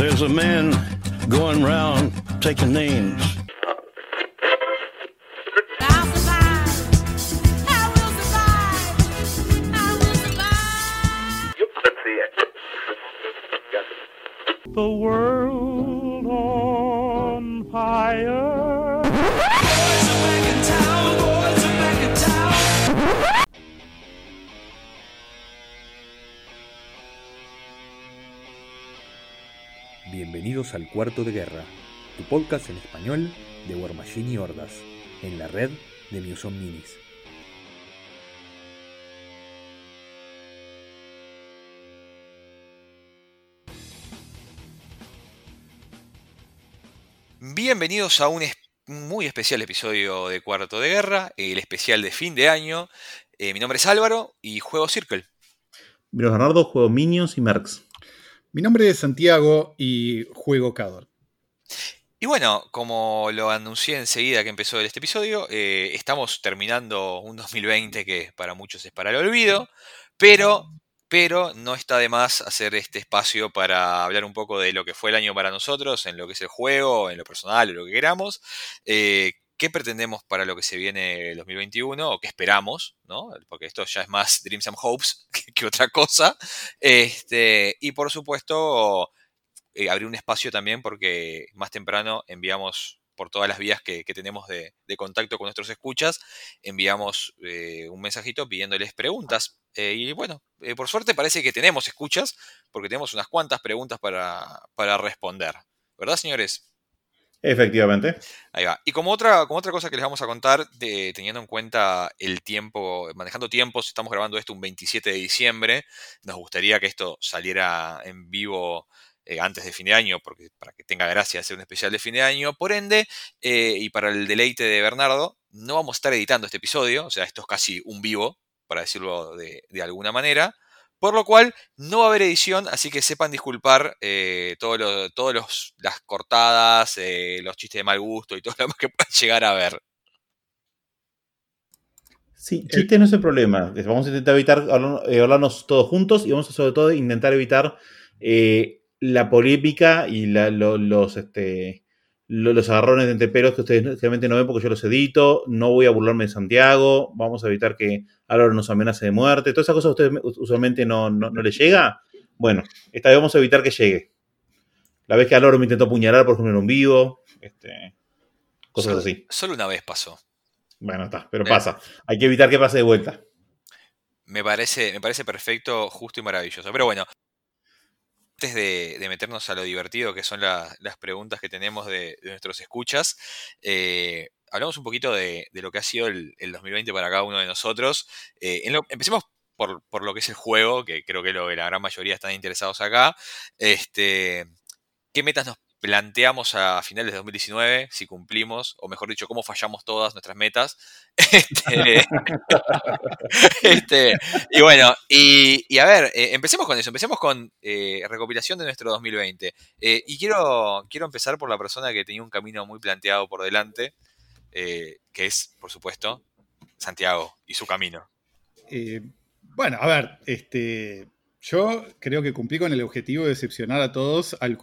There's a man going round taking names. I'll survive. Bienvenidos al Cuarto de Guerra, tu podcast en español de War Machine y Hordas, en la red de Muson Minis. Bienvenidos a un es- muy especial episodio de Cuarto de Guerra, el especial de fin de año. Eh, mi nombre es Álvaro y juego Circle. Bernardo, juego Minions y Mercs. Mi nombre es Santiago y juego Cador. Y bueno, como lo anuncié enseguida que empezó este episodio, eh, estamos terminando un 2020 que para muchos es para el olvido, pero, pero no está de más hacer este espacio para hablar un poco de lo que fue el año para nosotros, en lo que es el juego, en lo personal, en lo que queramos. Eh, ¿Qué pretendemos para lo que se viene el 2021 o qué esperamos? ¿no? Porque esto ya es más Dreams and Hopes que, otra cosa. Este, y por supuesto, eh, abrir un espacio también porque más temprano enviamos por todas las vías que, tenemos de, contacto con nuestros escuchas, enviamos eh, un mensajito pidiéndoles preguntas. Eh, y bueno, por suerte parece que tenemos escuchas porque tenemos unas cuantas preguntas para, para responder. ¿Verdad, señores? Efectivamente. Ahí va. Y como otra, como otra cosa que les vamos a contar, teniendo en cuenta el tiempo, manejando tiempos, estamos grabando esto un 27 de diciembre. Nos gustaría que esto saliera en vivo eh, antes de fin de año, porque para que tenga gracia hacer un especial de fin de año. Por ende, eh, y para el deleite de Bernardo, no vamos a estar editando este episodio, o sea, esto es casi un vivo, para decirlo de, de alguna manera. Por lo cual, no va a haber edición, así que sepan disculpar eh, todo lo- todos los, las cortadas, eh, los chistes de mal gusto y todo lo demás que puedan llegar a ver. Sí, chiste no es el problema. Vamos a intentar evitar eh, hablarnos todos juntos y vamos a sobre todo intentar evitar eh, la polémica y la- lo- los, este, los agarrones de enteperos que ustedes realmente no ven porque yo los edito. No voy a burlarme de Santiago. Vamos a evitar que Álvaro nos amenace de muerte. Todas esas cosas a ustedes usualmente no, no, no les llega. Bueno, esta vez vamos a evitar que llegue. La vez que Álvaro me intentó apuñalar, por ejemplo, en un vivo. Este, cosas Solo- así. Solo una vez pasó. Bueno, está, pero Eh. pasa. Hay que evitar que pase de vuelta. Me parece, me parece perfecto, justo y maravilloso. Pero bueno, antes de, meternos a lo divertido que son la- las preguntas que tenemos de, nuestros escuchas, eh, hablamos un poquito de, lo que ha sido el, el 2020 para cada uno de nosotros. Eh, empecemos por, lo que es el juego, que creo que lo la gran mayoría están interesados acá. Este, ¿Qué metas nos planteamos a finales de 2019? Si cumplimos, o mejor dicho, cómo fallamos todas nuestras metas. Este, este, y bueno, y, a ver, eh, empecemos con eso, empecemos con eh, recopilación de nuestro 2020. Eh, y quiero, quiero empezar por la persona que tenía un camino muy planteado por delante, que es, por supuesto, Santiago y su camino. Bueno, a ver, este, yo creo que cumplí con el objetivo de decepcionar a todos al,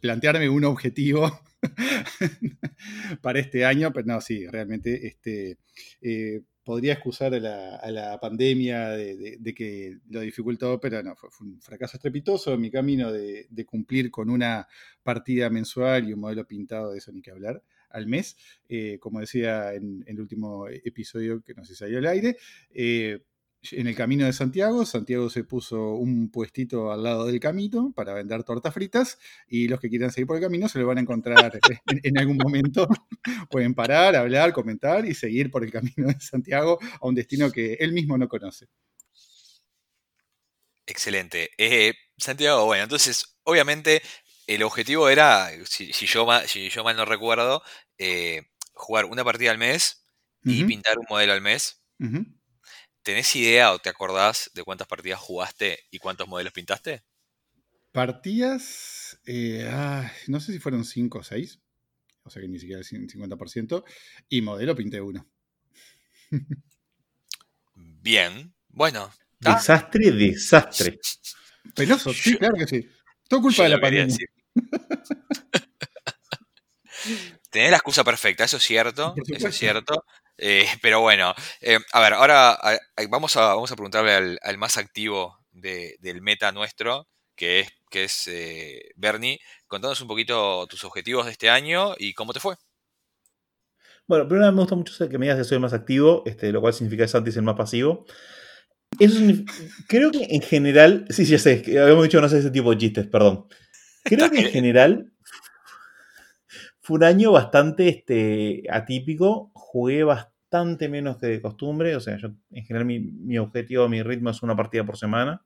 plantearme un objetivo para este año, pero no, sí, realmente este, eh, podría excusar a la, pandemia de, que lo dificultó, pero no, fue, un fracaso estrepitoso en mi camino de, cumplir con una partida mensual y un modelo pintado de eso ni que hablar al mes, eh, como decía en, en el último episodio que no sé si salió al aire. eh, en el camino de Santiago, Santiago se puso un puestito al lado del camino para vender tortas fritas y los que quieran seguir por el camino se lo van a encontrar en, en algún momento. Pueden parar, hablar, comentar y seguir por el camino de Santiago a un destino que él mismo no conoce. Excelente. Eh, Santiago, bueno, entonces, obviamente, el objetivo era, si, si yo, ma- si yo mal no recuerdo, eh, jugar una partida al mes y pintar un modelo al mes. ¿Tenés idea o te acordás de cuántas partidas jugaste y cuántos modelos pintaste? Partidas, eh, ay, no sé si fueron 5 o 6, o sea que ni siquiera el 50%, y modelo pinté uno. Bien. Bueno. ¿tá? Desastre, desastre. Penoso, sí, claro que sí. Todo culpa de la pandemia. decir. Tenés la excusa perfecta, eso es cierto, eso es cierto. Eh, pero bueno, eh, a ver, ahora a- vamos, a, vamos a preguntarle al, al más activo de- del meta nuestro, que es, que es eh, Bernie. Contanos un poquito tus objetivos de este año y cómo te fue. Bueno, primero me gusta mucho que me digas que soy el más activo, este, lo cual significa que Santi es el más pasivo. Eso creo que en general, sí, sí, ya sé, habíamos dicho no sé ese tipo de chistes, perdón. Creo que en general fue un año bastante este, atípico. Jugué bastante menos que de costumbre. O sea, yo en general mi, mi objetivo, mi ritmo es una partida por semana.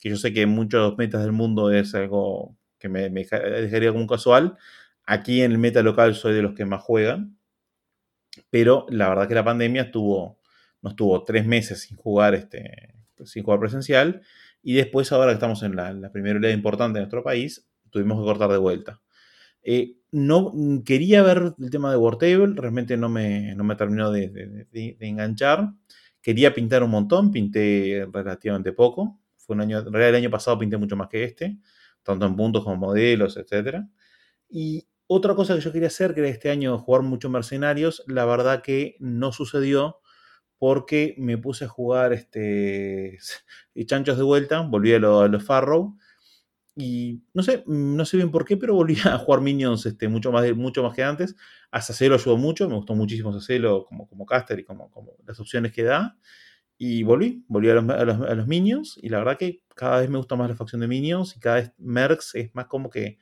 Que yo sé que en muchos metas del mundo es algo que me, me deja- dejaría como casual. Aquí en el meta local soy de los que más juegan. Pero la verdad que la pandemia estuvo, nos tuvo tres meses sin jugar, este, sin jugar presencial. Y después, ahora que estamos en la, la primera oleada importante de nuestro país, tuvimos que cortar de vuelta. Eh, no mm, quería ver el tema de War Table, realmente no me, no me terminó de, enganchar. Quería pintar un montón, pinté relativamente poco. Fue un año, en el año pasado pinté mucho más que este, tanto en puntos como modelos, etc. Y otra cosa que yo quería hacer, que era este año jugar mucho mercenarios, la verdad que no sucedió porque me puse a jugar este, chanchos de vuelta, volví a, lo- los Farrow y no sé, mm, no sé bien por qué, pero volví a jugar Minions este, mucho, más mucho más que antes. A Sacelo ayudó mucho, me gustó muchísimo Sacelo como, como caster y como, como las opciones que da. Y volví, volví a los, a, los, a los Minions y la verdad que cada vez me gusta más la facción de Minions y cada vez Mercs es más como que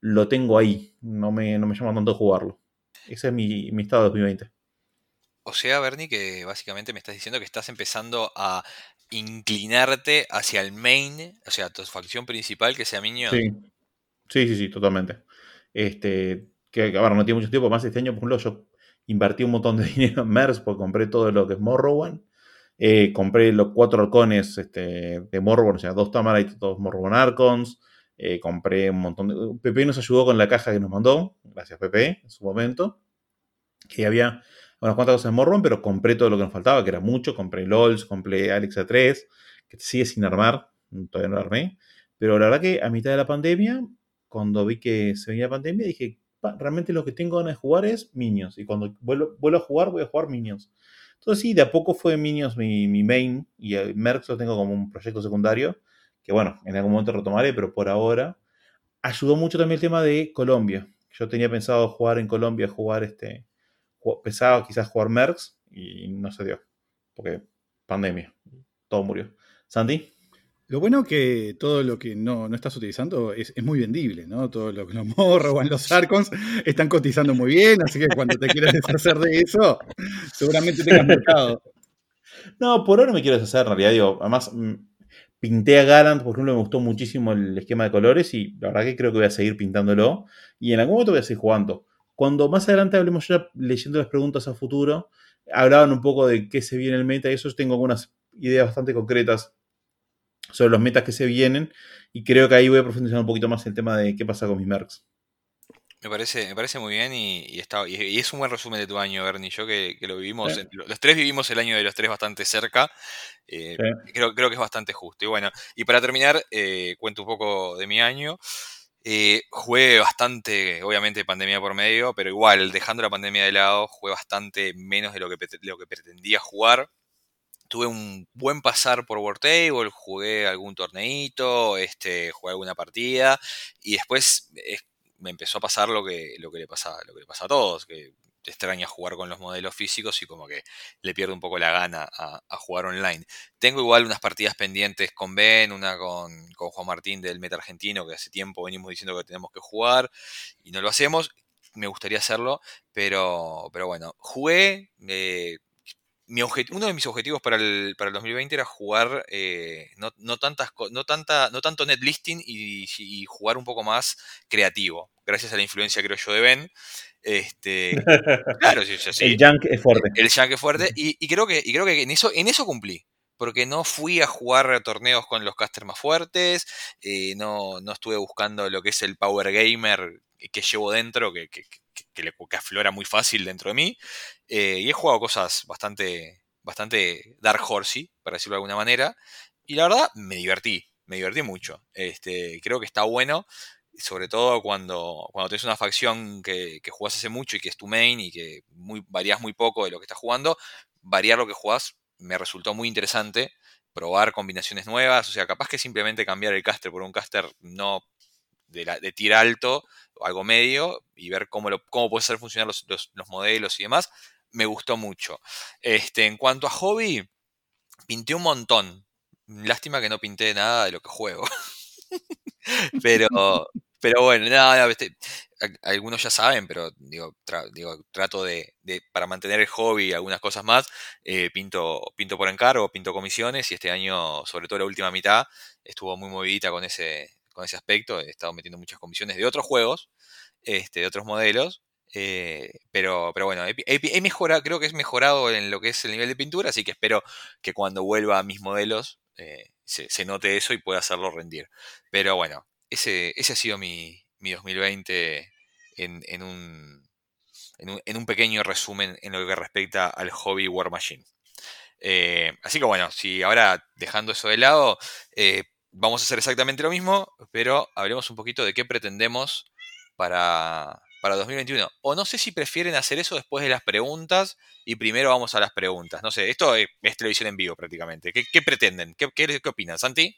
lo tengo ahí, no me, no me llama tanto jugarlo. Ese es mi, mi estado de 2020. O sea, Bernie, que básicamente me estás diciendo que estás empezando a inclinarte hacia el main, o sea, tu facción principal que sea Minion. Sí, sí, sí, sí, totalmente. Este, que, a ver, no tiene mucho tiempo, más este año, por ejemplo, yo invertí un montón de dinero en MERS porque compré todo lo que es Morrowan. Eh, compré los cuatro arcones este, de Morrowan, o sea, dos Tamarites, dos Morrowan Arcons. Eh, compré un montón de. Pepe nos ayudó con la caja que nos mandó, gracias Pepe, en su momento. Que había unas cuantas cosas en Morrowan, pero compré todo lo que nos faltaba, que era mucho. Compré LOLs, compré Alexa 3, que sigue sin armar, todavía no lo armé. Pero la verdad que a mitad de la pandemia, cuando vi que se venía la pandemia, dije, "Pa, realmente lo que tengo ganas de jugar es Minions. Y cuando vuelvo, vuelvo a jugar, voy a jugar Minions. Entonces sí, de a poco fue Minions mi, mi main y Mercs lo tengo como un proyecto secundario, que bueno, en algún momento retomaré, pero por ahora ayudó mucho también el tema de Colombia. Yo tenía pensado jugar en Colombia, jugar este, pensaba quizás jugar Mercs y no se dio, porque pandemia, todo murió. Santi, Lo bueno que todo lo que no, no estás utilizando es, es muy vendible, ¿no? Todo lo que los morros o los arcons están cotizando muy bien, así que cuando te quieras deshacer de eso, seguramente tengas mercado. no, por ahora me quiero deshacer, en realidad, digo, además mm, pinté a Garant, por ejemplo, me gustó muchísimo el esquema de colores y la verdad que creo que voy a seguir pintándolo y en algún momento voy a seguir jugando. Cuando más adelante hablemos ya leyendo las preguntas a futuro, hablaban un poco de qué se viene el meta y eso, yo tengo algunas ideas bastante concretas sobre los metas que se vienen y creo que ahí voy a profundizar un poquito más el tema de qué pasa con mis mercs. Me parece, me parece muy bien y, y está, y, y es un buen resumen de tu año, Bernie. Yo que, que lo vivimos, Sí. los tres vivimos el año de los tres bastante cerca. eh, Sí. creo, creo que es bastante justo. Y bueno, y para terminar, eh, cuento un poco de mi año. Eh, jugué bastante, obviamente pandemia por medio, pero igual, dejando la pandemia de lado, jugué bastante menos de lo que, lo que pretendía jugar. Tuve un buen pasar por World Table, jugué algún torneito, este, jugué alguna partida, y después eh, me empezó a pasar lo que, lo que le pasa, lo que le pasa a todos, que extraña jugar con los modelos físicos y como que le pierdo un poco la gana a, a jugar online. Tengo igual unas partidas pendientes con Ben, una con, con Juan Martín del Meta Argentino, que hace tiempo venimos diciendo que tenemos que jugar y no lo hacemos. Me gustaría hacerlo, pero, pero bueno, jugué. eh, mi uno de mis objetivos para el, para el 2020 era jugar eh, no, no tantas, no, tanta, no tanto netlisting y, y jugar un poco más creativo, gracias a la influencia, creo yo, de Ben. Este, claro, sí, sí, sí. El junk es fuerte. El Jack es fuerte. Y, y creo que, y creo que en eso, en eso cumplí. Porque no fui a jugar torneos con los casters más fuertes. eh, no, no estuve buscando lo que es el Power Gamer que llevo dentro, que, que, que- que le- que aflora muy fácil dentro de mí. Eh, y he jugado cosas bastante, bastante Dark Horsey, para decirlo de alguna manera. Y la verdad, me divertí. Me divertí mucho. Este, creo que está bueno. sobre todo cuando, cuando tenés una facción que, que jugás hace mucho y que es tu main y que muy, variás muy poco de lo que estás jugando, variar lo que jugás me resultó muy interesante. Probar combinaciones nuevas, o sea, capaz que simplemente cambiar el caster por un caster no de, la- tir alto o algo medio y ver cómo, lo, cómo puede hacer funcionar los- los modelos y demás, me gustó mucho. Este, en cuanto a hobby, pinté un montón. Lástima que no pinté nada de lo que juego. pero, pero bueno, nada, algunos ya saben, pero digo, digo trato de, de- para mantener el hobby y algunas cosas más, eh, pinto, pinto por encargo, pinto comisiones y este año, sobre todo la última mitad, estuvo muy movidita con ese, con ese aspecto. He estado metiendo muchas comisiones de otros juegos, este, de otros modelos. Eh, pero, pero bueno, he, mejorado, creo que es mejorado en lo que es el nivel de pintura, así que espero que cuando vuelva a mis modelos eh, se, note eso y pueda hacerlo rendir. Pero bueno, ese, ese ha sido mi, mi 2020 en, en un, en, un, en un pequeño resumen en lo que respecta al hobby War Machine. Eh, así que bueno, si ahora dejando eso de lado, vamos a hacer exactamente lo mismo, pero hablemos un poquito de qué pretendemos para, para 2021. O no sé si prefieren hacer eso después de las preguntas y primero vamos a las preguntas. No sé, esto es, es televisión en vivo prácticamente. ¿Qué, qué pretenden? ¿Qué, qué, qué opinan, Santi?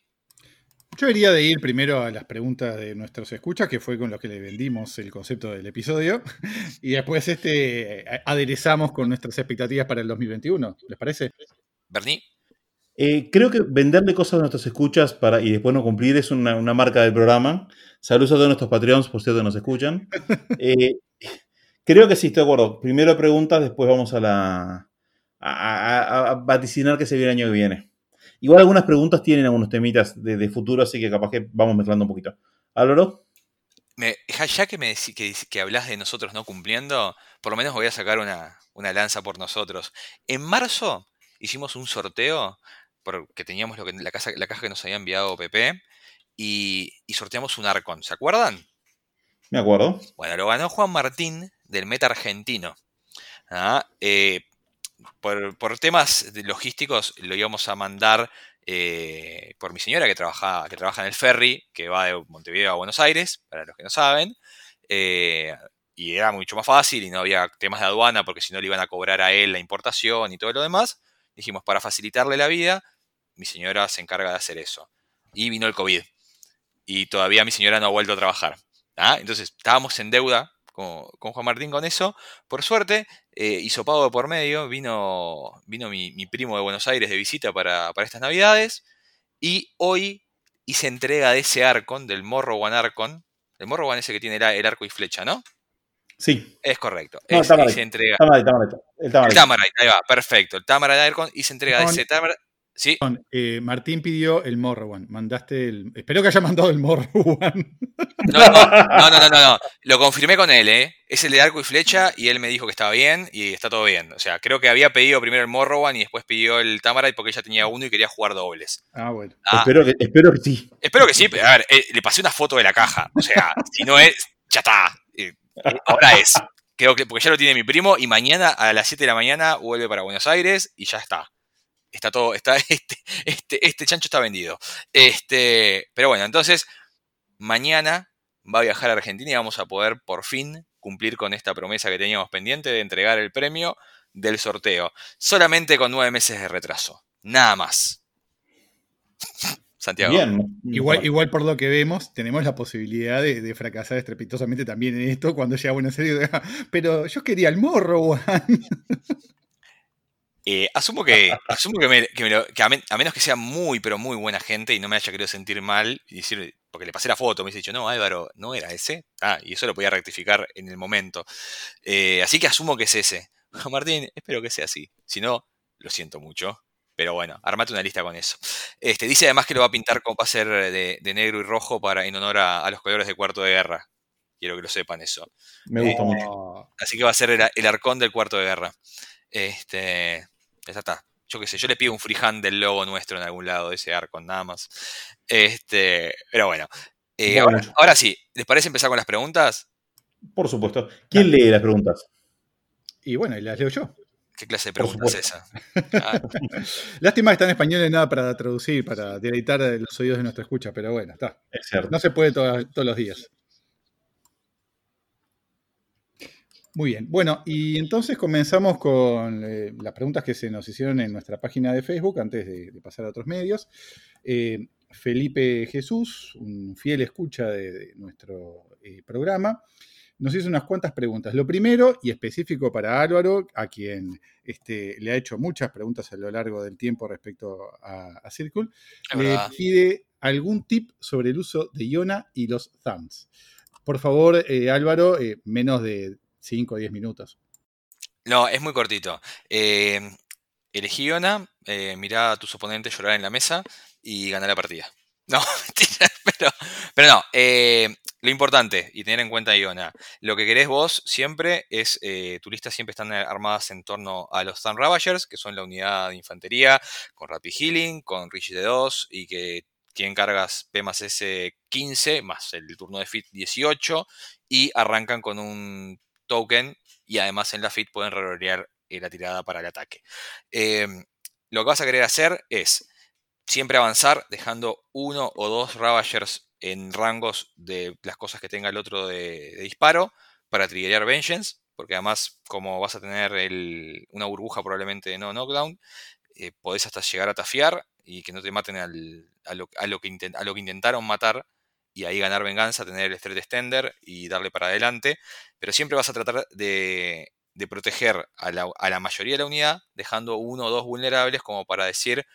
Yo diría de ir primero a las preguntas de nuestros escuchas, que fue con los que le vendimos el concepto del episodio, y después este a- aderezamos con nuestras expectativas para el 2021. ¿Les parece? Bernie. Eh, creo que venderle cosas a nuestros escuchas para, y después no cumplir es una, una marca del programa. Saludos a todos nuestros Patreons, por cierto, que nos escuchan. Eh, creo que sí, estoy de acuerdo. Primero preguntas, después vamos a la a, a- a vaticinar que se viene el año que viene. Igual algunas preguntas tienen algunos temitas de, de futuro, así que capaz que vamos mezclando un poquito. ¿Álvaro? Me, ya que, me que, que hablas de nosotros no cumpliendo, por lo menos voy a sacar una, una lanza por nosotros. En marzo hicimos un sorteo porque teníamos lo que, la, casa, la caja que nos había enviado PP y, y sorteamos un Arcon. ¿Se acuerdan? Me acuerdo. Bueno, lo ganó Juan Martín del Meta Argentino. Ah, eh, por, por temas logísticos lo íbamos a mandar eh, por mi señora que trabaja, que trabaja en el ferry, que va de Montevideo a Buenos Aires, para los que no saben. eh, y era mucho más fácil y no había temas de aduana porque si no le iban a cobrar a él la importación y todo lo demás. Dijimos, para facilitarle la vida, mi señora se encarga de hacer eso. Y vino el COVID. Y todavía mi señora no ha vuelto a trabajar. ¿ah? Entonces estábamos en deuda con, con Juan Martín con eso. Por suerte, eh, hizo pago de por medio. Vino, vino mi, mi primo de Buenos Aires de visita para, para estas navidades. Y hoy hice entrega de ese Arcon, del Morro One Arcon. El Morro One ese que tiene el, el arco y flecha, ¿no? Sí. Es correcto. No, Es- Tamarite. hice entrega. El El. Tamarite, ahí va, perfecto. El Arcon hice entrega de ese Tamarite. Sí, Eh, Martín pidió el Morrowan. Mandaste el. Espero que haya mandado el Morrowan. No, no, no, no, no, no, no. Lo confirmé con él, ¿eh? Es el de arco y flecha y él me dijo que estaba bien y está todo bien. O sea, creo que había pedido primero el Morrowan y después pidió el Tamarite porque ella tenía uno y quería jugar dobles. Ah, bueno. Ah, Espero, que, espero que sí. espero que sí, pero a ver, eh, le pasé una foto de la caja. O sea, si no es, ya está. Eh, ahora es. Creo que, porque ya lo tiene mi primo y mañana a las 7 de la mañana vuelve para Buenos Aires y ya está. Está todo, está, este, este, este chancho está vendido. Este, pero bueno, entonces, mañana va a viajar a Argentina y vamos a poder por fin cumplir con esta promesa que teníamos pendiente de entregar el premio del sorteo. Solamente con nueve meses de retraso. Nada más. Santiago. Bien. Igual, igual por lo que vemos, tenemos la posibilidad de, de fracasar estrepitosamente también en esto cuando llegue a Buenos Aires. Pero yo quería el Morrowan. Eh, asumo que, asumo que, me- que me lo- que a, men- a menos que sea muy, pero muy buena gente y no me haya querido sentir mal y decir, porque le pasé la foto, me dice dicho, no, Álvaro, no era ese. Ah, y eso lo podía rectificar en el momento. Eh, así que asumo que es ese. Martín, espero que sea así. Si no, lo siento mucho. Pero bueno, armate una lista con eso. Este, dice además que lo va a pintar con va a ser de, de negro y rojo para, en honor a, a los colores de cuarto de guerra. Quiero que lo sepan eso. Me gusta mucho. Oh, Así que va a ser el, el arcón del cuarto de guerra. Este. Ya está. Yo qué sé, yo le pido un freehand del logo nuestro en algún lado de ese arcón, nada más. Este. Pero bueno. Eh, Bueno. ahora, ahora sí, ¿les parece empezar con las preguntas? Por supuesto. ¿Quién lee las preguntas? Y bueno, y las leo yo. ¿Qué clase de pregunta es esa? Ah, Lástima que está en español y nada para traducir, para deleitar los oídos de nuestra escucha, pero bueno, está. Es cierto. No se puede to- todos los días. Muy bien. Bueno, y entonces comenzamos con eh, las preguntas que se nos hicieron en nuestra página de Facebook antes de, de pasar a otros medios. Eh, Felipe Jesús, un fiel escucha de, de nuestro eh, programa, nos hizo unas cuantas preguntas. Lo primero, y específico para Álvaro, a quien este, le ha hecho muchas preguntas a lo largo del tiempo respecto a, a Circle, le pide algún tip sobre el uso de Iona y los thumbs. Por favor, eh, Álvaro, eh, menos de 5 o 10 minutos. No, es muy cortito. Eh, elegí Iona, eh, mirá a tus oponentes llorar en la mesa y ganar la partida. No, pero, pero no. eh, lo importante, y tener en cuenta Iona, lo que querés vos siempre es, eh, siempre están armadas en torno a los Thumb Ravagers, que son la unidad de infantería, con Rapid Healing, con Rigid de 2, y que tienen cargas P más S 15, más el turno de Fit 18, y arrancan con un token y además en la fit pueden rerolear eh, la tirada para el ataque. Eh, lo que vas a querer hacer es siempre avanzar dejando uno o dos Ravagers en rangos de las cosas que tenga el otro de, disparo para triggerear Vengeance, porque además como vas a tener una burbuja probablemente de no knockdown, eh, podés hasta llegar a tafiar y que no te maten a lo que intentaron matar y ahí ganar venganza, tener el threat extender y darle para adelante pero siempre vas a tratar de, proteger a la, mayoría de la unidad, dejando uno o dos vulnerables como para decir,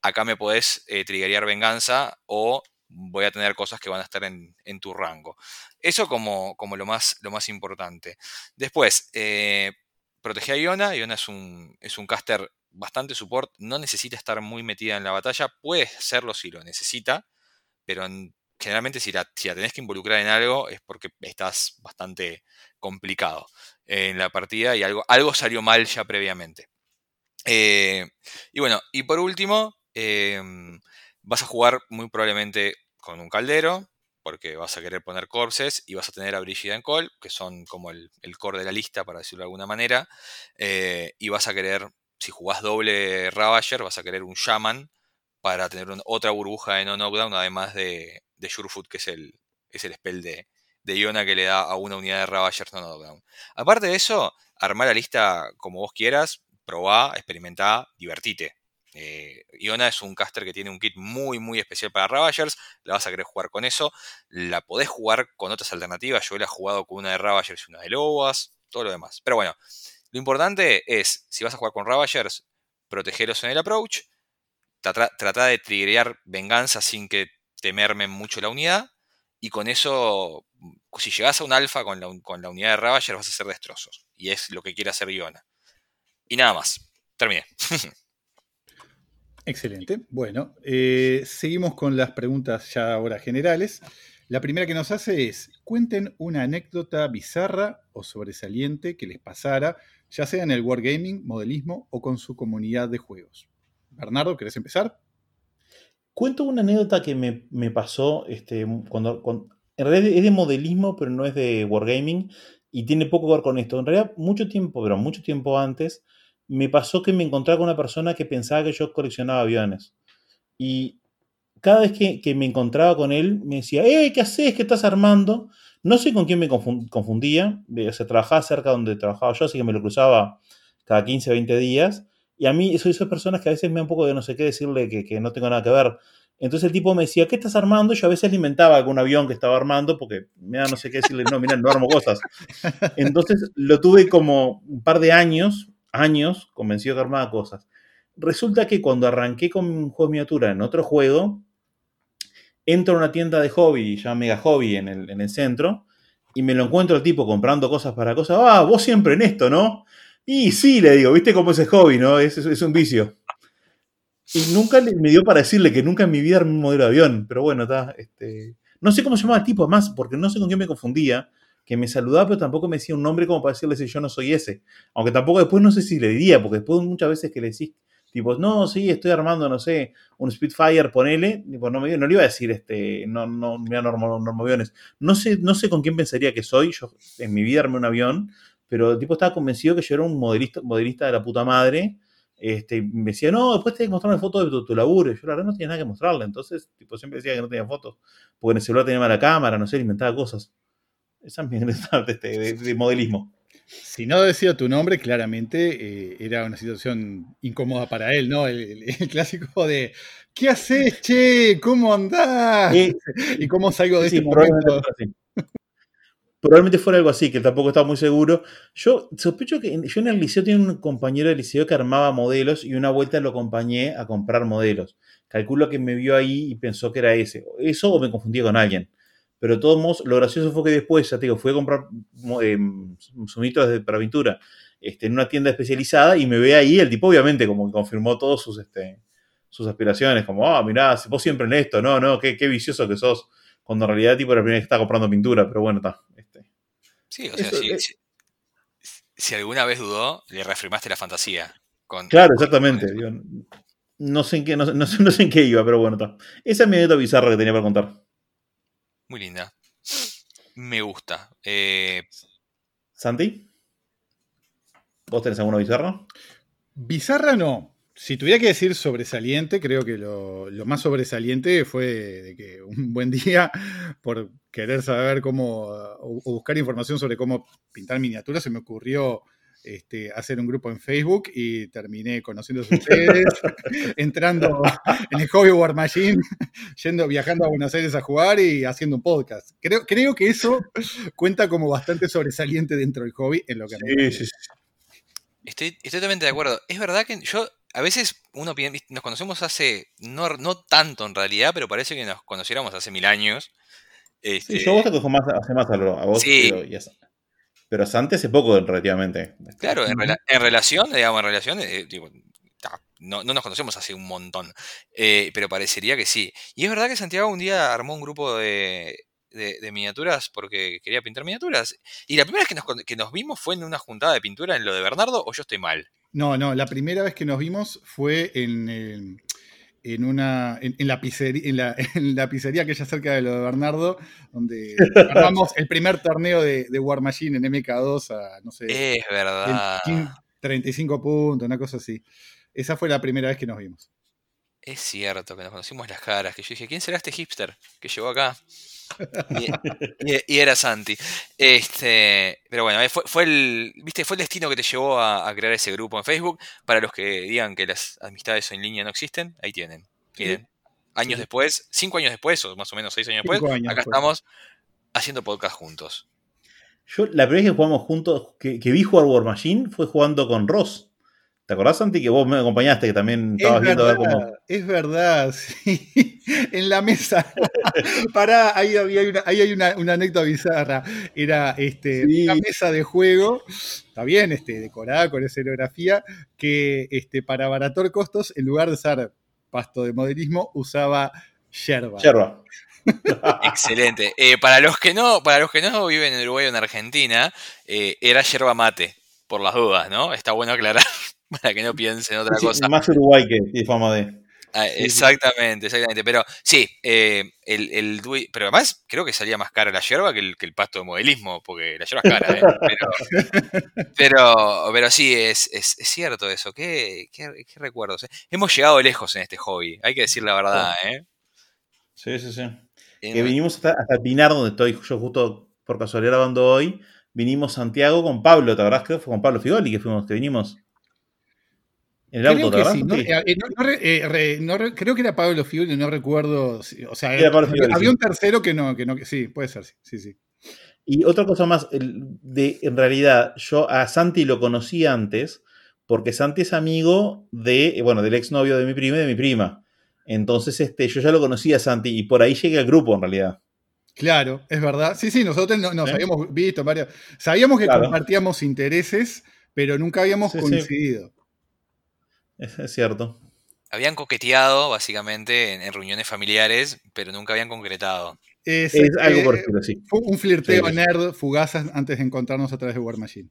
acá me podés eh, venganza o voy a tener cosas que van a estar en, tu rango. Eso como, como lo, más, lo más importante. Después, eh, protege a Iona. Iona es un, es un caster bastante support, no necesita estar muy metida en la batalla, puede hacerlo si lo necesita, pero generalmente si la, si la tenés que involucrar en algo es porque estás bastante complicado en la partida y algo, algo salió mal ya previamente. Eh, y bueno, y por último, em, vas a jugar muy probablemente con un caldero, porque vas a querer poner corpses y vas a tener a Brigida en Call, que son como el, el core de la lista, para decirlo de alguna manera, eh, y vas a querer, si jugás doble Ravager, vas a querer un Shaman para tener un- otra burbuja de no knockdown, además de, de Surefoot, que es el, es el spell de, de Iona que le da a una unidad de Ravagers no knockdown. Aparte de eso, armar la lista como vos quieras, probá, experimentá, divertite. Eh, Iona es un caster que tiene un kit muy, muy especial para Ravagers. La vas a querer jugar con eso. La podés jugar con otras alternativas. Yo la he jugado con una de Ravagers y una de Lobas. Todo lo demás. Pero bueno, lo importante es, si vas a jugar con Ravagers, protegeros en el approach. Trata de triggerear venganza sin que te mermen mucho la unidad. Y con eso, si llegas a un alfa con la, con la unidad de Ravager, vas a hacer destrozos. Y es lo que quiere hacer Iona. Y nada más. Terminé. Excelente. Bueno, eh, seguimos con las preguntas ya ahora generales. La primera que nos hace es, cuenten una anécdota bizarra o sobresaliente que les pasara, ya sea en el wargaming, modelismo o con su comunidad de juegos. Bernardo, ¿querés empezar? Cuento una anécdota que me, me pasó este, cuando, En realidad es de modelismo, pero no es de Wargaming. Y tiene poco que ver con esto. En realidad, mucho tiempo, pero mucho tiempo antes, me pasó que me encontraba con una persona que pensaba que yo coleccionaba aviones. Y cada vez que, que me encontraba con él, me decía, ¡eh, qué haces! ¿Qué estás armando? No sé con quién me confun- confundía. eh, O sea, trabajaba cerca donde trabajaba yo, así que me lo cruzaba cada 15, 20 días. Y a mí, soy esas personas que a veces me da un poco de no sé qué decirle que, que no tengo nada que ver. Entonces el tipo me decía, ¿qué estás armando? Yo a veces le inventaba algún avión que estaba armando porque me da no sé qué decirle, no, mira, no armo cosas. Entonces lo tuve como un par de años, años, convencido que armaba cosas. Resulta que cuando arranqué con un juego de miniatura en otro juego, entro a una tienda de hobby, ya Mega Hobby en el, en el centro, y me lo encuentro el tipo comprando cosas para cosas. Ah, vos siempre en esto, ¿no? Y sí, le digo, ¿viste cómo es el hobby, no? Es, es, un vicio. Y nunca le- me dio para decirle que nunca en mi vida armé un modelo de avión, pero bueno, está. Este, no sé cómo se llamaba el tipo, además, porque no sé con quién me confundía, que me saludaba, pero tampoco me decía un nombre como para decirle si yo no soy ese. Aunque tampoco después no sé si le diría, porque después muchas veces que le decís, tipo, no, sí, estoy armando, no sé, un Spitfire, ponele, tipo, no, me, no le iba a decir, este, no, no, mira, normo, aviones. No sé, no sé con quién pensaría que soy, yo en mi vida armé un avión, pero el tipo estaba convencido que yo era un modelista, modelista de la puta madre, este, me decía, no, después te que mostrar una foto de tu, tu laburo. Y yo, la verdad, no tenía nada que mostrarle. Entonces, tipo, siempre decía que no tenía fotos. Porque en el celular tenía mala cámara, no sé, inventaba cosas. Esa es mi de, este, de, de modelismo. Si no decía tu nombre, claramente eh, era una situación incómoda para él, ¿no? El, el- el clásico de ¿qué haces, che? ¿Cómo andás? Sí, ¿Y cómo salgo de sí, este momento? así. Probablemente fuera algo así, que tampoco estaba muy seguro. Yo sospecho que yo en el liceo tenía un compañero de liceo que armaba modelos y una vuelta lo acompañé a comprar modelos. Calculo que me vio ahí y pensó que era ese. Eso o me confundí con alguien. Pero de todos modos, lo gracioso fue que después, ya te digo, fui a comprar eh, sumitos de- para pintura este, en una tienda especializada y me ve ahí. El tipo, obviamente, como que confirmó todas sus, este, sus aspiraciones. Como, ah, mirá, vos siempre en esto, no, no, qué, qué vicioso que sos. Cuando en realidad, tipo, era la primera vez que estaba comprando pintura. Pero bueno, está. Sí, o sea, Eso, si, eh. si- si alguna vez dudó, le reafirmaste la fantasía. Con, Claro, exactamente. con. Digo, no, sé en qué, no, sé- no sé, no sé en qué iba, pero bueno, está. Esa es mi anécdota bizarra que tenía para contar. Muy linda. Me gusta. Eh, ¿Santi? ¿Vos tenés alguna bizarra? Bizarra no. Si tuviera que decir sobresaliente, creo que lo, lo más sobresaliente fue de que un buen día, por querer saber cómo, o, o buscar información sobre cómo pintar miniaturas, se me ocurrió este, hacer un grupo en Facebook y terminé conociendo a ustedes, entrando en el hobby War Machine, yendo, viajando a Buenos Aires a jugar y haciendo un podcast. Creo, creo que eso cuenta como bastante sobresaliente dentro del hobby en lo que me sí, sí. estoy, estoy totalmente de acuerdo. Es verdad que yo, a veces uno piensa, nos conocemos hace, no, no tanto en realidad, pero parece que nos conociéramos hace mil años. Este, Sí, yo a vos te cojo más, hace más a, lo- a vos. Sí. Pero, y a- pero a Santi hace poco, relativamente. Claro, en, rela- en relación, digamos, en relación, eh, digo, ta, no, no nos conocemos hace un montón, eh, pero parecería que sí. Y es verdad que Santiago un día armó un grupo de, de- de miniaturas porque quería pintar miniaturas. Y la primera vez que nos, que nos vimos fue en una juntada de pintura en lo de Bernardo, o yo estoy mal. No, no, la primera vez que nos vimos fue en, eh, en una en, en la pizzería, en, la, en la pizzería que ya cerca de lo de Bernardo, donde armamos el primer torneo de, de War Machine en MK2 a, no sé, Es verdad. 15, 35 puntos, una cosa así. Esa fue la primera vez que nos vimos. Es cierto que nos conocimos las caras, que yo dije, ¿quién será este hipster que llegó acá? Y, y- y era Santi. Este, pero bueno, eh, fue, fue el, viste, fue el destino que te llevó a, a crear ese grupo en Facebook. Para los que digan que las amistades en línea no existen, ahí tienen. Miren, años Sí. después, cinco años después, o más o menos seis años después, años acá después. estamos haciendo podcast juntos. Yo la primera vez que jugamos juntos, que, que vi jugar War Machine, fue jugando con Ross. ¿Te acordás, Santi, que vos me acompañaste, que también estabas es viendo a verdad, ver cómo... es verdad, sí. En la mesa. Pará, ahí, había una, ahí hay una, una anécdota bizarra. Era este, Sí. una mesa de juego, está bien, este, decorada con escenografía, que este, para abaratar costos, en lugar de usar pasto de modelismo, usaba yerba. Yerba. Excelente. Eh, para los que no, para los que no viven en Uruguay o en Argentina, eh, era yerba mate, por las dudas, ¿no? Está bueno aclarar para que no piensen otra Sí, cosa. Más Uruguay que fama de... Ah, exactamente, exactamente. Pero sí, eh, el, el dui- pero además creo que salía más cara la yerba que el, que el pasto de modelismo, porque la yerba es cara, ¿eh? pero, pero, pero sí, es, es, es cierto eso. ¿Qué, qué, qué recuerdos? eh? Hemos llegado lejos en este hobby, hay que decir la verdad. ¿eh? Sí, sí, sí. En- Que vinimos hasta, hasta Pinar, donde estoy yo justo por casualidad grabando hoy. Vinimos Santiago con Pablo, ¿te acordás? Creo que fue con Pablo Figoli que fuimos, que vinimos. En el Creo auto, ¿te que sí, no, eh, no- no eh, re- no re- creo que era Pablo Fiori, no recuerdo. si- O sea, Era había, Fiori, había sí. un tercero que no, que no, que sí, puede ser, sí, sí, sí. Y otra cosa más, de, en realidad, yo a Santi lo conocí antes, porque Santi es amigo de, eh, bueno, del exnovio de mi prima y de mi prima. Entonces, este, yo ya lo conocía a Santi y por ahí llegué al grupo, en realidad. Claro, es verdad. Sí, sí, nosotros no- nos ¿Eh? habíamos visto varios. Sabíamos que Claro. compartíamos intereses, pero nunca habíamos Sí, sí. Es, es cierto. Habían coqueteado, básicamente, en, en reuniones familiares, pero nunca habían concretado. Es, Es algo eh, por el estilo, sí. fue un flirteo Sí, nerd fugaz antes de encontrarnos a través de War Machine.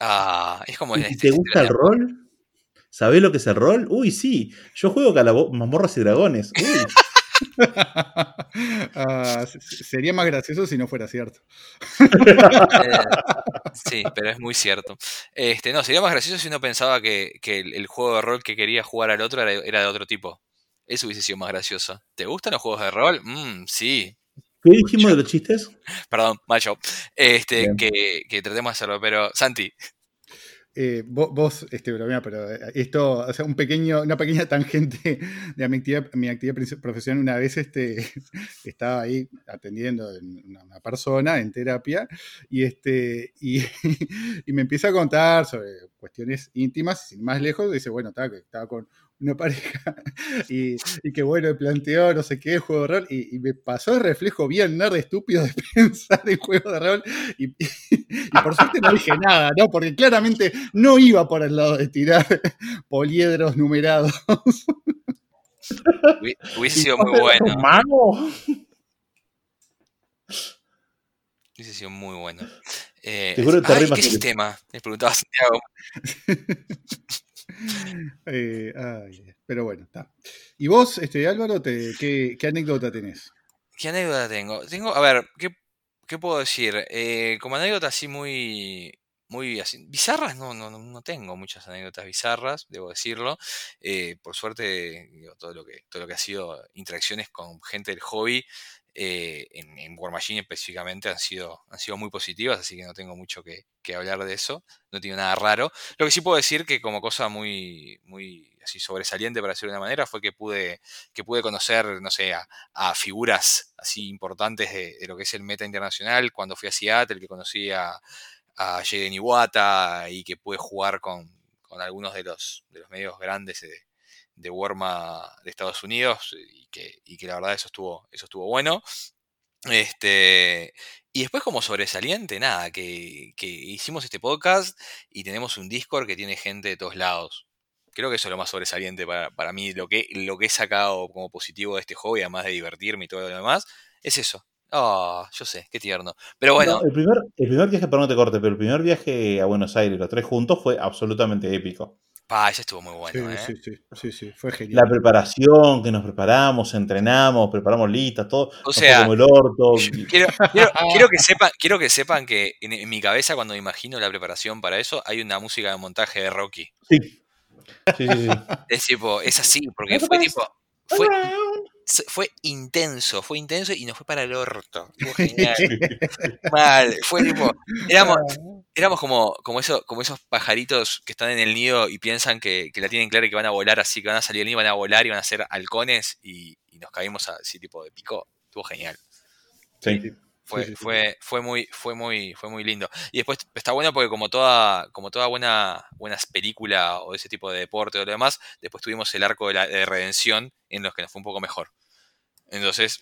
Ah, es como ¿Y este- ¿Te este gusta el rol? ¿Sabés lo que es el rol? Uy, sí. Yo juego calabo- mazmorras y dragones. Uy. Ah, se- se- sería más gracioso si no fuera cierto. Eh, sí, pero es muy cierto. Este, no, sería más gracioso si uno pensaba que, que el, el juego de rol que quería jugar al otro era, era de otro tipo. Eso hubiese sido más gracioso. ¿Te gustan los juegos de rol? Mm, sí. ¿Qué dijimos de los chistes? Perdón, macho. Este, que, que tratemos de hacerlo, pero Santi, Eh, vos, vos, este, bromea, pero eh, esto, o sea, un pequeño, una pequeña tangente de mi actividad, mi actividad profesional. Una vez este, estaba ahí atendiendo a una, persona en terapia y, este, y, me empieza a contar sobre cuestiones íntimas, sin más lejos, dice, bueno, estaba, estaba con una pareja y, y que bueno, me planteó no sé qué juego de rol y, y me pasó el reflejo bien nerd estúpido de pensar en juego de rol y, y- y por suerte no dije nada, ¿no? Porque claramente no iba por el lado de tirar poliedros numerados. hubi- hubiese sido muy bueno. ¡Mago! Hubiese sido muy bueno. Eh, Te juro que te ay, ¿Qué que- sistema? Le preguntaba a Santiago. Eh, ay, pero bueno, está. ¿Y vos, este, Álvaro, te- qué, qué anécdota tenés? ¿Qué anécdota tengo? Tengo, a ver, ¿qué, qué puedo decir? Eh, como anécdota así muy, muy bizarras, no, no, no- tengo muchas anécdotas bizarras, debo decirlo. Eh, por suerte, todo lo que, todo lo que ha sido interacciones con gente del hobby, eh, en, en War Machine específicamente, han sido, han sido muy positivas, así que no tengo mucho que, que hablar de eso. No tiene nada raro. Lo que sí puedo decir que como cosa muy, muy así sobresaliente, para decirlo de una manera, fue que pude, que pude conocer, no sé, a, figuras así importantes de, lo que es el meta internacional. Cuando fui a Seattle, que conocí a, a Jaden Iwata y que pude jugar con, con algunos de los, de los medios grandes de, de Warma de Estados Unidos y que, y que la verdad eso estuvo, eso estuvo bueno. Este, y después como sobresaliente, nada, que, que hicimos este podcast y tenemos un Discord que tiene gente de todos lados. Creo que eso es lo más sobresaliente para, para mí, lo que, lo que he sacado como positivo de este hobby, además de divertirme y todo lo demás, es eso. Ah, yo sé, qué tierno. Pero bueno, No, el, primer, el primer viaje, perdón que te corte, pero el primer viaje a Buenos Aires, los tres juntos, fue absolutamente épico. Pa, ese estuvo muy bueno, sí, ¿eh? sí, sí, sí, sí, fue La genial. preparación, que nos preparamos, entrenamos, preparamos listas, todo. O sea, como el orto. Quiero, quiero- quiero que sepan, quiero que sepan que en, en mi cabeza, cuando me imagino la preparación para eso, hay una música de montaje de Rocky. Sí. Sí, sí, sí. Es tipo, es así, porque fue tipo. Fue, fue intenso, fue intenso y nos fue para el orto. Fue genial. Mal. Fue tipo. Éramos, éramos como, como, eso, como esos pajaritos que están en el nido y piensan que, que la tienen clara y que van a volar así, que van a salir del nido, van a volar y van a ser halcones y, y nos caímos así tipo de pico. Estuvo genial. Sí. Fue, Sí, sí, sí. fue, fue muy, fue muy, fue muy lindo. Y después está bueno porque como toda, como toda buena, buena película o ese tipo de deporte o lo demás, después tuvimos el arco de la de redención en los que nos fue un poco mejor. Entonces,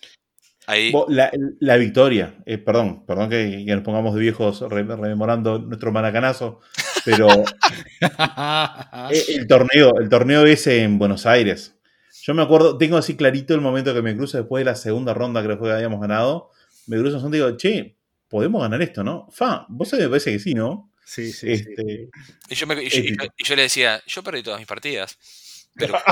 ahí. La, la victoria, eh, perdón, perdón que, que nos pongamos de viejos re- rememorando nuestro maracanazo, pero eh, el torneo, el torneo ese en Buenos Aires. Yo me acuerdo, tengo así clarito el momento que me cruzo después de la segunda ronda, creo que habíamos ganado. Me cruzo en y digo, che, podemos ganar esto, ¿no? Fa, vos sabés, me parece que sí, ¿no? Sí, sí, sí. Este, Y yo, me- y yo- y yo- épico. y yo le decía, yo perdí todas mis partidas. Pero.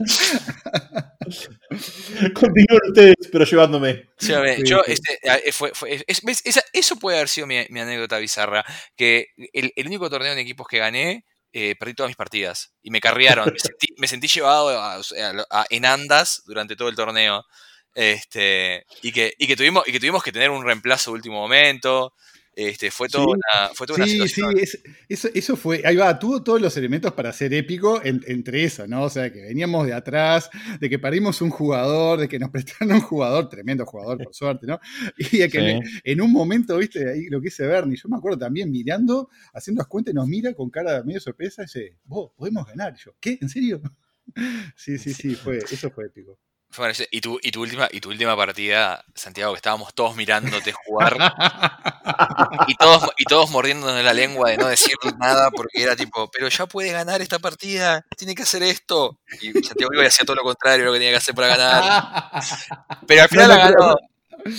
Continúen ustedes, pero llevándome. Sí, a ver, Sí, yo, sí. este, a- fue, fue- es- ¿ves? Esa- eso puede haber sido mi, mi anécdota bizarra. Que el, el único torneo en equipos que gané, eh, perdí todas mis partidas. Y me carrearon. me, sentí, me sentí llevado a- a- en andas durante todo el torneo. Este, y, que, y, que tuvimos, y que tuvimos que tener un reemplazo de último momento. Este, fue toda Sí. una, fue toda una Sí, sí, es- eso, eso fue, ahí va, tuvo todos los elementos para ser épico en- entre eso, ¿no? O sea, que veníamos de atrás, de que perdimos un jugador, de que nos prestaron un jugador, tremendo jugador, por suerte, ¿no? Y de que Sí. le- en un momento, viste, ahí lo que dice Bernie, yo me acuerdo también mirando, haciendo las cuentas, y nos mira con cara medio sorpresa y dice, vos, podemos ganar. Y yo, ¿qué? ¿En serio? Sí, sí, sí, fue, eso fue épico. Y, tu, y, tu última, y tu última partida, Santiago, que estábamos todos mirándote jugar. y todos, y todos mordiéndonos la lengua de no decir nada porque era tipo, pero ya puede ganar esta partida, tiene que hacer esto. Y Santiago iba y hacía todo lo contrario lo que tenía que hacer para ganar. Pero al final No, la ganó.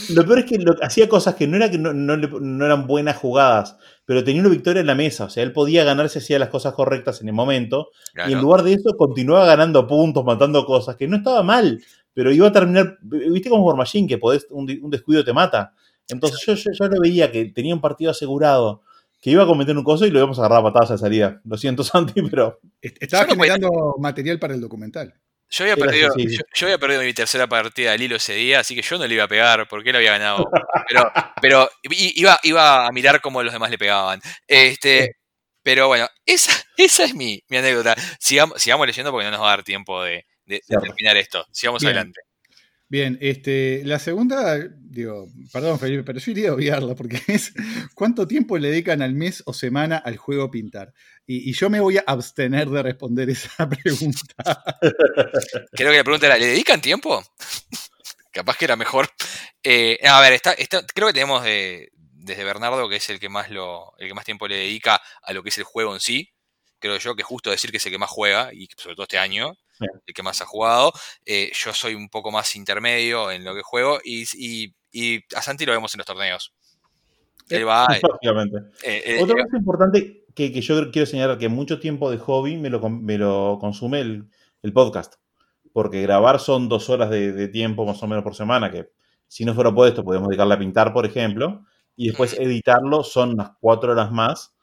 Lo peor es que lo- hacía cosas que no, era que no, no no eran buenas jugadas, pero tenía una victoria en la mesa. O sea, él podía ganar si hacía las cosas correctas en el momento. Y en lugar de eso, continuaba ganando puntos, matando cosas, que no estaba mal, pero iba a terminar. ¿Viste como War Machine, que podés, un, descuido te mata? Entonces yo, yo, yo lo veía que tenía un partido asegurado, que iba a cometer un coso y lo íbamos a agarrar a patadas a salida. Lo siento, Santi, pero. Est- Estaba no generando material para el documental. Yo había, perdido, sí. yo, yo había perdido mi tercera partida del hilo ese día, así que yo no le iba a pegar porque él había ganado. Pero, pero iba, iba a mirar cómo los demás le pegaban. Este, pero bueno, esa, esa es mi, mi anécdota. Sigamos, sigamos leyendo porque no nos va a dar tiempo de, de- terminar esto. Sigamos Bien. adelante. Bien, este, la segunda, digo, perdón Felipe, pero yo iría a obviarla porque es cuánto tiempo le dedican al mes o semana al juego pintar. Y, y yo me voy a abstener de responder esa pregunta. Creo que la pregunta era, ¿le dedican tiempo? Capaz que era mejor. Eh, a ver, está, está- creo que tenemos de- desde Bernardo, que es el que más lo, el que más tiempo le dedica a lo que es el juego en sí. Creo yo que es justo decir que es el que más juega, y sobre todo este año, Sí. el que más ha jugado. Eh, yo soy un poco más intermedio en lo que juego, y, y- y a Santi lo vemos en los torneos. Él va. eh, eh, eh, Otra eh, cosa importante que, que yo quiero señalar que mucho tiempo de hobby me lo, me lo consume el, el podcast. Porque grabar son dos horas de, de tiempo más o menos por semana, que si no fuera por esto podemos dedicarle a pintar, por ejemplo. Y después editarlo son unas cuatro horas más,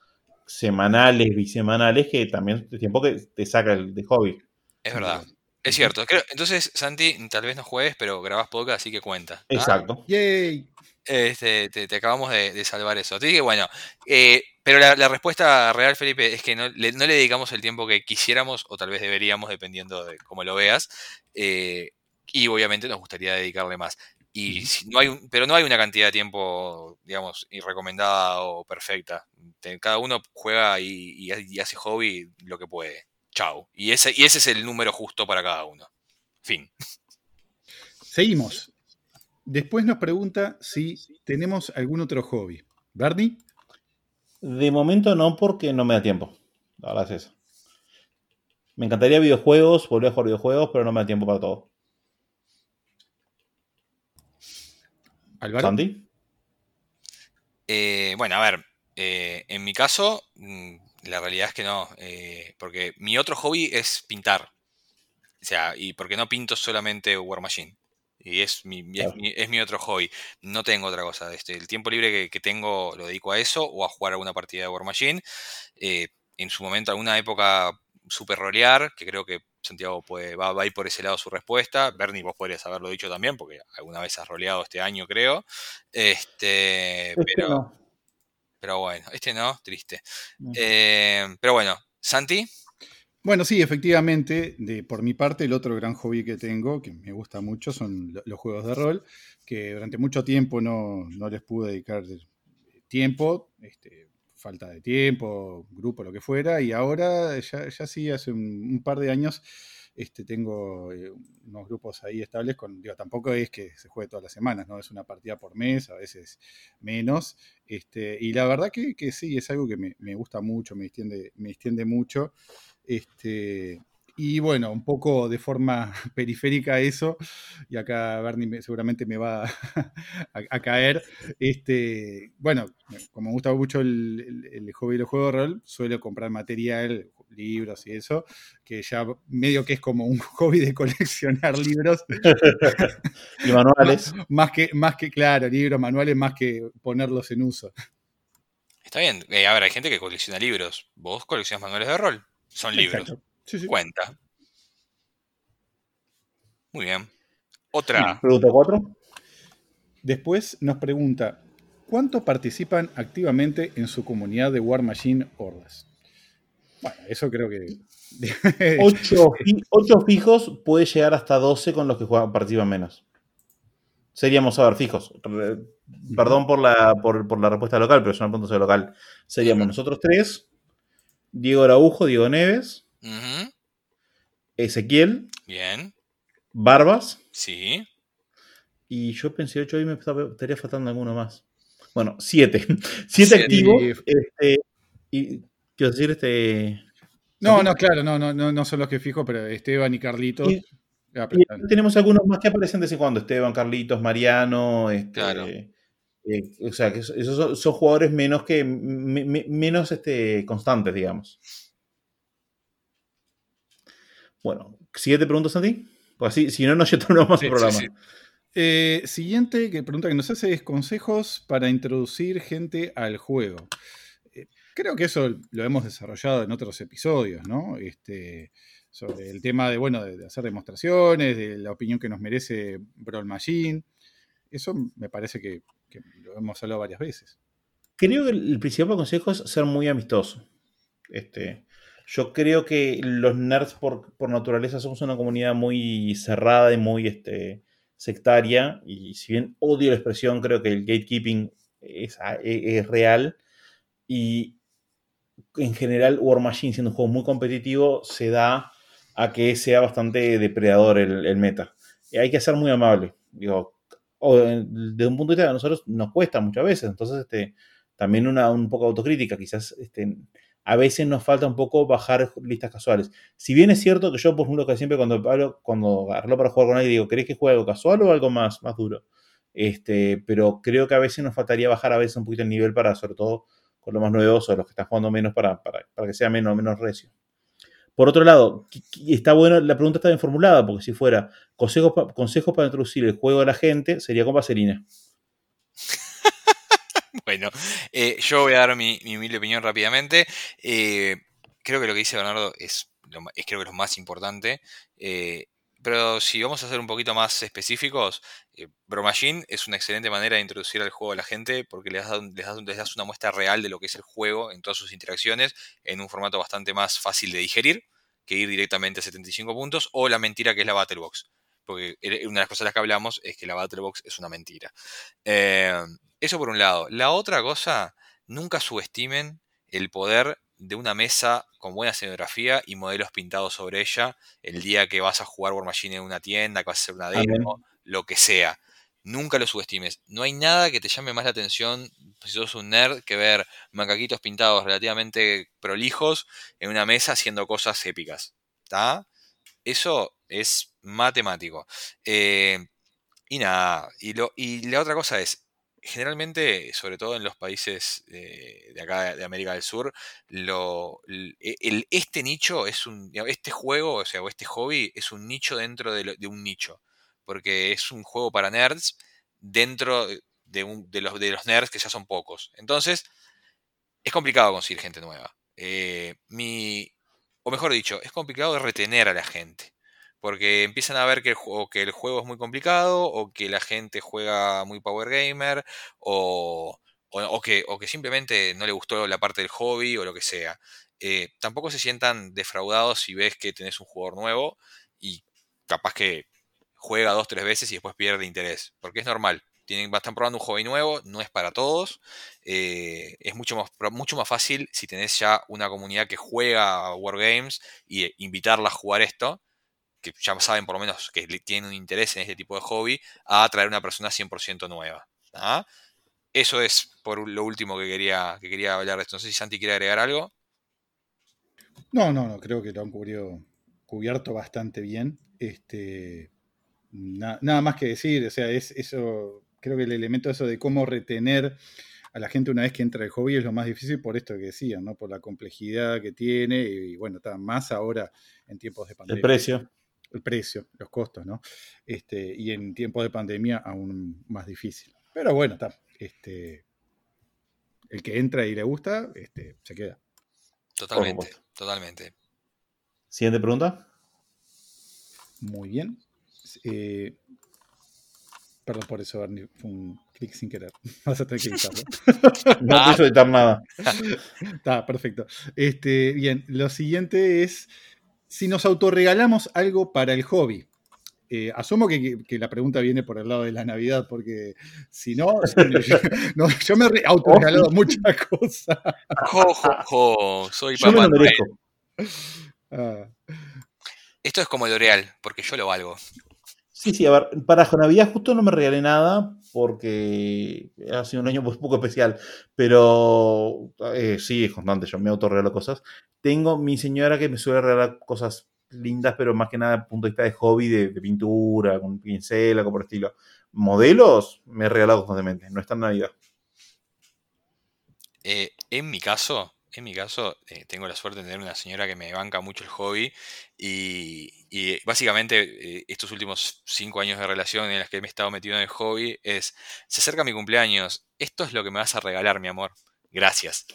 semanales, bisemanales, que también es tiempo que te saca el de hobby. Es verdad. Es cierto. Creo- entonces, Santi, tal vez no juegues, pero grabás podcast, así que cuenta. Exacto. ¡Yay! Este, te, te acabamos de, de salvar eso. Así que bueno, eh, pero la, la respuesta real, Felipe, es que no le, no le dedicamos el tiempo que quisiéramos, o tal vez deberíamos, dependiendo de cómo lo veas. eh, y obviamente nos gustaría dedicarle más. Y si no hay un- pero no hay una cantidad de tiempo, digamos, irrecomendada o perfecta. Te- cada uno juega y, y ha- y hace hobby lo que puede. Chau. Y ese, y ese es el número justo para cada uno. Fin. Seguimos. Después nos pregunta si tenemos algún otro hobby. ¿Bernie? De momento no, porque no me da tiempo. La verdad es eso. Me encantaría videojuegos, volver a jugar videojuegos, pero no me da tiempo para todo. ¿Álvaro? ¿Sandy? Eh, bueno, a ver, eh, en mi caso, mm, la realidad es que no, eh, porque mi otro hobby es pintar. O sea, y porque no pinto solamente War Machine. Y es mi, es mi, es mi otro hobby. No tengo otra cosa. Este, el tiempo libre que, que tengo lo dedico a eso o a jugar alguna partida de War Machine. Eh, en su momento, alguna época super rolear, que creo que Santiago puede, va, va a ir por ese lado su respuesta. Bernie, vos podrías haberlo dicho también, porque alguna vez has roleado este año, creo. Este, Este pero. Pero bueno, este no, triste. Eh, pero bueno, Santi, Bueno, sí, efectivamente, de, por mi parte, el otro gran hobby que tengo, que me gusta mucho, son lo- los juegos de rol, que durante mucho tiempo no, no les pude dedicar tiempo, este, falta de tiempo, grupo, lo que fuera, y ahora ya, ya sí, hace un, un par de años este, tengo eh, unos grupos ahí estables, con, digo, tampoco es que se juegue todas las semanas, ¿no? Es una partida por mes, a veces menos, este, y la verdad que, que sí, es algo que me, me gusta mucho, me extiende, me extiende mucho. Este, y bueno, un poco de forma periférica eso, y acá Bernie me- seguramente me va a, caer. Este, bueno, como me gusta mucho el, el- el hobby del juego de rol, suelo comprar material, libros y eso, que ya medio que es como un hobby de coleccionar libros, Y manuales. más que, más que, claro, libros, manuales, más que ponerlos en uso. está bien. Eh, a ver, hay gente que colecciona libros. Vos coleccionas manuales de rol. Son libros. Exacto. Sí, sí. Cuenta. Muy bien. Otra. Pregunta 4. Después nos pregunta, ¿cuánto participan activamente en su comunidad de War Machine Hordas? Bueno, eso creo que... 8, fijos puede llegar hasta 12 con los que juegan, participan menos. Seríamos, a ver, fijos. Perdón por la, por, por la respuesta local, pero es una pregunta sobre local. Seríamos nosotros tres, Diego Araujo, Diego Neves, Ezequiel, Bien. Barbas, Sí. y yo pensé 8 y me estaría faltando alguno más. Bueno, 7. 7 Siete. activos. Este, y quiero decir, este. No, no, claro, no, no, no, no son los que fijo, pero Esteban y Carlitos... Y- ah, Y pero- tenemos algunos más que aparecen de vez en cuando. Esteban, Carlitos, Mariano. Este, Claro. eh, o sea, que esos son, son jugadores menos que me- me- menos este, constantes, digamos. Bueno, siguiente pregunta, Santi. Pues así, si no, no ya terminamos más Sí, el sí, programa. sí. Eh, siguiente que pregunta que nos hace es consejos para introducir gente al juego. Creo que eso lo hemos desarrollado en otros episodios, ¿no? Este, sobre el tema de, bueno, de, hacer demostraciones, de la opinión que nos merece Brawl Machine. Eso me parece que, lo hemos hablado varias veces. Creo que el principal consejo es ser muy amistoso. Este, yo creo que los nerds por, por naturaleza somos una comunidad muy cerrada y muy este, sectaria. Y si bien odio la expresión, creo que el gatekeeping es, es real. Y en general, War Machine, siendo un juego muy competitivo, se da a que sea bastante depredador el, meta. Y hay que ser muy amable. Digo, un punto de vista a nosotros nos cuesta muchas veces. Entonces, este, también una, un poco autocrítica. Quizás este, a veces nos falta un poco bajar listas casuales. Si bien es cierto que yo, por ejemplo, que siempre cuando hablo, cuando agarro para jugar con alguien, digo, ¿querés que juegue algo casual o algo más, más duro? Este, pero creo que a veces nos faltaría bajar a veces un poquito el nivel para, sobre todo, con los más nuevos o los que están jugando menos para, para, para que sea menos, menos recio. Por otro lado, está bueno, la pregunta está bien formulada, porque si fuera consejos, consejos para introducir el juego a la gente, sería con vaselina. bueno, eh, yo voy a dar mi, mi humilde opinión rápidamente. Eh, creo que lo que dice Bernardo es, lo, creo que lo más importante. Eh, pero si vamos a ser un poquito más específicos, eh, es una excelente manera de introducir al juego a la gente porque les das, una muestra real de lo que es el juego en todas sus interacciones en un formato bastante más fácil de digerir que ir directamente a 75 puntos o la mentira que es la Battle Box. Porque una de las cosas de las que hablamos es que la Battle Box es una mentira. Eh, eso por un lado. La otra cosa, nunca subestimen el poder de una mesa con buena escenografía y modelos pintados sobre ella el día que vas a jugar War Machine en una tienda, que vas a hacer una demo, lo que sea. Nunca lo subestimes. No hay nada que te llame más la atención si sos un nerd que ver macaquitos pintados relativamente prolijos en una mesa haciendo cosas épicas. ¿Está? Eso es matemático. Eh, y nada, y, lo, y la otra cosa es, generalmente, sobre todo en los países de, de acá de América del Sur, lo, el, este nicho es un. Este juego, o sea, o este hobby es un nicho dentro de, lo, de un nicho. Porque es un juego para nerds dentro de, un, de, los, de los nerds que ya son pocos. Entonces, es complicado conseguir gente nueva. Eh, mi, o mejor dicho, es complicado retener a la gente porque empiezan a ver que el, juego, que el juego es muy complicado o que la gente juega muy power gamer o, o, que, o que, simplemente no le gustó la parte del hobby o lo que sea. Eh, tampoco se sientan defraudados si ves que tenés un jugador nuevo y capaz que juega dos, tres veces y después pierde interés, porque es normal. Tienen, están probando un hobby nuevo, no es para todos. Eh, es mucho más, mucho más fácil si tenés ya una comunidad que juega Wargames y eh, invitarla a jugar esto, que ya saben por lo menos que tienen un interés en este tipo de hobby, a atraer una persona 100% nueva. ¿ah? Eso es por lo último que quería, que quería hablar de esto. No sé si Santi quiere agregar algo. No, no, no, creo que lo han cubrido, cubierto bastante bien. Este, na, nada más que decir, o sea, es eso, creo que el elemento eso de cómo retener a la gente una vez que entra el hobby es lo más difícil por esto que decían, ¿no? Por la complejidad que tiene y, bueno, está más ahora en tiempos de pandemia. El precio el precio, los costos, ¿no? Este, y en tiempos de pandemia aún más difícil. Pero bueno, está. Este, el que entra y le gusta, este, se queda. Totalmente, totalmente. Siguiente pregunta. Muy bien. Eh, perdón por eso, Bernie, fue un clic sin querer. Vas a tener que editarlo. no quiso editar nada. Está, perfecto. Este, bien, lo siguiente es si nos autorregalamos algo para el hobby. Eh, asumo que, que, la pregunta viene por el lado de la Navidad, porque si no, yo, no, yo me he autorregalado muchas cosas. Jo, jo, jo, soy yo papá Noel. Ah. Esto es como el L'Oreal, porque yo lo valgo. Sí, sí, a ver, para Navidad justo no me regalé nada porque ha sido un año un poco especial, pero eh, sí, es constante, yo me autorregalo cosas. Tengo mi señora que me suele regalar cosas lindas, pero más que nada desde el punto de vista de hobby, de, pintura, con pincel, algo por el estilo. Modelos me he regalado constantemente, no está en Navidad. Eh, en mi caso, en mi caso, eh, tengo la suerte de tener una señora que me banca mucho el hobby y, y básicamente eh, estos últimos cinco años de relación en las que me he estado metido en el hobby es, se acerca mi cumpleaños, esto es lo que me vas a regalar, mi amor. Gracias.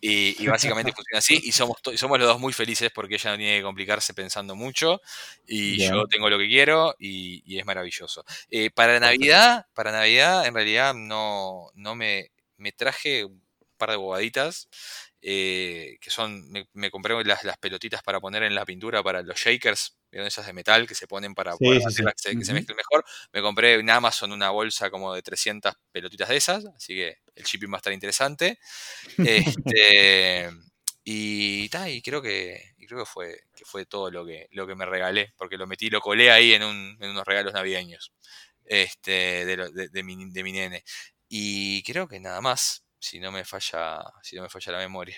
Y, y básicamente funciona así. Y somos, y somos los dos muy felices porque ella no tiene que complicarse pensando mucho. Y yo tengo lo que quiero y, y es maravilloso. Eh, para Navidad, para Navidad, en realidad no, no me, me traje par de bobaditas. eh, que son, me, me compré las, las pelotitas para poner en la pintura para los shakers, ¿vieron esas de metal que se ponen para Sí, poder sí, hacer sí. que se, mezclen mejor. Me compré en Amazon una bolsa como de 300 pelotitas de esas, así que el shipping va a estar interesante. Este, y, ta, y creo que y creo que fue que fue todo lo que lo que me regalé, porque lo metí, lo colé ahí en, un- en unos regalos navideños este, de, lo- de- de mi, de mi nene. Y creo que nada más, si no me falla, si no me falla la memoria.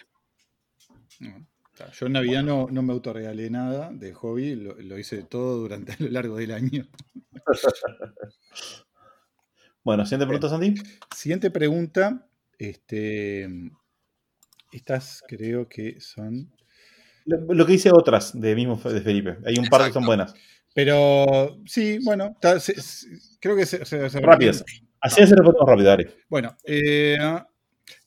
No. Yo en Navidad no, no me autorregalé nada de hobby, lo, lo hice todo durante a lo largo del año. Bueno, siguiente pregunta, Santi. Siguiente pregunta. Este, estas creo que son. Lo, lo que dice otras de mismo de Felipe. Hay un par que son buenas. Pero sí, bueno, ta- se- se- creo que se, se- se- Rápidas. Así es, respondemos rápido, dale. Bueno, eh,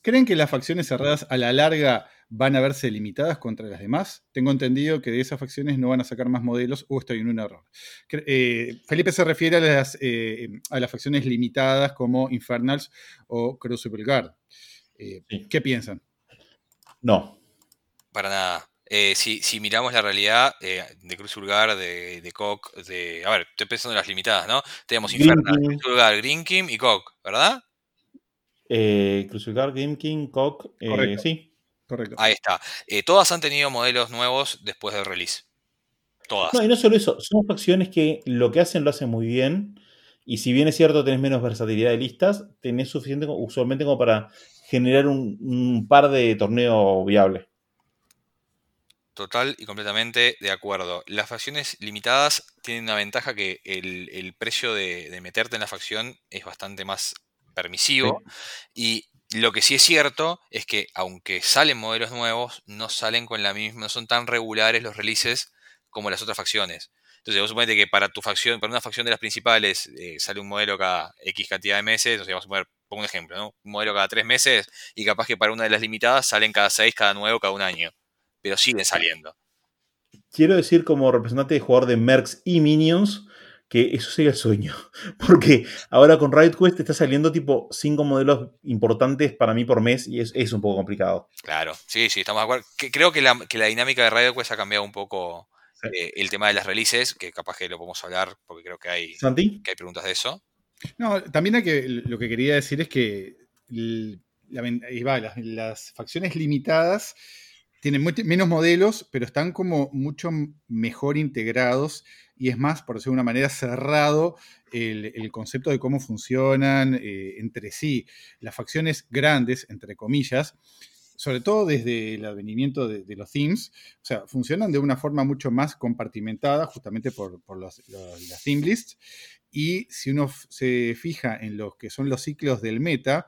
¿creen que las facciones cerradas a la larga van a verse limitadas contra las demás? Tengo entendido que de esas facciones no van a sacar más modelos o estoy en un error. Eh, Felipe se refiere a las, eh, a las facciones limitadas como Infernals o Crucible Guard. Eh, Sí. ¿Qué piensan? No. Para nada. Eh, si, si miramos la realidad eh, de Cruz Ulgar, de, de Koch, de. A ver, estoy pensando en las limitadas, ¿no? Tenemos Infernal. Cruz Ulgar, Green Kim y Koch, ¿verdad? Eh, Crucial Game King, Cock. eh, Correcto. sí. Correcto. Ahí está. Eh, todas han tenido modelos nuevos después del release. Todas. No, y no solo eso. Son facciones que lo que hacen lo hacen muy bien. Y si bien es cierto, tenés menos versatilidad de listas, tenés suficiente usualmente como para generar un, un par de torneo viable. Total y completamente de acuerdo. Las facciones limitadas tienen una ventaja que el, el precio de, de meterte en la facción es bastante más permisivo. Y lo que sí es cierto es que aunque salen modelos nuevos, no salen con la misma, no son tan regulares los releases como las otras facciones. Entonces, vos suponete que para tu facción, para una facción de las principales, eh, sale un modelo cada X cantidad de meses, entonces vamos a poner, pongo un ejemplo, ¿no? Un modelo cada tres meses, y capaz que para una de las limitadas salen cada seis, cada nueve, cada un año. Pero siguen saliendo. Quiero decir, como representante de jugador de Mercs y Minions, que eso sería el sueño. Porque ahora con Riot Quest está saliendo tipo cinco modelos importantes para mí por mes y es, es un poco complicado. Claro, sí, sí, estamos de acuerdo. Que- creo que la, que la dinámica de Radio Quest ha cambiado un poco Sí. eh, el tema de las releases, que capaz que lo podemos hablar porque creo que hay, Santi. que hay preguntas de eso. No, también hay que, lo que quería decir es que la las facciones limitadas tienen menos modelos, pero están como mucho mejor integrados y es más, por decirlo de una manera, cerrado el, concepto de cómo funcionan eh, entre sí. Las facciones grandes, entre comillas, sobre todo desde el advenimiento de, los themes, o sea, funcionan de una forma mucho más compartimentada, justamente por, por los- las theme lists. Y si uno se fija en los que son los ciclos del meta,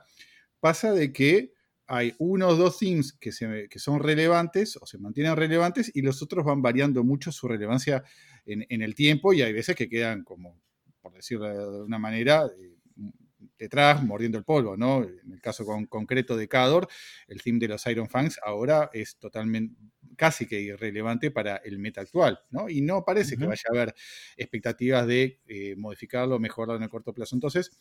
pasa de que hay uno o dos themes que, se- que son relevantes o se mantienen relevantes y los otros van variando mucho su relevancia en, en el tiempo y hay veces que quedan como, por decirlo de una manera, eh, detrás mordiendo el polvo, ¿no? En el caso con- concreto de Cador, el theme de los Iron Fangs ahora es totalmente, casi que irrelevante para el meta actual, ¿no? Y no parece que vaya a haber expectativas de eh, modificarlo, mejorarlo en el corto plazo. Entonces,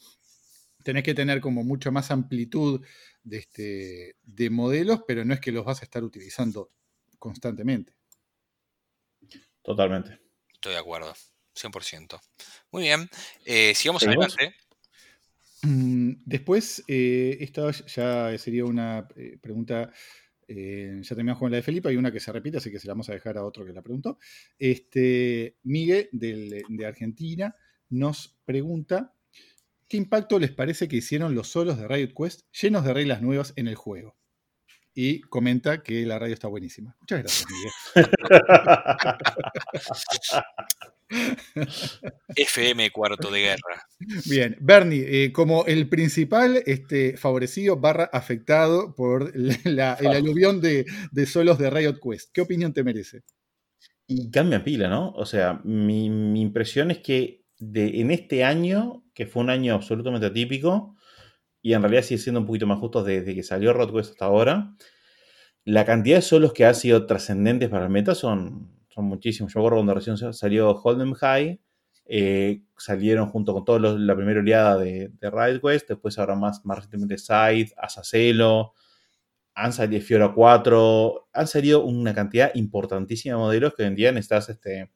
tenés que tener como mucho más amplitud de, este, de modelos, pero no es que los vas a estar utilizando constantemente. Totalmente. Estoy de acuerdo, 100%. Muy bien, eh, sigamos adelante. Mm, Después, eh, esta ya sería una eh, pregunta, eh, ya terminamos con la de Felipe, hay una que se repite, así que se la vamos a dejar a otro que la preguntó. Este, Miguel, del- de Argentina, nos pregunta, ¿qué impacto les parece que hicieron los solos de Riot Quest llenos de reglas nuevas en el juego? Y comenta que la radio está buenísima. Muchas gracias, Miguel. FM Cuarto de Guerra. Bien, Bernie, eh, como el principal este, favorecido barra afectado por la- el aluvión de, de solos de Riot Quest, ¿qué opinión te merece? Y cambia pila, ¿no? O sea, mi, mi impresión es que de, en este año, que fue un año absolutamente atípico, y en realidad sigue siendo un poquito más justo desde que salió Road Quest hasta ahora. La cantidad de solos que ha sido trascendentes para el meta son, son muchísimos. Yo recuerdo cuando recién salió Hold'em High, eh, salieron junto con toda la primera oleada de, de después ahora más, más recientemente Side, Asacelo, han salido Fiora 4, han salido una cantidad importantísima de modelos que hoy en día necesitas, este,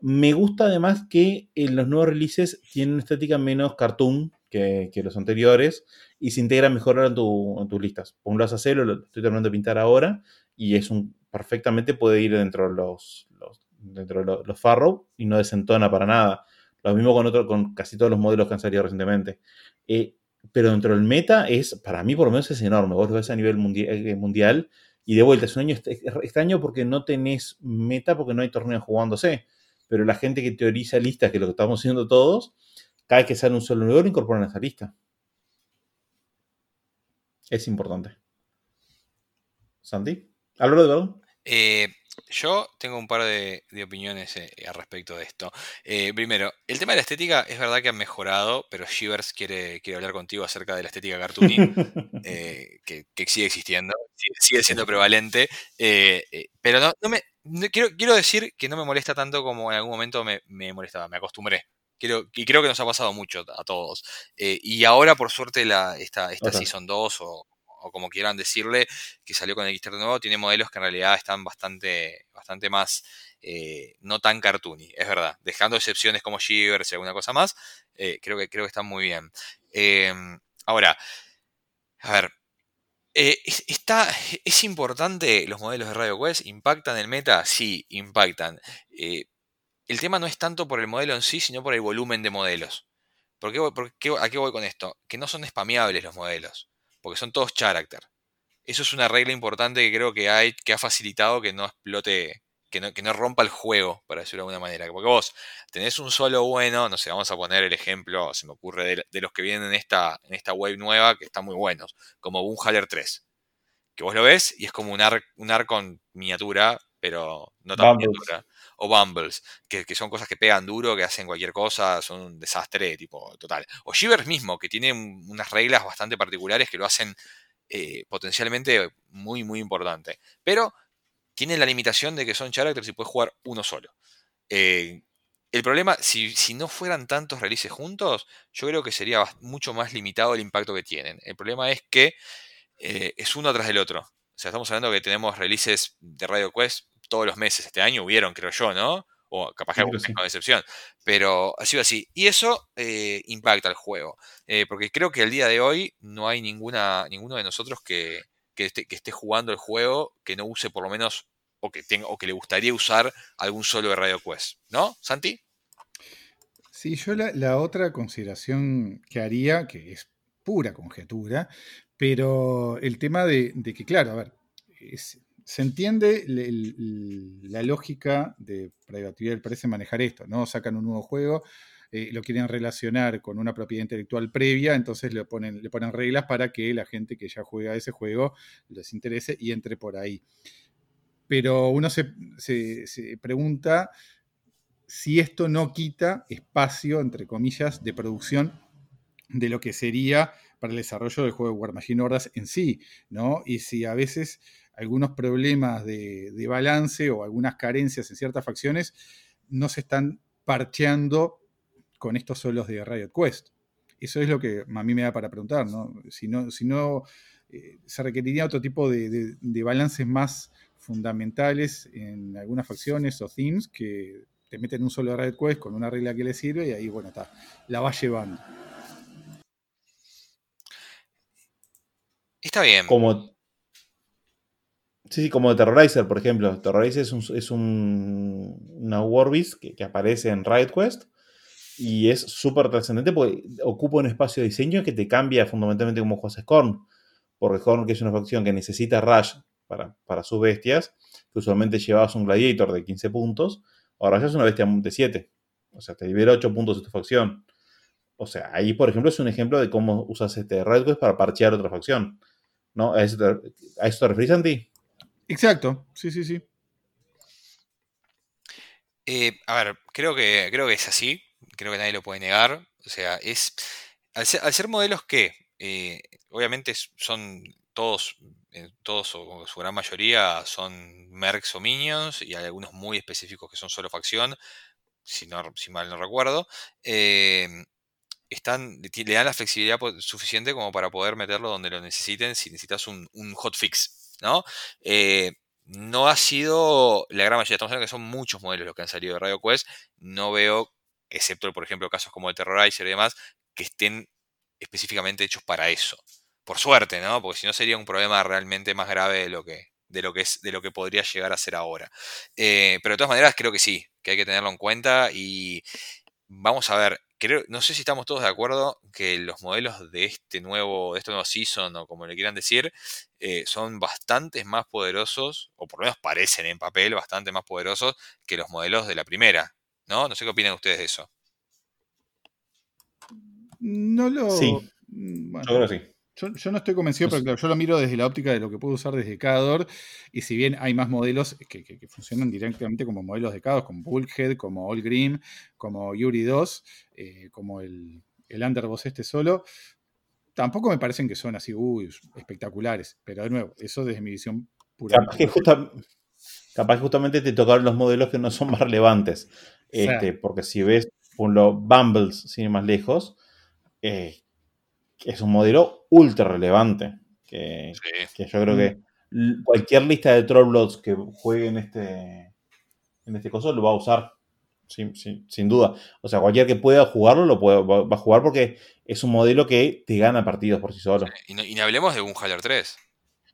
Me gusta además que en los nuevos releases tienen una estética menos cartoon que, que los anteriores y se integra mejor en, tu- tus listas. Por lado Asacelo, lo estoy terminando de pintar ahora y es un perfectamente puede ir dentro de los, los- dentro de los, Farrow y no desentona para nada. Lo mismo con otro, con casi todos los modelos que han salido recientemente. Eh, pero dentro del meta es, para mí por lo menos es enorme. Vos lo ves a nivel eh, mundial y de vuelta es un año extraño porque no tenés meta, porque no hay torneos jugándose. Pero la gente que teoriza listas, que es lo que estamos haciendo todos, cada vez que sale un solo lo incorporan a esa lista. Es importante. Santi, Álvaro, de verdad. Eh, yo tengo un par de, de opiniones eh, al respecto de esto. Eh, primero, el tema de la estética es verdad que ha mejorado, pero Shivers quiere, quiere hablar contigo acerca de la estética cartoony, eh, que, que sigue existiendo, sigue, sigue siendo prevalente. eh, eh, pero no, no me, no- quiero, quiero decir que no me molesta tanto como en algún momento me, me molestaba, me acostumbré. Quiero, y creo que nos ha pasado mucho a todos. Eh, y ahora, por suerte, la, esta, esta Ok. Season 2 o, o como quieran decirle, que salió con el Kickstarter nuevo, tiene modelos que en realidad están bastante, bastante más, eh, no tan cartoony, es verdad. Dejando excepciones como Shivers y alguna cosa más, eh, creo, que, creo que están muy bien. Eh, ahora, a ver, eh, es, está, ¿es importante los modelos de Radio Quest? ¿Impactan el meta? Sí, impactan. El tema no es tanto por el modelo en sí, sino por el volumen de modelos. ¿Por por qué- ¿A qué voy con esto? Que no son spameables los modelos, porque son todos character. Eso es una regla importante que creo que, hay, que ha facilitado que no explote, que no, que no rompa el juego, para decirlo de alguna manera. Porque vos tenés un solo bueno, no sé, vamos a poner el ejemplo, se me ocurre, de, de los que vienen en esta, en esta wave nueva, que están muy buenos, como Boomhaller 3. Que vos lo ves y es como un arc, un arco en miniatura, pero no tan miniatura. O Bumbles, que, son cosas que pegan duro, que hacen cualquier cosa, son un desastre, tipo, total. O Shivers mismo, que tiene un- unas reglas bastante particulares que lo hacen eh, potencialmente muy, muy importante. Pero tienen la limitación de que son characters y puedes jugar uno solo. Eh, el problema, si, si no fueran tantos releases juntos, yo creo que sería mucho más limitado el impacto que tienen. El problema es que eh, es uno tras del otro. O sea, estamos hablando que tenemos releases de Radio Quest todos los meses. Este año hubieron, creo yo, ¿no? O capaz que Sí, sí. con excepción. Pero ha sido así. Y eso eh, impacta al juego. Eh, porque creo que el día de hoy no hay ninguna, ninguno de nosotros que, que esté, que esté jugando el juego que no use por lo menos o que, tenga, o que le gustaría usar algún solo de Radio Quest. ¿No, Santi? Sí, yo la, la otra consideración que haría, que es pura conjetura, pero el tema de, de que, claro, a ver, es- se entiende la lógica de Private parece manejar esto, ¿no? Sacan un nuevo juego, eh, lo quieren relacionar con una propiedad intelectual previa, entonces le ponen, le ponen reglas para que la gente que ya juega ese juego les interese y entre por ahí. Pero uno se pregunta si esto no quita espacio, entre comillas, de producción de lo que sería para el desarrollo del juego de War Machine Hordas en sí, ¿no? Y si a veces algunos problemas de, de balance o algunas carencias en ciertas facciones no se están parcheando con estos solos de Riot Quest. Eso es lo que a mí me da para preguntar, ¿no? Si no, si no eh, se requeriría otro tipo de, de- de balances más fundamentales en algunas facciones o themes que te meten un solo Riot Quest con una regla que le sirve y ahí, bueno, está, la vas llevando. Está bien. Como. Sí, sí, como Terrorizer, por ejemplo. Terrorizer es, un, es un, una Warbeast que, que aparece en Riot Quest y es súper trascendente porque ocupa un espacio de diseño que te cambia fundamentalmente cómo juegas Scorn. Porque Scorn, que es una facción que necesita Rush para, para sus bestias, que usualmente llevabas un Gladiator de 15 puntos, ahora ya es una bestia de 7. O sea, te libera 8 puntos de tu facción. O sea, ahí, por ejemplo, es un ejemplo de cómo usas este Riot Quest para parchear otra facción. ¿No? ¿A eso te, a eso? Exacto, sí, sí, sí. Eh, a ver, creo que, creo que es así. Creo que nadie lo puede negar. O sea, es. al ser, modelos que eh, obviamente son todos, eh, todos o su gran mayoría son mercs o minions y hay algunos muy específicos que son solo facción, si, no, si mal no recuerdo. están, le dan la flexibilidad suficiente como para poder meterlo donde lo necesiten si necesitas un, un hotfix, ¿no? Eh, no ha sido la gran mayoría, estamos hablando que son muchos modelos los que han salido de Radio Quest, no veo, excepto por ejemplo casos como el Terrorizer y demás, que estén específicamente hechos para eso. Por suerte, ¿no? Porque si no sería un problema realmente más grave de lo que, de lo que, es, de lo que podría llegar a ser ahora. Eh, pero de todas maneras creo que sí, que hay que tenerlo en cuenta y vamos a ver, creo, no sé si estamos todos de acuerdo que los modelos de este nuevo, de este nuevo season o como le quieran decir, eh, son bastante más poderosos, o por lo menos parecen en papel bastante más poderosos que los modelos de la primera, ¿no? No sé qué opinan ustedes de eso. No lo. Sí. mm, bueno, Yo creo que sí. Yo, yo no estoy convencido, pero claro, yo lo miro desde la óptica de lo que puedo usar desde Cador. Y si bien hay más modelos que, que- que funcionan directamente como modelos de Cador, como Bulkhead, como All Grim, como Yuri 2, eh, como el, el Underboss este solo, tampoco me parecen que son así, uy, espectaculares. Pero de nuevo, eso desde mi visión pura. Capaz que, justa- capaz que justamente te tocaron los modelos que no son más relevantes. Este, porque si ves, por Bumbles, sin ir más lejos, eh, que es un modelo ultra relevante. Que, Sí. que yo creo Mm. que l- cualquier lista de Trollblots que juegue en este, en este coso lo va a usar. Sin, sin- sin duda. O sea, cualquier que pueda jugarlo lo puede, va, va a jugar porque es un modelo que te gana partidos por sí solo. Y, no, y ni hablemos de un Haller 3.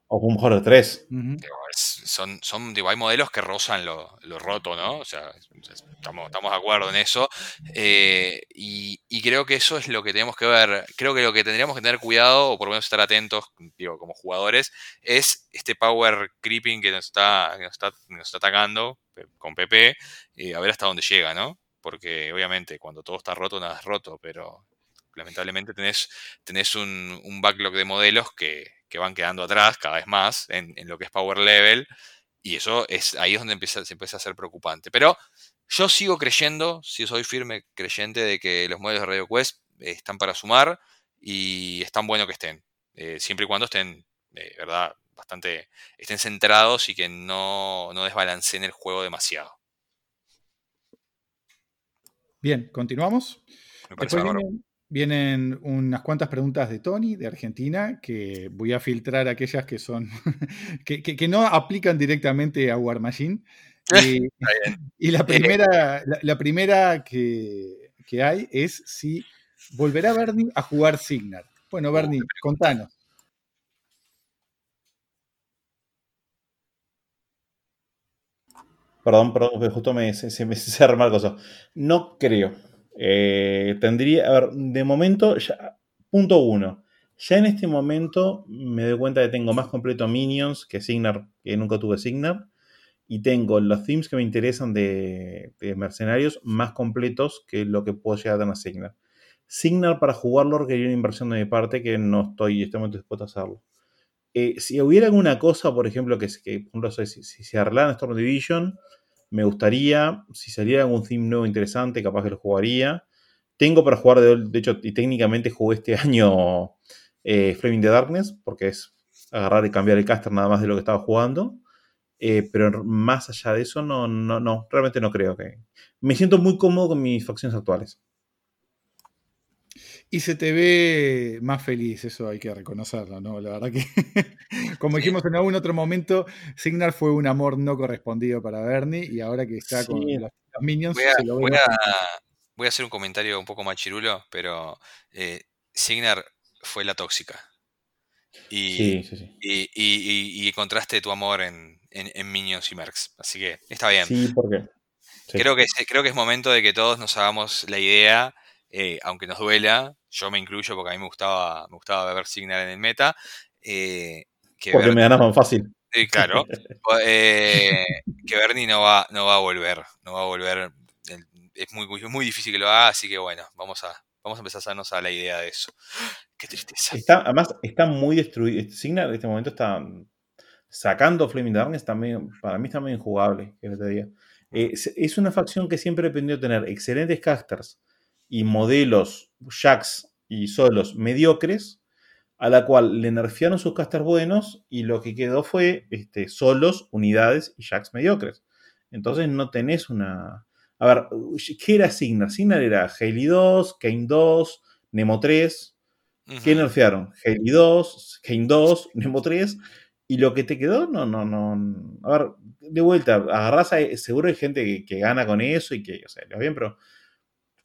O un Horror 3. Ujú. Digo, es- son, son, digo, hay modelos que rozan lo, lo roto, ¿no? O sea, es- estamos, estamos de acuerdo en eso. Eh, y, y creo que eso es lo que tenemos que ver. Creo que lo que tendríamos que tener cuidado, o por lo menos estar atentos, digo, como jugadores, es este power creeping que nos está, que nos está, que nos está atacando eh, con PP, y a ver hasta dónde llega, ¿no? Porque obviamente cuando todo está roto, nada es roto, pero lamentablemente tenés, tenés un, un backlog de modelos que, que van quedando atrás cada vez más en, en lo que es power level. Y eso es ahí es donde empieza, se empieza a ser preocupante. Pero yo sigo creyendo, si soy firme creyente de que los modelos de Radio Quest eh, están para sumar y es tan bueno que estén. eh, siempre y cuando estén, eh, ¿verdad? Bastante, estén centrados y que no, no desbalanceen el juego demasiado. Bien, continuamos. Me parece Después. Vienen, unas cuantas preguntas de Tony, de Argentina, que voy a filtrar aquellas que son que, que- que no aplican directamente a War Machine. Y, y la primera, la, la primera que, que hay es si volverá Bernie a jugar Signar. Bueno, Bernie, contanos. Perdón, perdón, justo me, se, se me se arma el coso. No creo. Eh, tendría, a ver, de momento, ya- punto uno. Ya en este momento me doy cuenta que tengo más completo Minions que Signar, que nunca tuve Signar. Y tengo los themes que me interesan de, mercenarios más completos que lo que puedo llegar a tener Signar. Signar para jugarlo requería una inversión de mi parte que no estoy en este momento dispuesto a hacerlo. Eh, si hubiera alguna cosa, por ejemplo, que, que por ejemplo, si, si se arreglara en Storm Division, me gustaría, si saliera algún theme nuevo interesante, capaz que lo jugaría. Tengo para jugar, de, de hecho, y técnicamente jugué este año eh, Flaming the Darkness, porque es agarrar y cambiar el caster nada más de lo que estaba jugando. Eh, pero más allá de eso, no, no, no, realmente no creo que. Me siento muy cómodo con mis facciones actuales. Y se te ve más feliz, eso hay que reconocerlo, ¿no? La verdad que, como dijimos en algún otro momento, Signar fue un amor no correspondido para Bernie y ahora que está con los, los Minions Voy a, se lo ve voy más a- voy a hacer un comentario un poco machirulo, pero eh, Signar fue la tóxica. Y, Sí, sí, sí. y, y- y- encontraste tu amor en, en- en Minions y Mercs. Así que está bien. Sí, porque. Creo, que, es- creo que es momento de que todos nos hagamos la idea, eh, aunque nos duela, yo me incluyo porque a mí me gustaba, me gustaba ver Signar en el meta, eh, que Porque Bernie- me ganaban fácil. Sí, claro. eh, que Bernie no va, no va a volver. No va a volver. Es muy, muy, muy difícil que lo haga, así que bueno, vamos a, vamos a empezar a hacernos a la idea de eso. Qué tristeza. Está, además, está muy destruido. Signar en este momento está sacando Flaming Darkness también, para mí está muy injugable, que te diga. Eh, es, una facción que siempre dependió de tener excelentes casters y modelos, jacks y solos mediocres, a la cual le nerfearon sus casters buenos y lo que quedó fue este, solos, unidades y jacks mediocres. Entonces no tenés una... A ver, ¿qué era Signar? Signar era Haley 2, Kane 2, Nemo 3. ¿Qué Ujú. nerfearon? Haley 2, Kane 2, Nemo 3. Y lo que te quedó, no, no, no. A ver, de vuelta, agarrás a. Seguro hay gente que, que gana con eso y que, o sea, va bien, pero.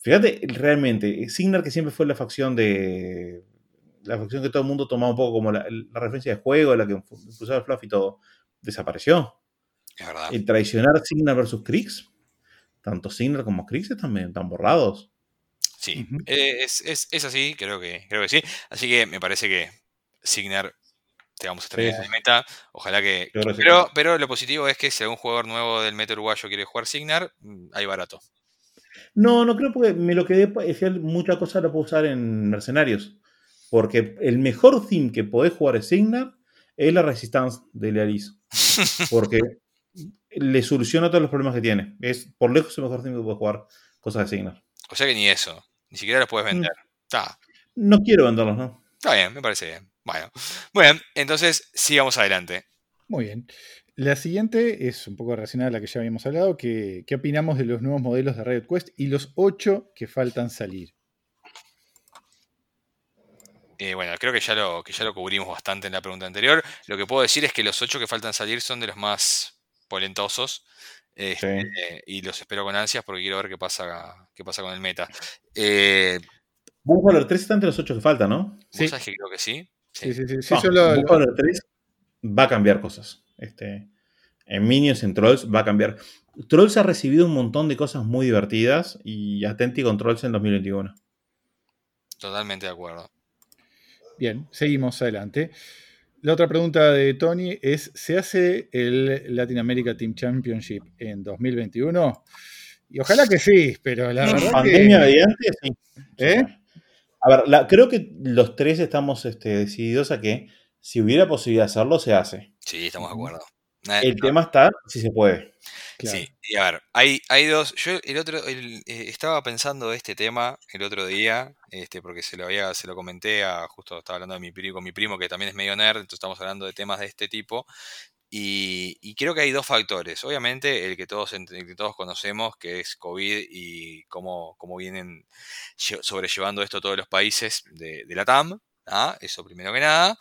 Fíjate, realmente, Signar, que siempre fue la facción de. La facción que todo el mundo tomaba un poco como la, la referencia de juego, la que usaba el fluff y todo, desapareció. Es verdad. El traicionar Signar versus Kriegs, tanto Signar como Kriegs están, están borrados. Sí, eh, es, es- es así, creo que, creo que sí. Así que me parece que Signar te vamos a tener Sí, meta. Ojalá que. Pero, pero lo positivo es que si algún jugador nuevo del meta uruguayo quiere jugar Signar, mm, hay barato. No, no creo porque me lo quedé, es que mucha cosa la puedo usar en Mercenarios. Porque el mejor theme que podés jugar en Signar es la Resistance de Lealis. Porque le soluciona todos los problemas que tiene. Es por lejos el mejor theme que podés jugar cosas de Signar. O sea que ni eso. Ni siquiera los puedes Mm. vender. Está, No quiero venderlos, ¿no? está bien, me parece bien. Bueno, bueno, entonces sigamos adelante. Muy bien. La siguiente es un poco relacionada a la que ya habíamos hablado. que- ¿Qué opinamos de los nuevos modelos de Riot Quest y los ocho que faltan salir? Eh, bueno, creo que ya, lo, que ya lo cubrimos bastante en la pregunta anterior. Lo que puedo decir es que los ocho que faltan salir son de los más polentosos. este, y los espero con ansias porque quiero ver qué pasa, qué pasa con el meta. Eh, Bullhauler 3 está entre los 8 que faltan, ¿no? ¿Vos Sí. sabés que creo que sí? Sí, sí, sí. sí, No, yo lo- lo- Bullhauler 3 va a cambiar cosas. Este, en Minions, en Trolls, va a cambiar. Trolls ha recibido un montón de cosas muy divertidas y atenti con Trolls en 2021. Totalmente de acuerdo. Bien, seguimos adelante. La otra pregunta de Tony es: ¿se hace el Latin America Team Championship en 2021? Y ojalá que sí, pero la verdad Pandemia que. mediante, sí. ¿Eh? A ver, la- creo que los tres estamos este, decididos a que si hubiera posibilidad de hacerlo, se hace. Sí, estamos de acuerdo. El no, tema está si se puede. Claro. Sí, y a ver, hay, hay dos. Yo el otro el, eh, estaba pensando este tema el otro día, este, porque se lo había, se lo comenté a, justo estaba hablando de mi primo, con mi primo que también es medio nerd, entonces estamos hablando de temas de este tipo. Y, y creo que hay dos factores. Obviamente, el que todos, ent- el que todos conocemos, que es COVID y cómo, cómo vienen lle- sobrellevando esto todos los países de, de la TAM. ¿ah? Eso primero que nada.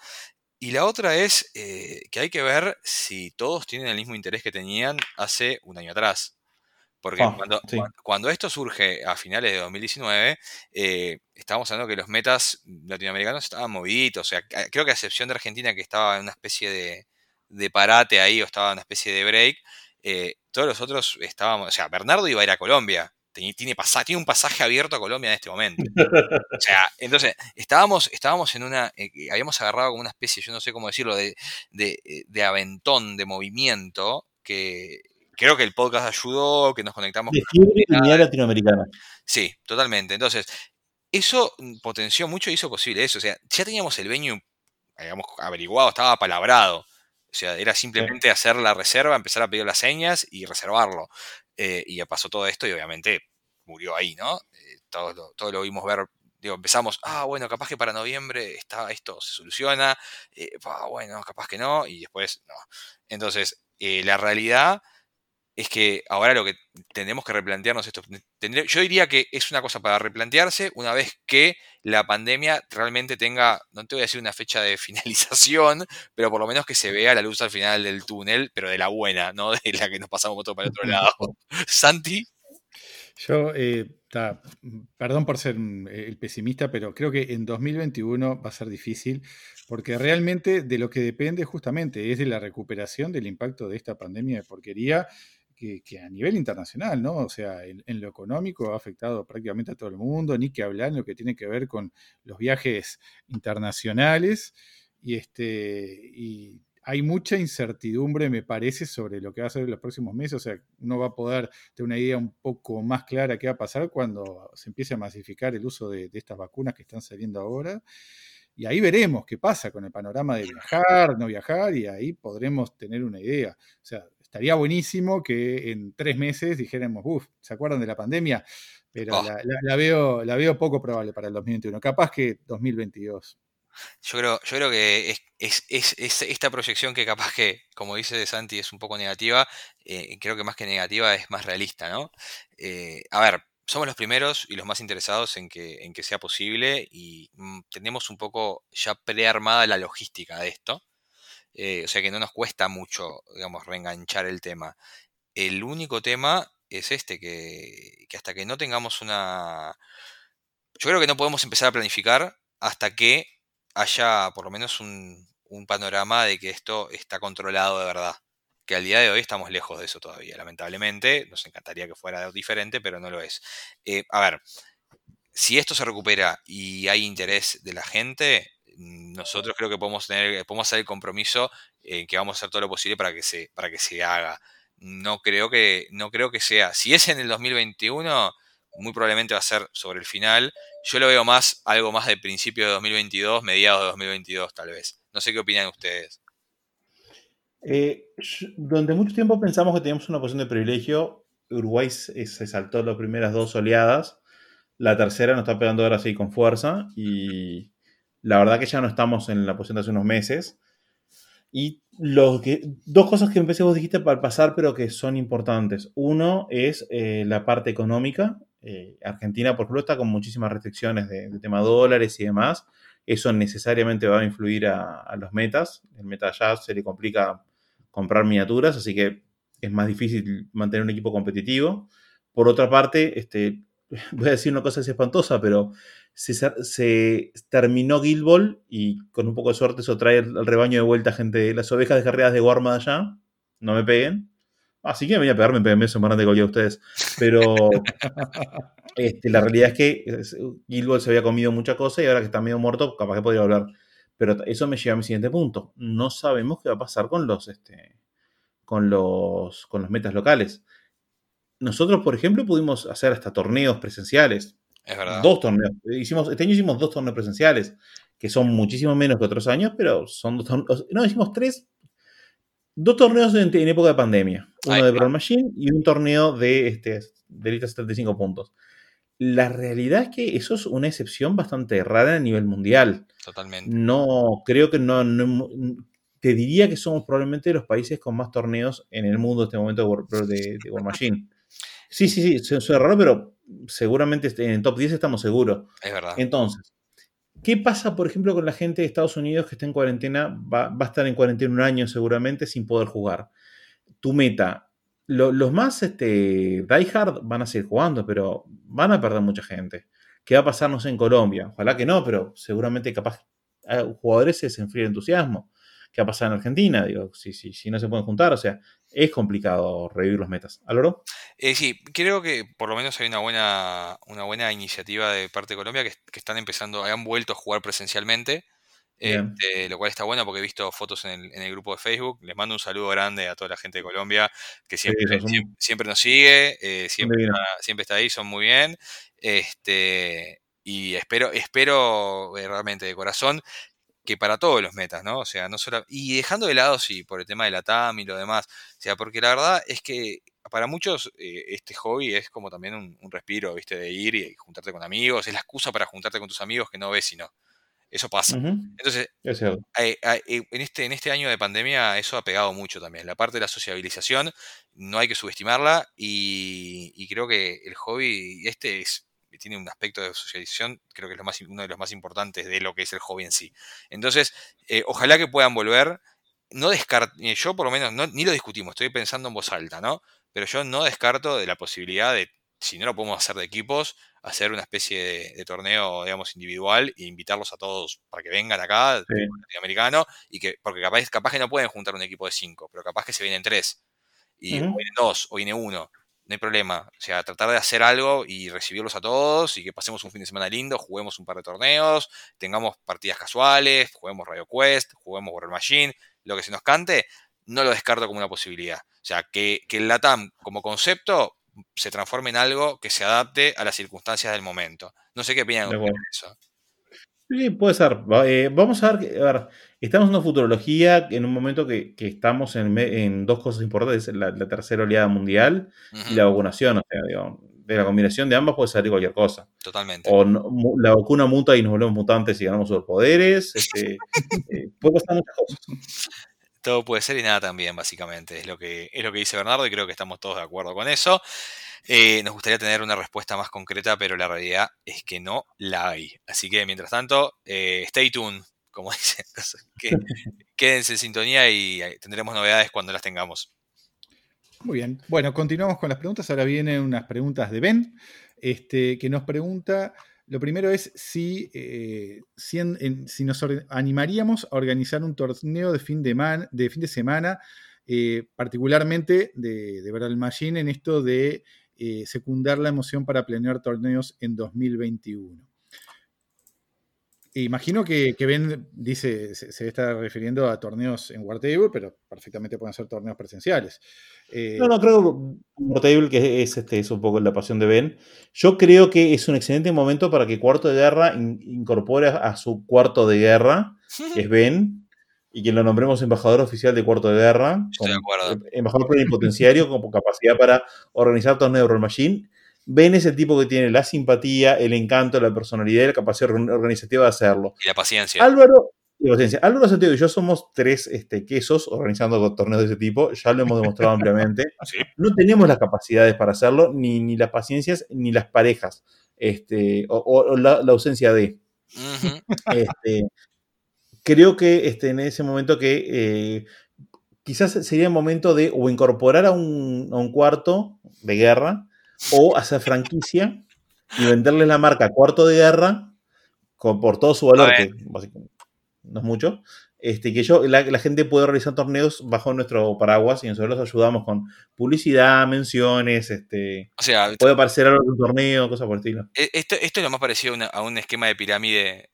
Y la otra es eh, que hay que ver si todos tienen el mismo interés que tenían hace un año atrás. Porque Ah, cuando, sí. cuando esto surge a finales de 2019, eh, estábamos hablando que los metas latinoamericanos estaban moviditos. O sea, creo que a excepción de Argentina, que estaba en una especie de, de parate ahí, o estaba en una especie de break, eh, todos los otros estábamos. O sea, Bernardo iba a ir a Colombia. Tiene, pasa- tiene un pasaje abierto a Colombia en este momento. O sea, entonces, estábamos, estábamos en una. eh, habíamos agarrado como una especie, yo no sé cómo decirlo, de, de, eh, de aventón, de movimiento, que creo que el podcast ayudó, que nos conectamos De con la fiebre mundial latinoamericana. Sí, totalmente. Entonces, eso potenció mucho y hizo posible eso. O sea, ya teníamos el venue, habíamos averiguado, estaba palabrado. O sea, era simplemente hacer la reserva, empezar a pedir las señas y reservarlo. Eh, y ya pasó todo esto y obviamente murió ahí, ¿no? Eh, todos, lo, todos lo vimos ver. Digo, empezamos, ah, bueno, capaz que para noviembre está, esto se soluciona. eh, ah, bueno, capaz que no. Y después, no. Entonces, eh, la realidad es que ahora lo que tenemos que replantearnos esto. tendré- yo diría que es una cosa para replantearse una vez que la pandemia realmente tenga, no te voy a decir una fecha de finalización, pero por lo menos que se vea la luz al final del túnel, pero de la buena, no de la que nos pasamos todo para el otro lado. Santi, Yo, eh, perdón por ser mm, el pesimista, pero creo que en 2021 va a ser difícil, porque realmente de lo que depende justamente es de la recuperación del impacto de esta pandemia de porquería que, a nivel internacional, ¿no? O sea, en, en lo económico ha afectado prácticamente a todo el mundo, ni que hablar en lo que tiene que ver con los viajes internacionales. Y, este, y hay mucha incertidumbre, me parece, sobre lo que va a ser en los próximos meses. O sea, uno va a poder tener una idea un poco más clara qué va a pasar cuando se empiece a masificar el uso de, de estas vacunas que están saliendo ahora. Y ahí veremos qué pasa con el panorama de viajar, no viajar, y ahí podremos tener una idea. O sea, estaría buenísimo que en tres meses dijéramos, uff, ¿se acuerdan de la pandemia? Pero Oh. la, la- la veo, la veo poco probable para el 2021. Capaz que 2022. Yo creo, yo creo que es, es- es- es esta proyección que capaz que, como dice Santi, es un poco negativa, eh, creo que más que negativa es más realista, ¿no? Eh, a ver, somos los primeros y los más interesados en que, en que sea posible y mm, tenemos un poco ya prearmada la logística de esto. eh, o sea que no nos cuesta mucho, digamos, reenganchar el tema. El único tema es este, que, que hasta que no tengamos una... Yo creo que no podemos empezar a planificar hasta que haya por lo menos un, panorama de que esto está controlado de verdad. Que al día de hoy estamos lejos de eso todavía, lamentablemente. Nos encantaría que fuera diferente, pero no lo es. Eh, a ver, si esto se recupera y hay interés de la gente, mm, nosotros creo que podemos tener, podemos hacer el compromiso en que vamos a hacer todo lo posible para que se, para que se haga. No creo que, no creo que sea. Si es en el 2021, muy probablemente va a ser sobre el final. Yo lo veo más, algo más de principio de 2022, mediados de 2022 tal vez. No sé qué opinan ustedes. Eh, durante mucho tiempo pensamos que teníamos una posición de privilegio. Uruguay se, se saltó las primeras dos oleadas. La tercera nos está pegando ahora sí con fuerza. Y la verdad que ya no estamos en la posición de hace unos meses. Y lo dos cosas que empecé vos dijiste para pasar, pero que son importantes. Uno es eh, la parte económica. Eh, Argentina, por ejemplo, está con muchísimas restricciones de, tema dólares y demás. Eso necesariamente va a influir a, a los metas. El meta ya se le complica comprar miniaturas, así que es más difícil mantener un equipo competitivo. Por otra parte, este, voy a decir una cosa así espantosa, pero se, se terminó Guild Ball y con un poco de suerte eso trae al rebaño de vuelta gente, las ovejas descarriadas de Warma allá, no me peguen. Así que me voy a pegar, me peguen eso más grande que cualquiera de ustedes. Pero este, la realidad es que Guild Ball se había comido mucha cosa y ahora que está medio muerto, capaz que podría hablar. Pero eso me lleva a mi siguiente punto. No sabemos qué va a pasar con los, este, con los, con los metas locales. Nosotros, por ejemplo, pudimos hacer hasta torneos presenciales. Es verdad. Dos torneos. Hicimos, este año hicimos dos torneos presenciales, que son muchísimo menos que otros años, pero son dos torneos. No, hicimos tres. Dos torneos en, en época de pandemia. Uno de. Brawl Machine y un torneo de, este, de listas 75 puntos. La realidad es que eso es una excepción bastante rara a nivel mundial. Totalmente. No, creo que no, no- te diría que somos probablemente los países con más torneos en el mundo en este momento de, de, de War Machine. Sí, sí, sí, su- suena raro, pero seguramente en el top 10 estamos seguros. Es verdad. Entonces, ¿qué pasa, por ejemplo, con la gente de Estados Unidos que está en cuarentena? Va, a estar en cuarentena un año seguramente sin poder jugar. Tu meta, lo- los más este, diehard van a seguir jugando, pero van a perder mucha gente. ¿Qué va a pasar, no sé, en Colombia? Ojalá que no, pero seguramente capaz a jugadores se desenfría el entusiasmo. ¿Qué va a pasar en Argentina? Digo, si, si, si no se pueden juntar, o sea, es complicado revivir los metas. ¿Aloro? Eh, sí, creo que por lo menos hay una buena, una buena iniciativa de parte de Colombia que, que están empezando, han vuelto a jugar presencialmente, este, lo cual está bueno porque he visto fotos en el, en el grupo de Facebook. Les mando un saludo grande a toda la gente de Colombia que siempre, son- siempre nos sigue, eh, siempre, está, siempre está ahí, son muy bien. Este, y espero, espero eh, realmente de corazón que para todos los metas, ¿no? O sea, no solo. Y dejando de lado, sí, por el tema de la TAM y lo demás. O sea, porque la verdad es que para muchos eh, este hobby es como también un, un respiro, ¿viste? De ir y juntarte con amigos. Es la excusa para juntarte con tus amigos que no ves sino. Eso pasa. Entonces, Es eh, eh, eh, en, este, en este año de pandemia eso ha pegado mucho también. La parte de la sociabilización no hay que subestimarla y, y creo que el hobby este es, tiene un aspecto de socialización, creo que es lo más, uno de los más importantes de lo que es el hobby en sí. Entonces, eh, ojalá que puedan volver. No descarto, yo por lo menos no- ni lo discutimos, estoy pensando en voz alta, ¿no? Pero yo no descarto de la posibilidad de, si no lo podemos hacer de equipos, hacer una especie de, de torneo, digamos, individual e invitarlos a todos para que vengan acá, Sí. latinoamericano, y que, porque capaz, capaz que no pueden juntar un equipo de cinco, pero capaz que se vienen tres, y, Ujú. o vienen dos, o viene uno, no hay problema. O sea, tratar de hacer algo y recibirlos a todos y que pasemos un fin de semana lindo, juguemos un par de torneos, tengamos partidas casuales, juguemos Radio Quest, juguemos Warrior Machine, lo que se nos cante, no lo descarto como una posibilidad. O sea, que, que el LATAM como concepto se transforme en algo que se adapte a las circunstancias del momento. No sé qué opinan De eso. Sí, puede ser. Eh, vamos a ver, a ver, estamos en una futurología en un momento que, que estamos en, dos cosas importantes, la, la tercera oleada mundial y la vacunación. O sea, digo, de la combinación de ambas puede salir cualquier cosa. Totalmente. O no- la vacuna muta y nos volvemos mutantes y ganamos superpoderes. Este, eh, puede pasar muchas cosas. Todo puede ser y nada también, básicamente. Es lo que, es lo que dice Bernardo y creo que estamos todos de acuerdo con eso. Eh, nos gustaría tener una respuesta más concreta, pero la realidad es que no la hay. Así que, mientras tanto, eh, stay tuned, como dicen. Quédense en sintonía y eh, tendremos novedades cuando las tengamos. Muy bien. Bueno, continuamos con las preguntas. Ahora vienen unas preguntas de Ben, este, que nos pregunta. Lo primero es si, eh, si, en- si nos animaríamos a organizar un torneo de fin de, man- de, fin de semana, eh, particularmente de, de Machine, en esto de eh, secundar la emoción para planear torneos en 2021. Imagino que, que Ben dice, se, se está refiriendo a torneos en War Table, pero perfectamente pueden ser torneos presenciales. Eh, No, no, creo que Portable, que es, este, es un poco la pasión de Ben. Yo creo que es un excelente momento para que Cuarto de Guerra in- incorpore a, a su cuarto de guerra, que es Ben, y que lo nombremos embajador oficial de Cuarto de Guerra, Estoy de acuerdo. eh, embajador plenipotenciario con capacidad para organizar torneos de Roll Machine. Ben es el tipo que tiene la simpatía, el encanto, la personalidad y la capacidad organ- organizativa de hacerlo. Y la paciencia. Álvaro, y paciencia. Álvaro Santiago y yo somos tres este, quesos organizando torneos de ese tipo, ya lo hemos demostrado ampliamente. Sí. No tenemos las capacidades para hacerlo, ni, ni las paciencias, ni las parejas, este, o, la, la ausencia de. Este, creo que este, en ese momento que eh, quizás sería el momento de o incorporar a un, a un cuarto de guerra o hacer franquicia y venderle la marca cuarto de guerra con, por todo su valor, que no es mucho. Este, que yo, la, la gente puede realizar torneos bajo nuestro paraguas y nosotros los ayudamos con publicidad, menciones, este, O sea, puede aparecer algo en un torneo, cosas por el estilo. e- esto, esto es lo más parecido a, una- a un esquema de pirámide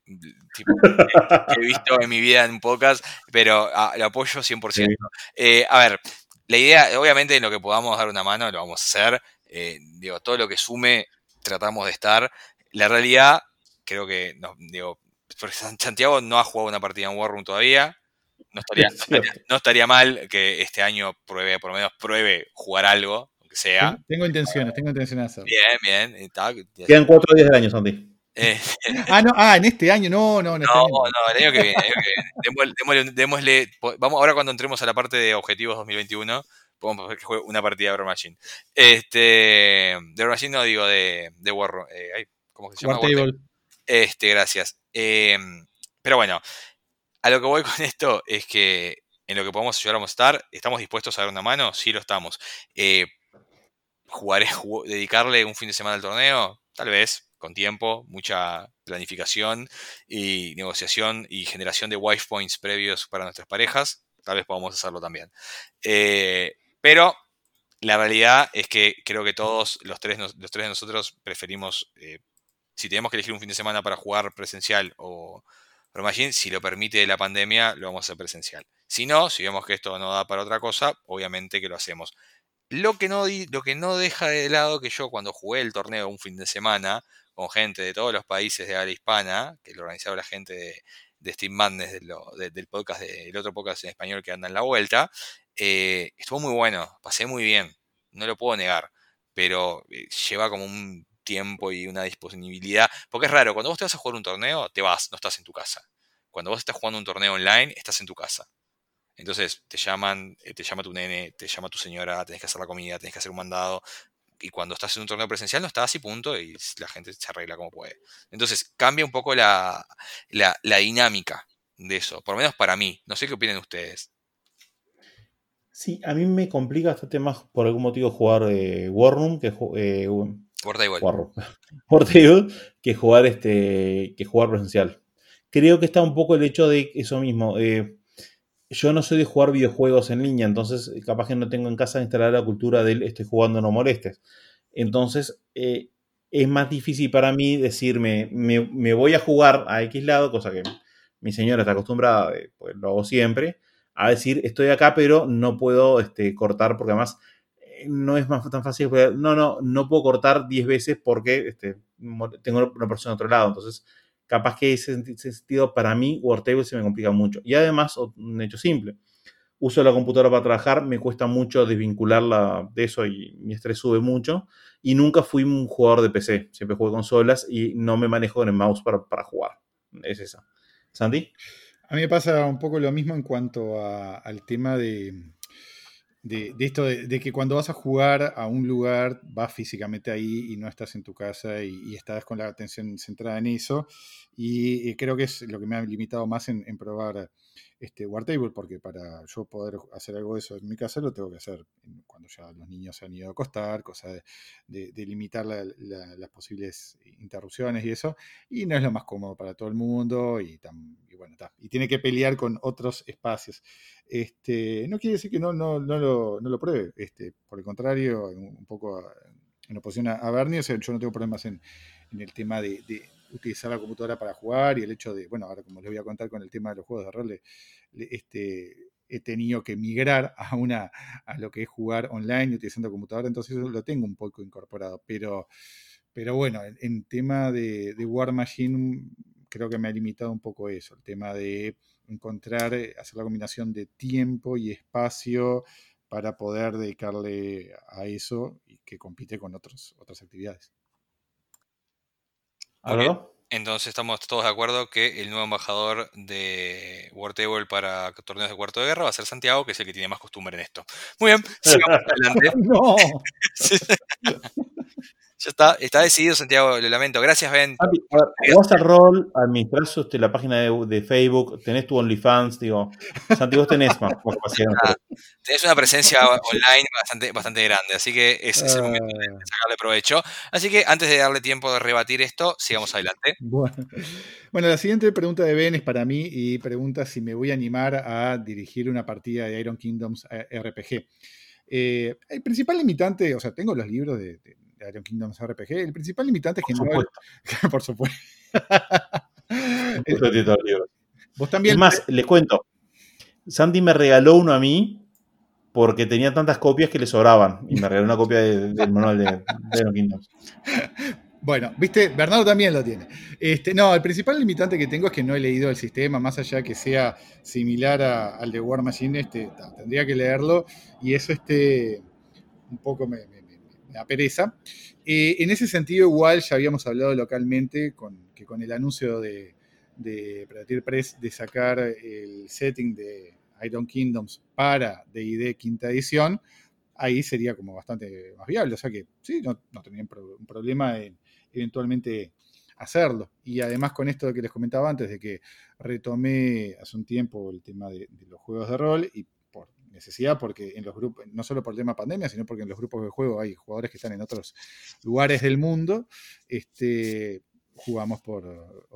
tipo, que, he visto en mi vida en un podcast, pero ah, lo apoyo 100%. Sí. Eh, a ver, la idea, obviamente en lo que podamos dar una mano lo vamos a hacer. Eh, digo, todo lo que sume tratamos de estar. La realidad, creo que, no, digo, porque San- Santiago no ha jugado una partida en War Room todavía. No estaría, Es no estaría- cierto. no estaría mal que este año pruebe, por lo menos pruebe jugar algo, aunque sea. Tengo intenciones, tengo intenciones de hacerlo. Bien, bien. tal. Quedan cuatro días del año, Santi. Eh, Ah, no, ah, en este año, no, no, no. este No, año no, el año que viene. el año que viene. Démosle, démosle- démosle- po- vamos, ahora cuando entremos a la parte de objetivos 2021, podemos hacer que juegue una partida de War Machine. Este, de War Machine no digo de, de War, eh, ay, ¿cómo se llama? War Table. Este, gracias. Eh, pero bueno, a lo que voy con esto es que en lo que podamos ayudar a mostrar, ¿estamos dispuestos a dar una mano? Sí lo estamos. Eh, ¿Jugaré, jug- dedicarle un fin de semana al torneo? Tal vez, con tiempo, mucha planificación y negociación y generación de wife points previos para nuestras parejas. Tal vez podamos hacerlo también. Eh, pero la realidad es que creo que todos los tres, los tres de nosotros preferimos, eh, si tenemos que elegir un fin de semana para jugar presencial o Pro si lo permite la pandemia, lo vamos a hacer presencial. Si no, si vemos que esto no da para otra cosa, obviamente que lo hacemos. Lo que no, lo que no deja de lado que yo cuando jugué el torneo un fin de semana con gente de todos los países de habla hispana, que lo organizaba la gente de, de Steam Madness, de lo- de- del podcast, del otro podcast en español que anda en la vuelta, eh, estuvo muy bueno, pasé muy bien, no lo puedo negar, pero eh, lleva como un tiempo y una disponibilidad, porque es raro, cuando vos te vas a jugar un torneo, te vas, no estás en tu casa. Cuando vos estás jugando un torneo online, estás en tu casa. Entonces te llaman, eh, te llama tu nene, te llama tu señora, tenés que hacer la comida, tenés que hacer un mandado. Y cuando estás en un torneo presencial no estás y punto, y la gente se arregla como puede. Entonces cambia un poco la, la, la dinámica de eso, por lo menos para mí. No sé qué opinan ustedes. Sí, a mí me complica bastante más por algún motivo jugar eh, War Room que eh. War Room. Que jugar este que jugar presencial. Creo que está un poco el hecho de eso mismo. eh, yo no soy de jugar videojuegos en línea, entonces capaz que no tengo en casa instalada la cultura del estoy jugando, no molestes. Entonces eh, es más difícil para mí decirme, me, voy a jugar a X lado, cosa que mi señora está acostumbrada, eh, pues lo hago siempre, a decir estoy acá, pero no puedo este, cortar porque además eh, no es más tan fácil. No, no, no puedo cortar 10 veces porque este, tengo una persona a otro lado. Entonces capaz que ese, sentido para mí, Wordtable se me complica mucho. Y además, un hecho simple. Uso la computadora para trabajar, me cuesta mucho desvincularla de eso y mi estrés sube mucho. Y nunca fui un jugador de PC, siempre jugué consolas y no me manejo con el mouse para, para jugar. Es esa. Santi. A mí me pasa un poco lo mismo en cuanto a- al tema de, de, esto de, que cuando vas a jugar a un lugar, vas físicamente ahí y no estás en tu casa y, estás con la atención centrada en eso. Y, eh, creo que es lo que me ha limitado más en probar este Wartable, porque para yo poder hacer algo de eso en mi casa lo tengo que hacer cuando ya los niños se han ido a acostar, cosa de, limitar la- la- las posibles interrupciones y eso y no es lo más cómodo para todo el mundo y, tam- y bueno, y tiene que pelear con otros espacios. Este, no quiere decir que no, no, no, lo, no lo pruebe, este, por el contrario, un poco en oposición a, a Bernie, o sea, yo no tengo problemas en, en el tema de utilizar la computadora para jugar y el hecho de, bueno, ahora como les voy a contar con el tema de los juegos de rol, este, he tenido que migrar a, una, a lo que es jugar online utilizando computadora, entonces lo tengo un poco incorporado, pero... Pero bueno, en, en tema de, de War Machine, creo que me ha limitado un poco eso, el tema de encontrar, eh, hacer la combinación de tiempo y espacio para poder dedicarle a eso y que compite con otros, otras actividades. ¿Algo? Entonces estamos todos de acuerdo que el nuevo embajador de Wordtable para torneos de cuarto de guerra va a ser Santiago, que es el que tiene más costumbre en esto. Muy bien, sigamos adelante. ¡No! Ya está, está decidido Santiago, lo lamento. Gracias, Ben. A ver, jugás al rol, administrás este, la página de, de Facebook, tenés tu OnlyFans, digo. Santi, vos tenés más, más. Ah, Tenés una presencia online bastante, bastante grande, así que es, es el momento de sacarle provecho. Así que antes de darle tiempo de rebatir esto, sigamos adelante. Bueno. Bueno, la siguiente pregunta de Ben es para mí y pregunta si me voy a animar a dirigir una partida de Iron Kingdoms eh, RPG. Eh, el principal limitante, o sea, tengo los libros de Iron Kingdoms RPG, el principal limitante es que Por no... supuesto. por supuesto. Supuesto, libros. Vos también... Es más, les cuento. Santi me regaló uno a mí porque tenía tantas copias que le sobraban. Y me regaló una copia de- del manual de, de Iron Kingdoms. Bueno, viste, Bernardo también lo tiene. Este, no, el principal limitante que tengo es que no he leído el sistema, más allá que sea similar a- al de War Machine, este, tendría que leerlo y eso este, un poco me, da pereza. Eh, en ese sentido, igual ya habíamos hablado localmente con, que con el anuncio de, de Predator Press de sacar el setting de Iron Kingdoms para D&D quinta edición, ahí sería como bastante más viable. O sea que sí, no, no un, pro- un problema en eventualmente hacerlo. Y además con esto que les comentaba antes, de que retomé hace un tiempo el tema de, de los juegos de rol y necesidad, porque en los grupos, no solo por el tema pandemia, sino porque en los grupos de juego hay jugadores que están en otros lugares del mundo, este, jugamos por,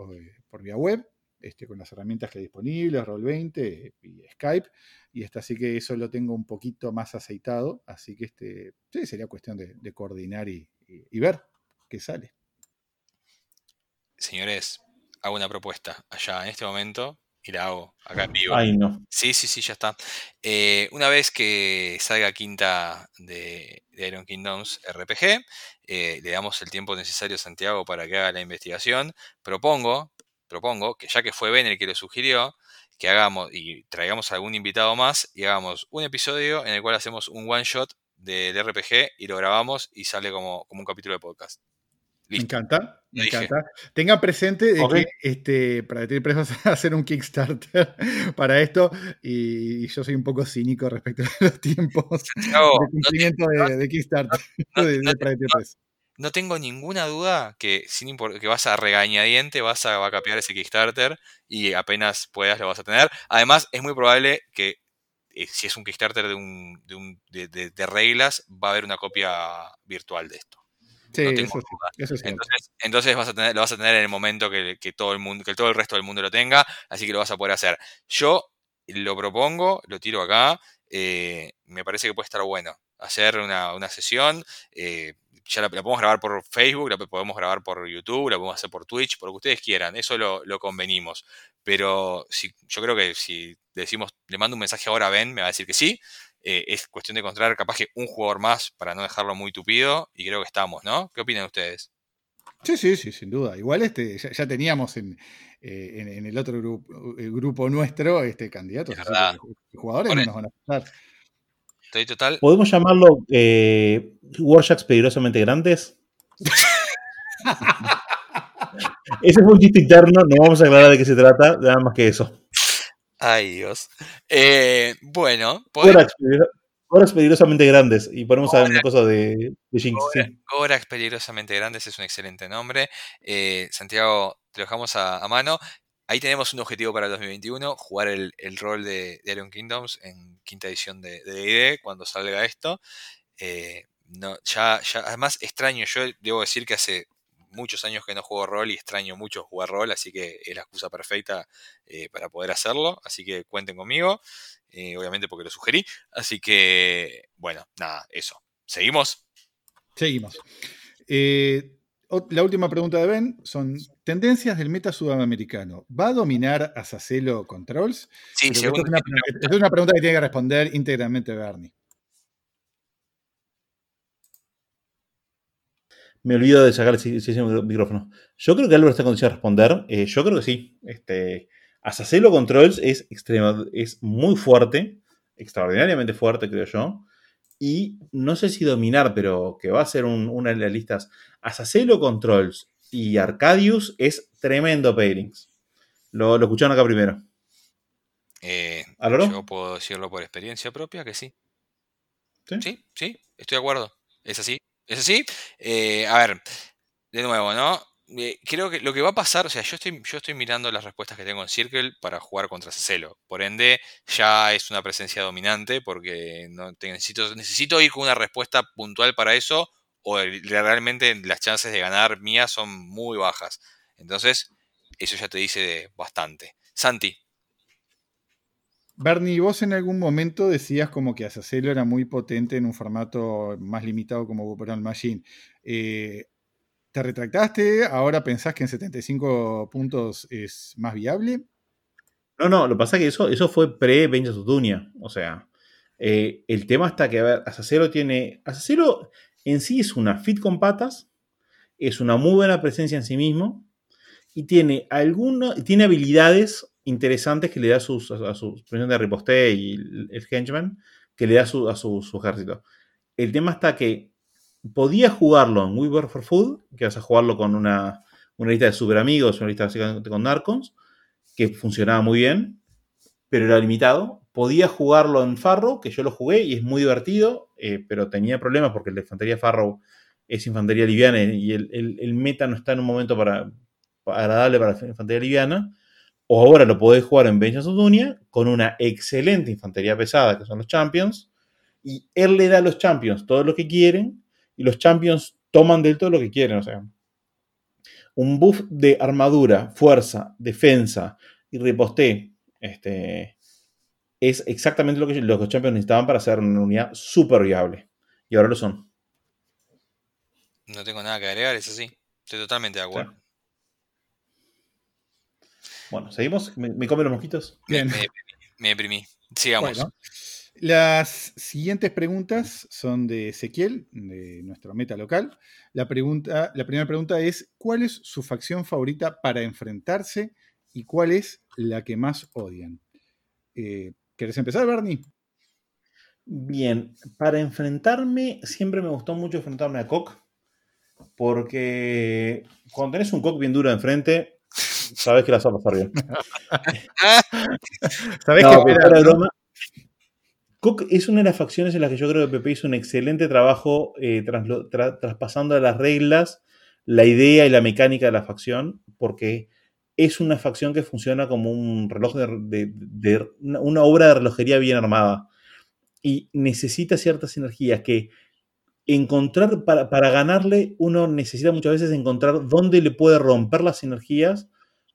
por vía web. Este, con las herramientas que hay disponibles, Roll20 y Skype, y está así que eso lo tengo un poquito más aceitado, así que este, sería cuestión de, coordinar y- y ver qué sale. Señores, hago una propuesta allá en este momento y la hago acá en vivo. Ay, no. Sí, sí, sí, ya está. Eh, una vez que salga quinta de, de Iron Kingdoms RPG, eh, le damos el tiempo necesario a Santiago para que haga la investigación. Propongo, propongo que ya que fue Ben el que lo sugirió, que hagamos y traigamos a algún invitado más y hagamos un episodio en el cual hacemos un one shot del RPG y lo grabamos y sale como, como un capítulo de podcast. Me encanta, me Lo dije. encanta. Tengan presente que este, para a hacer un Kickstarter para esto y, yo soy un poco cínico respecto a los tiempos Santiago, de cumplimiento de, de Kickstarter no- de, de tengo ninguna duda que, sin que vas a regañadiente, vas a vacapear ese Kickstarter y apenas puedas lo vas a tener. Además, es muy probable que eh, si es un Kickstarter de, un, de, un- de- de- de reglas, va a haber una copia virtual de esto. Sí, no tengo eso, duda. eso es cierto. Entonces, entonces vas a tener, lo vas a tener en el momento que, que todo el mundo, que todo el resto del mundo lo tenga, así que lo vas a poder hacer. Yo lo propongo, lo tiro acá, eh, me parece que puede estar bueno. Hacer una, una sesión, eh, ya la, la podemos grabar por Facebook, la podemos grabar por YouTube, la podemos hacer por Twitch, por lo que ustedes quieran, eso lo, lo convenimos. Pero si, yo creo que si le decimos, le mando un mensaje ahora a Ben, me va a decir que sí. Eh, es cuestión de encontrar capaz que un jugador más para no dejarlo muy tupido y creo que estamos, ¿no? ¿Qué opinan ustedes? Sí, sí, sí, sin duda. Igual este, ya, ya teníamos en, eh, en, en el otro grupo, el grupo nuestro este candidatos. Es jugadores no nos van a. Estoy total. ¿Podemos llamarlo eh, Warsharks peligrosamente grandes? Ese fue un chiste interno, no vamos a aclarar de qué se trata, nada más que eso. Ay, Dios. Eh, bueno, Warsharks peligrosamente grandes. Y ponemos a una Gorax. cosa de, de Jinx. sí. Gorax peligrosamente grandes es un excelente nombre. Eh, Santiago, te lo dejamos a, a mano. Ahí tenemos un objetivo para el 2021, jugar el, el rol de, de Iron Kingdoms en quinta edición de de D&D cuando salga esto. Eh, no, ya, ya, además extraño, yo debo decir que hace muchos años que no juego rol y extraño mucho jugar rol, así que es la excusa perfecta eh, para poder hacerlo, así que cuenten conmigo, eh, obviamente porque lo sugerí, así que bueno, nada, eso. ¿Seguimos? Seguimos. Eh, la última pregunta de Ben son tendencias del meta sudamericano. ¿Va a dominar a Sacelo Controls? Sí, según es, una, es una pregunta que tiene que responder íntegramente Bernie. Me olvido de sacar el si- si- si- micrófono. Yo creo que Álvaro está en condición de responder. Eh, yo creo que sí. Este, Asacelo Controls es, extrema, es muy fuerte, extraordinariamente fuerte, creo yo. Y no sé si dominar, pero que va a ser un- una de las listas. Asacelo Controls y Arcadius es tremendo pairings. Lo, lo escucharon acá primero. Eh, yo puedo decirlo por experiencia propia que sí. ¿Sí? Sí, sí, estoy de acuerdo. Es así. Es así. Eh, a ver, de nuevo, ¿no? Eh, creo que lo que va a pasar, o sea, yo estoy, yo estoy mirando las respuestas que tengo en Circle para jugar contra Cecelo. Por ende, ya es una presencia dominante porque no necesito, necesito ir con una respuesta puntual para eso o realmente las chances de ganar mías son muy bajas. Entonces, eso ya te dice bastante. Santi, Bernie, vos en algún momento decías como que Azacelo era muy potente en un formato más limitado como Wuppertal Machine. Eh, ¿Te retractaste? ¿Ahora pensás que en 75 puntos es más viable? No, no, lo que pasa es que eso, eso fue pre-Vengeance Dunia. O sea, eh, el tema está que, a ver, Asacero tiene. Asacero en sí es una fit con patas, es una muy buena presencia en sí mismo y tiene alguno, tiene habilidades interesantes que le da a sus, a su presión de riposte y el, henchman que le da a su, a su, su ejército. El tema está que podía jugarlo en We Work for Food, que vas a jugarlo con una, una lista de super amigos, una lista básicamente con Narcons, que funcionaba muy bien, pero era limitado. Podía jugarlo en Farrow, que yo lo jugué y es muy divertido, eh, pero tenía problemas porque la infantería Farrow es infantería liviana y el, el- meta no está en un momento para- agradable para la infantería liviana. O ahora lo podés jugar en Vengeance of Dunia con una excelente infantería pesada, que son los Champions, y él le da a los Champions todo lo que quieren, y los Champions toman del todo lo que quieren. O sea, un buff de armadura, fuerza, defensa y riposte este, es exactamente lo que, lo que los Champions necesitaban para hacer una unidad súper viable. Y ahora lo son. no tengo nada que agregar, es así. Estoy totalmente de acuerdo. Bueno, ¿seguimos? ¿Me, me comen los mosquitos? Me, Bien. me deprimí, me deprimí. Sigamos. Bueno, las siguientes preguntas son de Ezequiel, de nuestro meta local. La, pregunta, la primera pregunta es: ¿Cuál es su facción favorita para enfrentarse y cuál es la que más odian? Eh, ¿Querés empezar, Bernie? Bien, para enfrentarme, siempre me gustó mucho enfrentarme a Coq, porque cuando tenés un Coq bien duro enfrente, sabes que la vas a pasar bien. Broma, Cook es una de las facciones en las que yo creo que Pepe hizo un excelente trabajo eh, tra- traspasando a las reglas la idea y la mecánica de la facción, porque es una facción que funciona como un reloj de, de- de- una, una obra de relojería bien armada y necesita ciertas energías que encontrar para, para ganarle uno necesita muchas veces encontrar dónde le puede romper las energías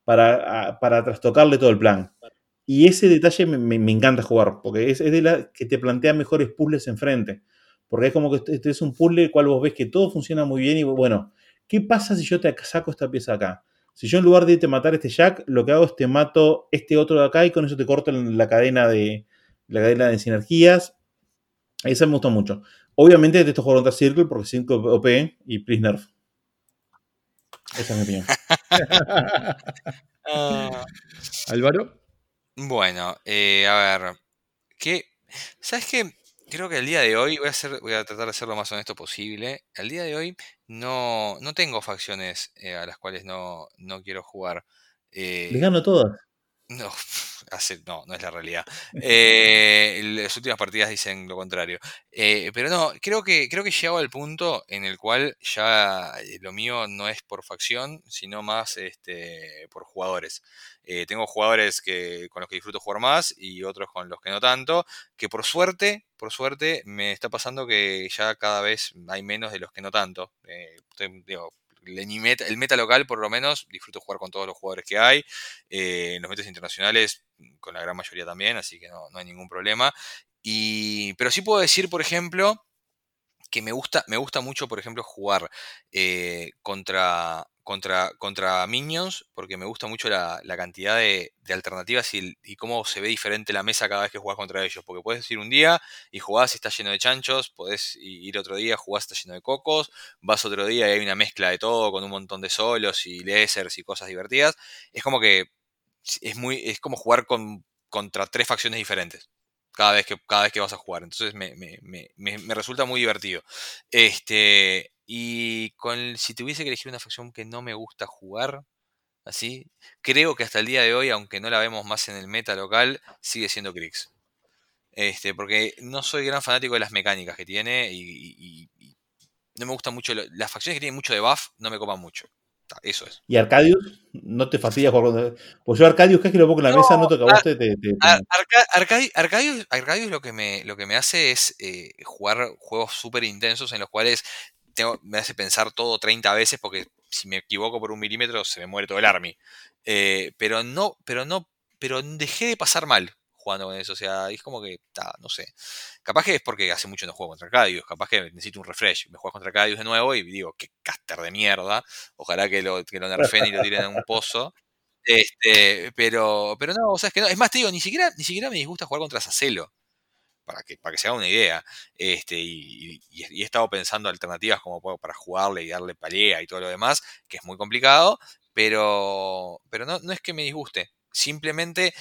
para, para trastocarle todo el plan. Y ese detalle me, me- encanta jugar, porque es, es de la que te plantea mejores puzzles enfrente. Porque es como que este, este es un puzzle el cual vos ves que todo funciona muy bien y bueno, ¿qué pasa si yo te saco esta pieza acá? Si yo en lugar de a matar este Jack, lo que hago es te mato este otro de acá y con eso te corto la cadena de, la cadena de sinergias. Esa me gustó mucho. Obviamente te estoy jugando contra Circle porque Circle OP y Please Nerf. Esa es mi opinión. Ah, Álvaro. bueno, eh, a ver. ¿Qué? ¿Sabes qué? Creo que el día de hoy voy a, hacer, voy a tratar de ser lo más honesto posible. El día de hoy no, no tengo facciones eh, a las cuales no, no quiero jugar. Eh, Les gano todas. No, no, no es la realidad. Eh, las últimas partidas dicen lo contrario. Eh, pero no, creo que, creo que he llegado al punto en el cual ya eh, lo mío no es por facción, sino más este, por jugadores. Tengo jugadores que, con los que disfruto jugar más y otros con los que no tanto, que por suerte, por suerte, me está pasando que ya cada vez hay menos de los que no tanto. Digo, el meta local, por lo menos, disfruto jugar con todos los jugadores que hay. Eh, en los metas internacionales, con la gran mayoría también, así que no, no hay ningún problema. Y, pero sí puedo decir, por ejemplo, que me gusta, me gusta mucho, por ejemplo, jugar eh, contra, contra, contra Minions, porque me gusta mucho la, la cantidad de, alternativas y, cómo se ve diferente la mesa cada vez que jugás contra ellos. Porque puedes ir un día y jugás y está lleno de chanchos, podés ir otro día, jugás y está lleno de cocos, vas otro día y hay una mezcla de todo con un montón de solos y lasers y cosas divertidas. Es como que es muy, es como jugar con, contra tres facciones diferentes cada vez que, cada vez que vas a jugar. Entonces me, me- me- me- resulta muy divertido. Este, y con, si tuviese que elegir una facción que no me gusta jugar, así, creo que hasta el día de hoy, aunque no la vemos más en el meta local, sigue siendo Krix. Este, porque no soy gran fanático de las mecánicas que tiene y, y- no me gusta mucho. las facciones que tienen mucho de buff no me copan mucho. Eso es. ¿Y Arcadius? ¿No te fastidia jugar con.? Pues yo, Arcadius, que es que lo pongo en la No, mesa, vos te. te- te- Arca- Arcadi- Arcadius, Arcadius lo que me, lo que me hace es eh, jugar juegos súper intensos en los cuales tengo- me hace pensar todo 30 veces porque si me equivoco por un milímetro se me muere todo el army. Eh, pero no, pero no, pero dejé de pasar mal jugando con eso. O sea, es como que, ta, no sé. Capaz que es porque hace mucho no juego contra Arcadius. Capaz que necesito un refresh. Me juego contra Arcadius de nuevo y digo, qué caster de mierda. Ojalá que lo, que lo nerfen y lo tiren en un pozo. Este, pero, pero no, o sea, es que no. Es más, te digo, ni siquiera, ni siquiera me disgusta jugar contra Sacelo. Para que, para que se haga una idea. Este, y, y- he estado pensando alternativas como para jugarle y darle pelea y todo lo demás, que es muy complicado, pero, pero no, no es que me disguste. Simplemente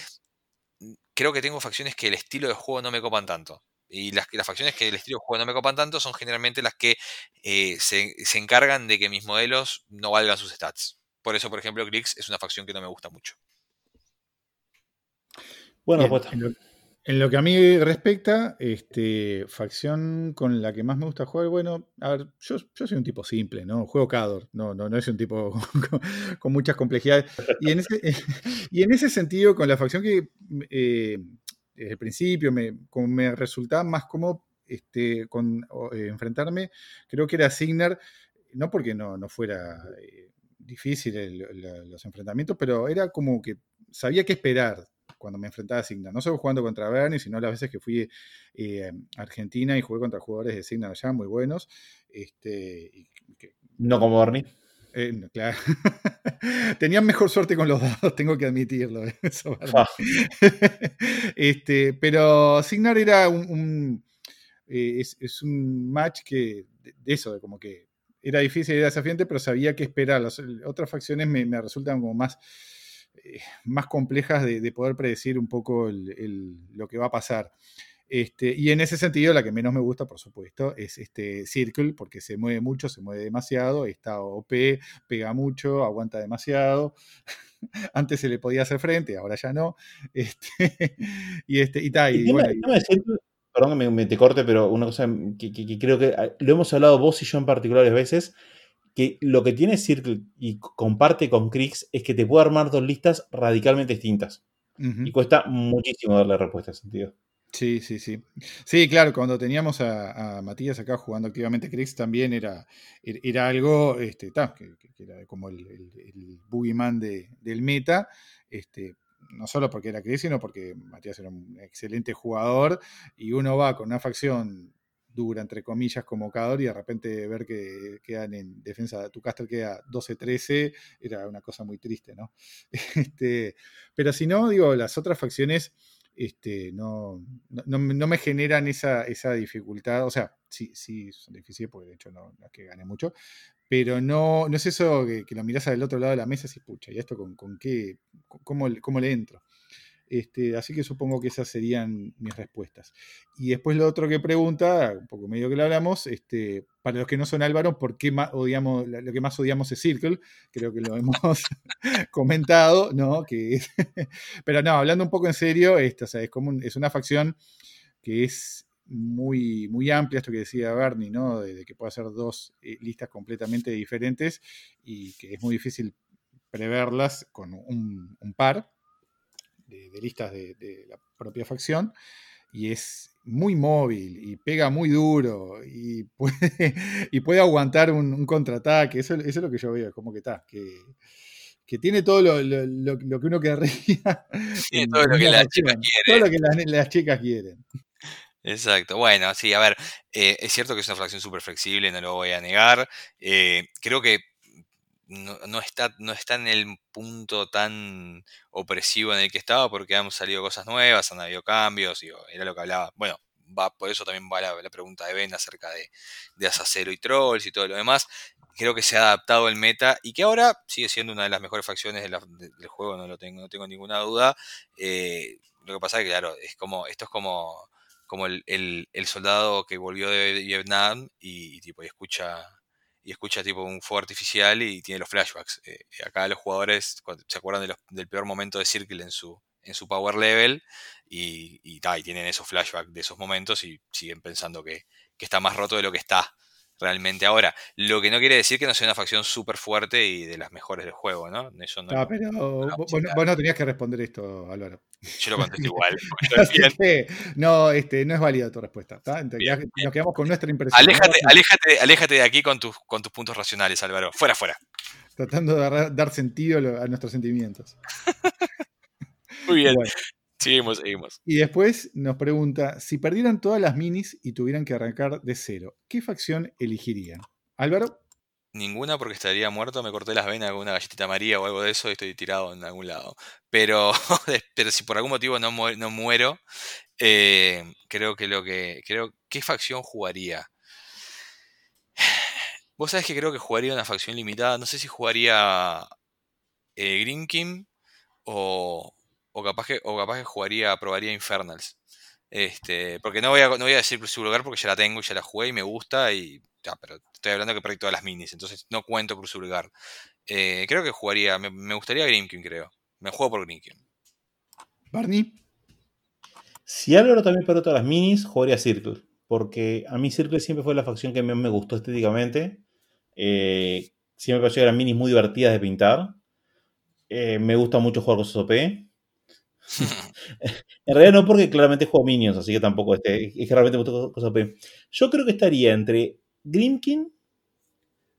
creo que tengo facciones que el estilo de juego no me copan tanto. Y las, las facciones que el estilo de juego no me copan tanto son generalmente las que eh, se, se encargan de que mis modelos no valgan sus stats. Por eso, por ejemplo, Grix es una facción que no me gusta mucho. Bueno, Bien, pues. En, lo, que a mí respecta, este, facción con la que más me gusta jugar, bueno, a ver, yo, soy un tipo simple, ¿no? Juego Cador, no, no, no es un tipo con, muchas complejidades. Y en, ese, y en ese sentido, con la facción que eh, desde el principio me, resultaba más cómodo este, con, eh, enfrentarme, creo que era Signar, no porque no, no fuera eh, difícil los enfrentamientos, pero era como que sabía qué esperar cuando me enfrentaba a Signa. No solo jugando contra Bernie, sino las veces que fui eh, a Argentina y jugué contra jugadores de Signa allá muy buenos. Este, y que- No como Bernie. eh, no, claro. Tenían mejor suerte con los dados, tengo que admitirlo. eso, Bernie. Ah, este, pero Signar era un, un, eh, es, es un match que, de, de eso, de como que era difícil, era desafiante, pero sabía qué esperar. Las otras facciones me, me resultan como más, eh, más complejas de, de poder predecir un poco el- el- lo que va a pasar. Este, y en ese sentido, la que menos me gusta, por supuesto, es este Circle, porque se mueve mucho, se mueve demasiado, está OP, pega mucho, aguanta demasiado. Antes se le podía hacer frente, ahora ya no. Este, y este, y, ta, El y bueno, perdón que me, me te corte, pero una cosa que, que- que creo que ah, lo hemos hablado vos y yo en particulares veces, que lo que tiene Circle y comparte con Krix es que te puede armar dos listas radicalmente distintas. Y cuesta muchísimo darle respuesta a ese sentido. Sí, sí, sí. Sí, claro, cuando teníamos a, a Matías acá jugando activamente Crix también era, er- era algo, este, ta, que, que- que era como el, el, el boogeyman de- del meta, este, no solo porque era Crix, sino porque Matías era un excelente jugador y uno va con una facción dura, entre comillas, como Cador y de repente ver que quedan en defensa, tu caster queda 12-13, era una cosa muy triste, ¿no? Este, pero si no, digo, las otras facciones este, no, no, no me- generan esa, esa dificultad. O sea, sí, sí son difíciles porque de hecho no, no es que gane mucho, pero no, no es eso que, lo mirás al otro lado de la mesa y pucha, ¿y esto con, con qué? ¿Cómo, cómo le entro? Este, así que supongo que esas serían mis respuestas. Y después lo otro que pregunta, un poco medio que lo hablamos, este, para los que no son Álvaro, ¿por qué más odiamos, lo que más odiamos es Circle? Creo que lo hemos comentado, ¿no? Pero no, hablando un poco en serio, es, como un- es una facción que es muy, muy amplia, esto que decía Bernie, ¿no? De, que puede hacer dos eh, listas completamente diferentes y que es muy difícil preverlas con un par de, de listas de, de la propia facción. Y es muy móvil y pega muy duro y puede, y puede aguantar un, un contraataque. Eso, eso es lo que yo veo, como que está, que, que tiene todo lo, lo- lo- lo que uno querría. Tiene en todo lo que las chicas quieren. Todo lo que las, las chicas quieren. Exacto. Bueno, sí, a ver, eh, es cierto que es una fracción súper flexible, no lo voy a negar. Eh, creo que no, está, no está en el punto tan opresivo en el que estaba porque han salido cosas nuevas, han habido cambios, y era lo que hablaba. Bueno, va, por eso también va la, la pregunta de Ben acerca de, de Azacero y Trolls y todo lo demás. Creo que se ha adaptado el meta y que ahora sigue siendo una de las mejores facciones de la- de- del juego, no lo tengo, no tengo ninguna duda. Eh, lo que pasa es que, claro, es como, esto es como, como el, el- el soldado que volvió de Vietnam y, y tipo, y escucha y escucha tipo un fuego artificial y tiene los flashbacks. Eh, acá los jugadores se acuerdan del peor momento de Circle en su, en su power level y, y, ta, y tienen esos flashbacks de esos momentos y siguen pensando que, que está más roto de lo que está realmente ahora. Lo que no quiere decir que no sea una facción súper fuerte y de las mejores del juego, ¿no? Eso no, pero vos, vos no- vos no tenías que responder esto, Álvaro. yo lo contesto igual. que, no, este, no es válida tu respuesta. Entonces, Bien, Nos quedamos con nuestra impresión. Aléjate, aléjate, aléjate de aquí con tus, con tus puntos racionales, Álvaro. Fuera, fuera. Tratando de dar, dar sentido a nuestros sentimientos. Muy bien. Bueno, Seguimos, seguimos. y después nos pregunta: si perdieran todas las minis y tuvieran que arrancar de cero, ¿qué facción elegirían? Álvaro, Ninguna porque estaría muerto, me corté las venas con una galletita María o algo de eso y estoy tirado en algún lado. Pero, pero si por algún motivo no, mu- no muero, eh, creo que lo que. Creo. ¿Qué facción jugaría? Vos sabés que creo que jugaría una facción limitada. No sé si jugaría eh, Green King o, o capaz que, o capaz que jugaría, probaría Infernals. Este, porque no voy a, no voy a decir Crucible Guard porque ya la tengo y ya la jugué y me gusta y ya, pero estoy hablando que perdí todas las minis, entonces no cuento Crucible Guard. Eh, creo que jugaría, me, me gustaría Grimkin, creo. Me juego por Grimkin. Barney, Si Álvaro también perdió todas las minis, jugaría Circle. Porque a mí Circle siempre fue la facción que más me gustó estéticamente. Eh, siempre me pareció que eran minis muy divertidas de pintar. Eh, me gusta mucho jugar cosas OP. En realidad no porque claramente juego Minions, así que tampoco este, es que realmente cosas. Yo creo que estaría entre Grimkin,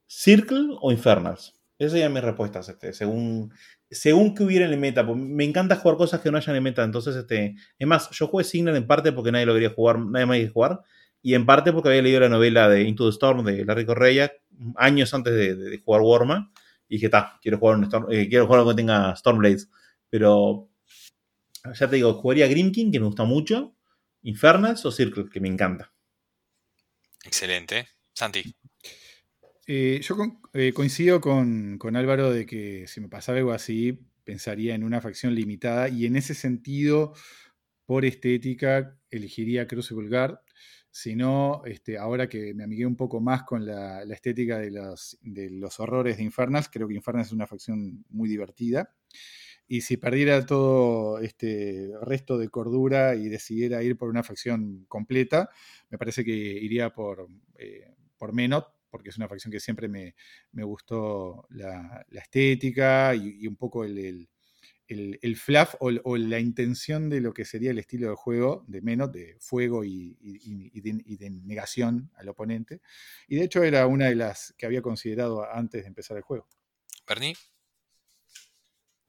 Circle o Infernals. Esas serían mis respuestas, este, según, según que hubiera en el meta. Me encanta jugar cosas que no hayan en el meta. Entonces, este. Es más, yo jugué Signal en parte porque nadie lo quería jugar, nadie más quería jugar. Y en parte porque había leído la novela de Into the Storm de Larry Correia años antes de, jugar Warma. Y dije, ta, quiero jugar un Storm- eh, quiero jugar algo que tenga Stormblades. Pero ya te digo, jugaría Grimkin, que me gusta mucho. Infernals o Circle, que me encanta. Excelente. Santi. eh, yo con- eh, coincido con, con Álvaro de que si me pasara algo así, pensaría en una facción limitada y en ese sentido, por estética, elegiría Crucible Guard. Si no, este, ahora que me amigué un poco más con la, la estética de los, de los horrores de Infernals, creo que Infernals es una facción muy divertida. Y si perdiera todo este resto de cordura y decidiera ir por una facción completa, me parece que iría por, eh, por Menot, porque es una facción que siempre me, me gustó la, estética y, un poco el, el, el, fluff o, la intención de lo que sería el estilo de juego de Menot, de fuego y, y- y de, y de negación al oponente. Y de hecho era una de las que había considerado antes de empezar el juego. Bernie.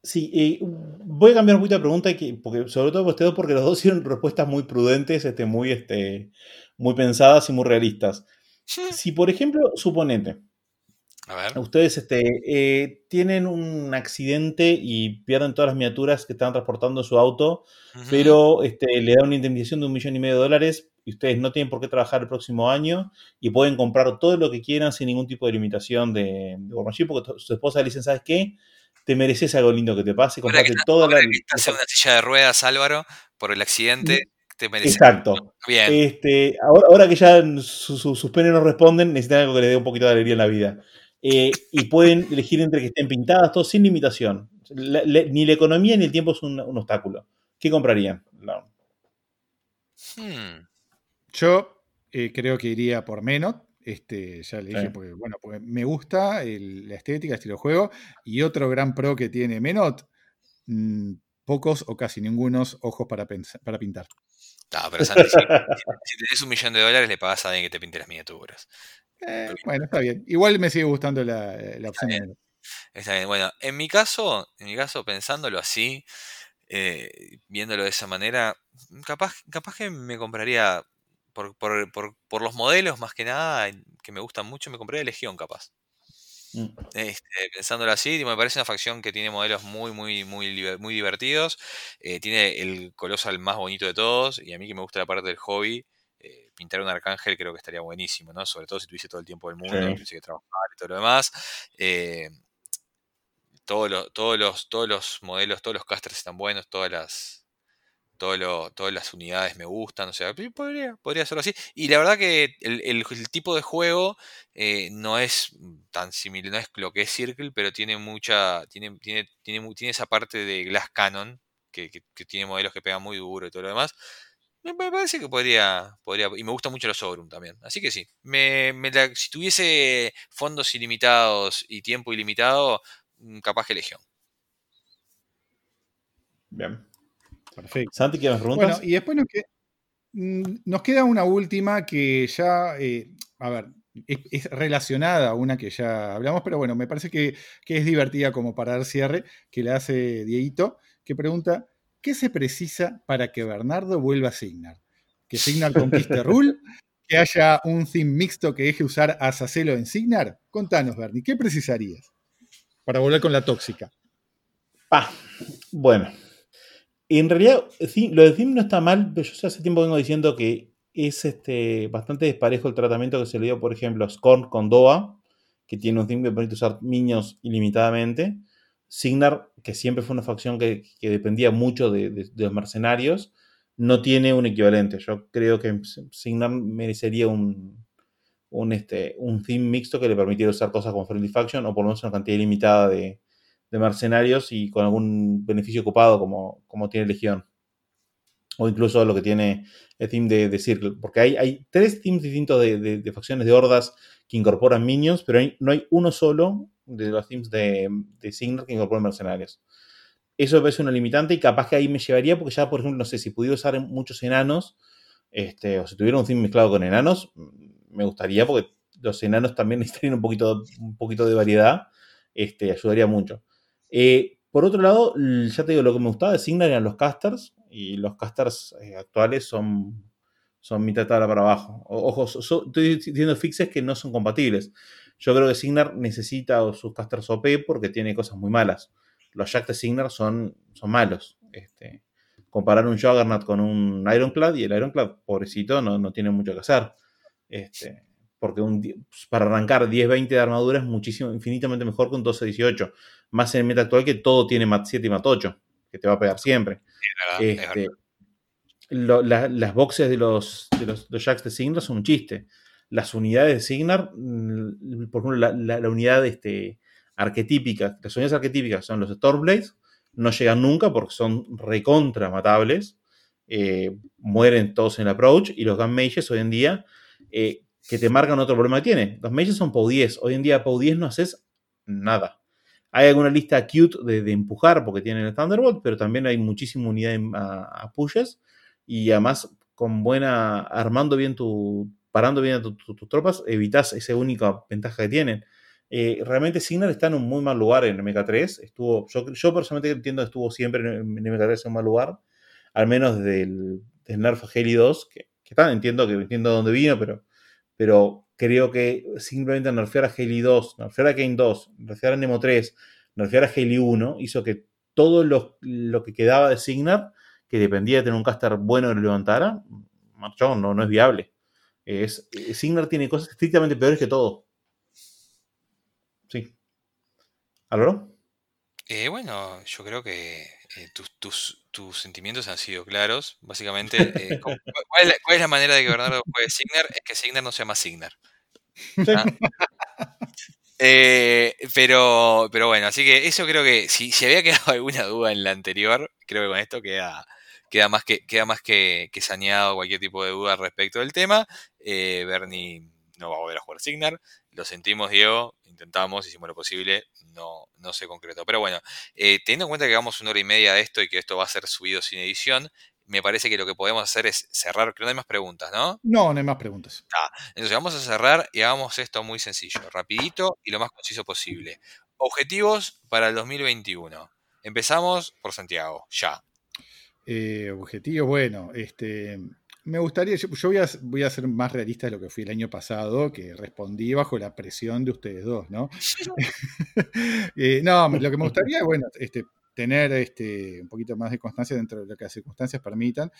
Sí, eh, voy a cambiar un poquito de pregunta, que- porque, sobre todo ustedes, porque los dos hicieron respuestas muy prudentes, este, muy, este, muy pensadas y muy realistas. Si, por ejemplo, suponete, A ver. ustedes este, eh, tienen un accidente y pierden todas las miniaturas que están transportando en su auto, pero este, le dan una indemnización de un millón y medio de dólares y ustedes no tienen por qué trabajar el próximo año y pueden comprar todo lo que quieran sin ningún tipo de limitación de, de porque su esposa le dicen, ¿sabes qué? Te mereces algo lindo que te pase, que comprate toda la... que estás en una silla de ruedas, Álvaro, por el accidente, te mereces. Exacto. Bien. Este, ahora, ahora que ya su- su- sus penes no responden, necesitan algo que les dé un poquito de alegría en la vida. Eh, y pueden elegir entre que estén pintadas, todo sin limitación. La- ni la economía ni el tiempo es un, un obstáculo. ¿Qué comprarían? No. Hmm. Yo eh, creo que iría por Menot. Este, ya le Sí. dije, porque, bueno, porque me gusta el- la estética, el estilo de juego. Y otro gran pro que tiene Menot, mm, pocos o casi ningunos ojos para, pens- para pintar. No, pero Santi, si, si tenés un millón de dólares, le pagás a alguien que te pinte las miniaturas. Eh, bueno, está bien. Igual me sigue gustando la, la opción de bien. Está bien. Bueno, en mi caso, en mi caso, pensándolo así, eh, viéndolo de esa manera, capaz, capaz que me compraría, por, por, por, por los modelos más que nada, que me gustan mucho, me compraría Legión, capaz. Mm. Este, pensándolo así, me parece una facción que tiene modelos muy, muy, muy, muy divertidos. eh, tiene el colosal más bonito de todos. Y a mí que me gusta la parte del hobby, eh, pintar un arcángel creo que estaría buenísimo, ¿no? Sobre todo si tuviese todo el tiempo del mundo, Sí. tuviese que trabajar y todo lo demás. eh, todos los, todos los, todos los modelos, todos los casters están buenos, todas las. Todo lo- todas las unidades me gustan, o sea, podría, podría hacerlo así. Y la verdad que el, tipo de juego eh, no es tan similar, no es lo que es Circle, pero tiene mucha, tiene, tiene, tiene, tiene esa parte de Glass Cannon, que, que- que tiene modelos que pegan muy duro y todo lo demás. Me, parece que podría, podría, y me gusta mucho los Ogrum también. Así que sí, me, si tuviese fondos ilimitados y tiempo ilimitado, mm, capaz que Legión. Bien. Perfecto. Santi, ¿qué más preguntas? Bueno, y después nos, que- mm, nos queda una última que ya, eh, a ver, es, es relacionada a una que ya hablamos, pero bueno, me parece que, que es divertida como para dar cierre, que la hace Dieguito, que pregunta, ¿qué se precisa para que Bernardo vuelva a Signar? ¿Que Signar conquiste Rule? ¿Que haya un theme mixto que deje usar a Sacelo en Signar? Contanos, Bernie, ¿qué precisarías para volver con la tóxica? Ah, bueno. En realidad, lo de Theme no está mal, pero yo hace tiempo vengo diciendo que es este, bastante desparejo el tratamiento que se le dio, por ejemplo, a Scorn con Doa, que tiene un theme que permite usar minions ilimitadamente. Signar, que siempre fue una facción que, que dependía mucho de, de- de los mercenarios, no tiene un equivalente. Yo creo que Signar merecería un, un, este, un theme mixto que le permitiera usar cosas como Friendly Faction o por lo menos una cantidad ilimitada de, de mercenarios y con algún beneficio ocupado como, como tiene Legión. O incluso lo que tiene el team de, de Circle. Porque hay, hay tres teams distintos de, de- facciones de hordas que incorporan minions, pero hay- no hay uno solo de los teams de, de que incorporan mercenarios. Eso me parece una limitante y capaz que ahí me llevaría, porque ya, por ejemplo, no sé, si pudiera usar muchos enanos, este, o si tuviera un team mezclado con enanos, me gustaría, porque los enanos también necesitarían un poquito, un poquito de variedad, este, ayudaría mucho. Eh, por otro lado, ya te digo, lo que me gustaba de Signar eran los casters, y los casters eh, actuales son, son mitad tabla para abajo. O- Ojo, so- estoy diciendo fixes que no son compatibles. Yo creo que Signar necesita sus casters OP porque tiene cosas muy malas. Los Jack de Signar son, son malos. Este, comparar un Juggernaut con un Ironclad y el Ironclad, pobrecito, no, no tiene mucho que hacer. Este, porque un di- para arrancar 10-20 de armadura es muchísimo, infinitamente mejor que un 12-18. Más en el meta actual que todo tiene MAT 7 y MAT 8, que te va a pegar siempre. Verdad, es Este, verdad. lo- la- las boxes de los, de los, los Jacks de Signar son un chiste. Las unidades de Signar, mm, por ejemplo, la, la- la unidad este, arquetípica, las unidades arquetípicas son los Stormblades, no llegan nunca porque son recontra matables, eh, mueren todos en el approach, y los Gun Mages hoy en día, eh, que te marcan otro problema que tiene. Los Mages son POW 10, hoy en día POW 10 no haces nada. Hay alguna lista cute de, de empujar porque tienen el Thunderbolt, pero también hay muchísima unidad en- a, a pushes y además con buena, armando bien tu, parando bien a tu- tu- tus tropas, evitas esa única ventaja que tienen. Eh, realmente Signar está en un muy mal lugar en MK3. Estuvo, yo, yo personalmente entiendo que estuvo siempre en, en MK3 en un mal lugar, al menos desde el del Nerf Heli 2, que, que está, entiendo que entiendo dónde vino, pero, pero creo que simplemente nerfear a Heli 2, nerfear a Kane 2, nerfear a Nemo 3, nerfear a Heli 1, hizo que todo lo, lo que quedaba de Signar, que dependía de tener un caster bueno que lo levantara, marchó, no, no es viable. Es, eh, Signar tiene cosas estrictamente peores que todo. Sí. ¿Aló? Eh, bueno, yo creo que eh, tus, tus, tus sentimientos han sido claros. Básicamente, eh, ¿cómo- ¿cuál, es la, cuál es la manera de que Bernardo juegue Signar? Es que Signar no se llama Signar. Sí. ¿ah? Eh, pero, pero bueno, así que eso creo que si, si había quedado alguna duda en la anterior, creo que con esto queda, queda más que, queda más que, que saneado cualquier tipo de duda respecto del tema. Eh, Bernie no va a volver a jugar Signar. Lo sentimos, Diego. Intentamos, hicimos lo posible. No, no se concretó. Pero bueno, eh, teniendo en cuenta que vamos una hora y media de esto y que esto va a ser subido sin edición, me parece que lo que podemos hacer es cerrar, que no hay más preguntas, ¿no? No, no hay más preguntas. Entonces vamos a cerrar y hagamos esto muy sencillo, rapidito y lo más conciso posible. Objetivos para el 2021. Empezamos por Santiago, ya. Eh, objetivo, bueno, este, me gustaría, yo, voy, a, voy ser más realista de lo que fui el año pasado, que respondí bajo la presión de ustedes dos, ¿no? Eh, no, lo que me gustaría, bueno, este, tener este, un poquito más de constancia dentro de lo que las circunstancias permitan.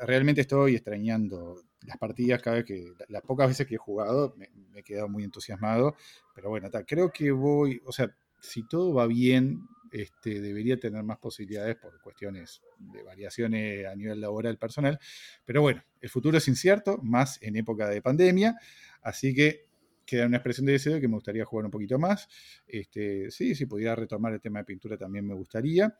Realmente estoy extrañando las partidas cada vez que, las pocas veces que he jugado, me, me he quedado muy entusiasmado, pero bueno, ta, creo que voy, o sea, si todo va bien, este, debería tener más posibilidades por cuestiones de variaciones a nivel laboral personal. Pero bueno, el futuro es incierto, más en época de pandemia, así que queda una expresión de deseo que me gustaría jugar un poquito más. Este, sí, si pudiera retomar el tema de pintura también me gustaría.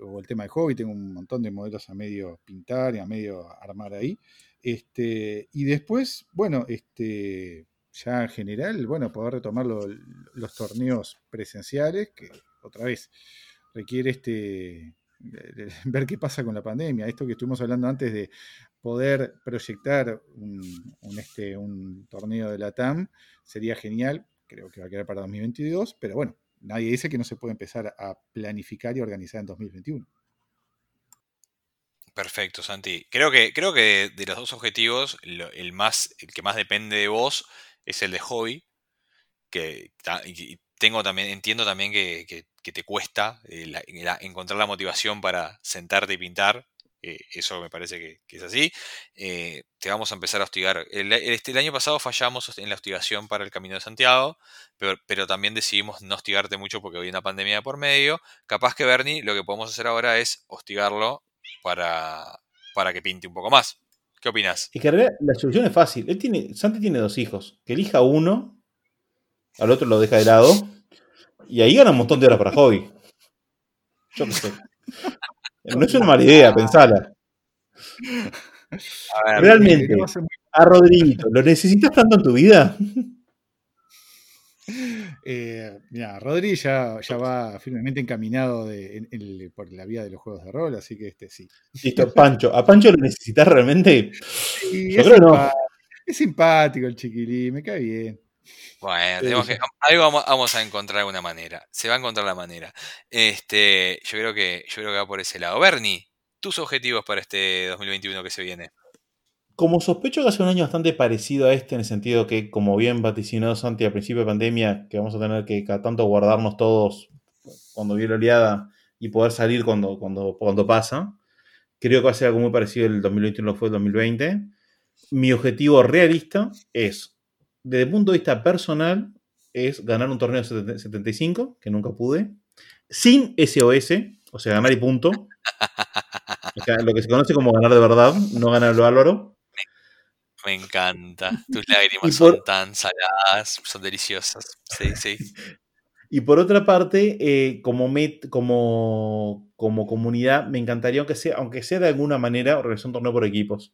O el tema de hobby, tengo un montón de modelos a medio pintar y a medio armar ahí. Este, y después, bueno, este, ya en general, bueno, poder retomar lo- los torneos presenciales, que otra vez requiere este ver qué pasa con la pandemia. Esto que estuvimos hablando antes de poder proyectar un, este, un torneo de la TAM sería genial. Creo que va a quedar para 2022, pero bueno, nadie dice que no se puede empezar a planificar y organizar en 2021. Perfecto, Santi. Creo que, creo que de los dos objetivos, el, más, el que más depende de vos es el de hobby. Que tengo también, entiendo también que, que- te cuesta eh, la- encontrar la motivación para sentarte y pintar. eh, eso me parece que, es así. Eh, te vamos a empezar a hostigar. El, este, el año pasado fallamos en la hostigación para el Camino de Santiago, pero, pero también decidimos no hostigarte mucho porque había una pandemia de por medio. Capaz que Bernie, lo que podemos hacer ahora es hostigarlo para, para que pinte un poco más. ¿Qué opinas? Y que en realidad la solución es fácil. Él tiene, Santi tiene dos hijos. Que elija uno, al otro lo deja de lado. Y ahí gana un montón de horas para hobby. Yo qué sé. No es una mala idea, pensala. A ver, Realmente, a Rodriguito, ¿lo necesitas tanto en tu vida? Eh, mira, Rodri ya, ya va firmemente encaminado de- en- en- por la vía de los juegos de rol, así que este sí. Listo, Pancho. ¿A Pancho lo necesitas realmente? Y Yo creo no. es simpático el chiquilín, me cae bien. Bueno, tenemos que- algo vamos, vamos a encontrar alguna manera. Se va a encontrar la manera. Este, yo creo que, yo creo que va por ese lado. Bernie, tus objetivos para este 2021 que se viene. Como sospecho que hace un año bastante parecido a este, en el sentido que, como bien vaticinó Santi al principio de pandemia, que vamos a tener que cada tanto guardarnos todos cuando viene la oleada y poder salir cuando, cuando, cuando pasa, creo que va a ser algo muy parecido el 2021 lo fue el 2020. Mi objetivo realista es, desde el punto de vista personal, es ganar un torneo 70 75, que nunca pude, sin SOS, o sea, ganar y punto. O sea, lo que se conoce como ganar de verdad, no ganar lo álvaro. Me encanta. Tus lágrimas por- son tan saladas, son deliciosas. Sí, sí. Y por otra parte, eh, como, met- como, como comunidad, me encantaría, aunque sea, aunque sea de alguna manera, organizar un torneo por equipos.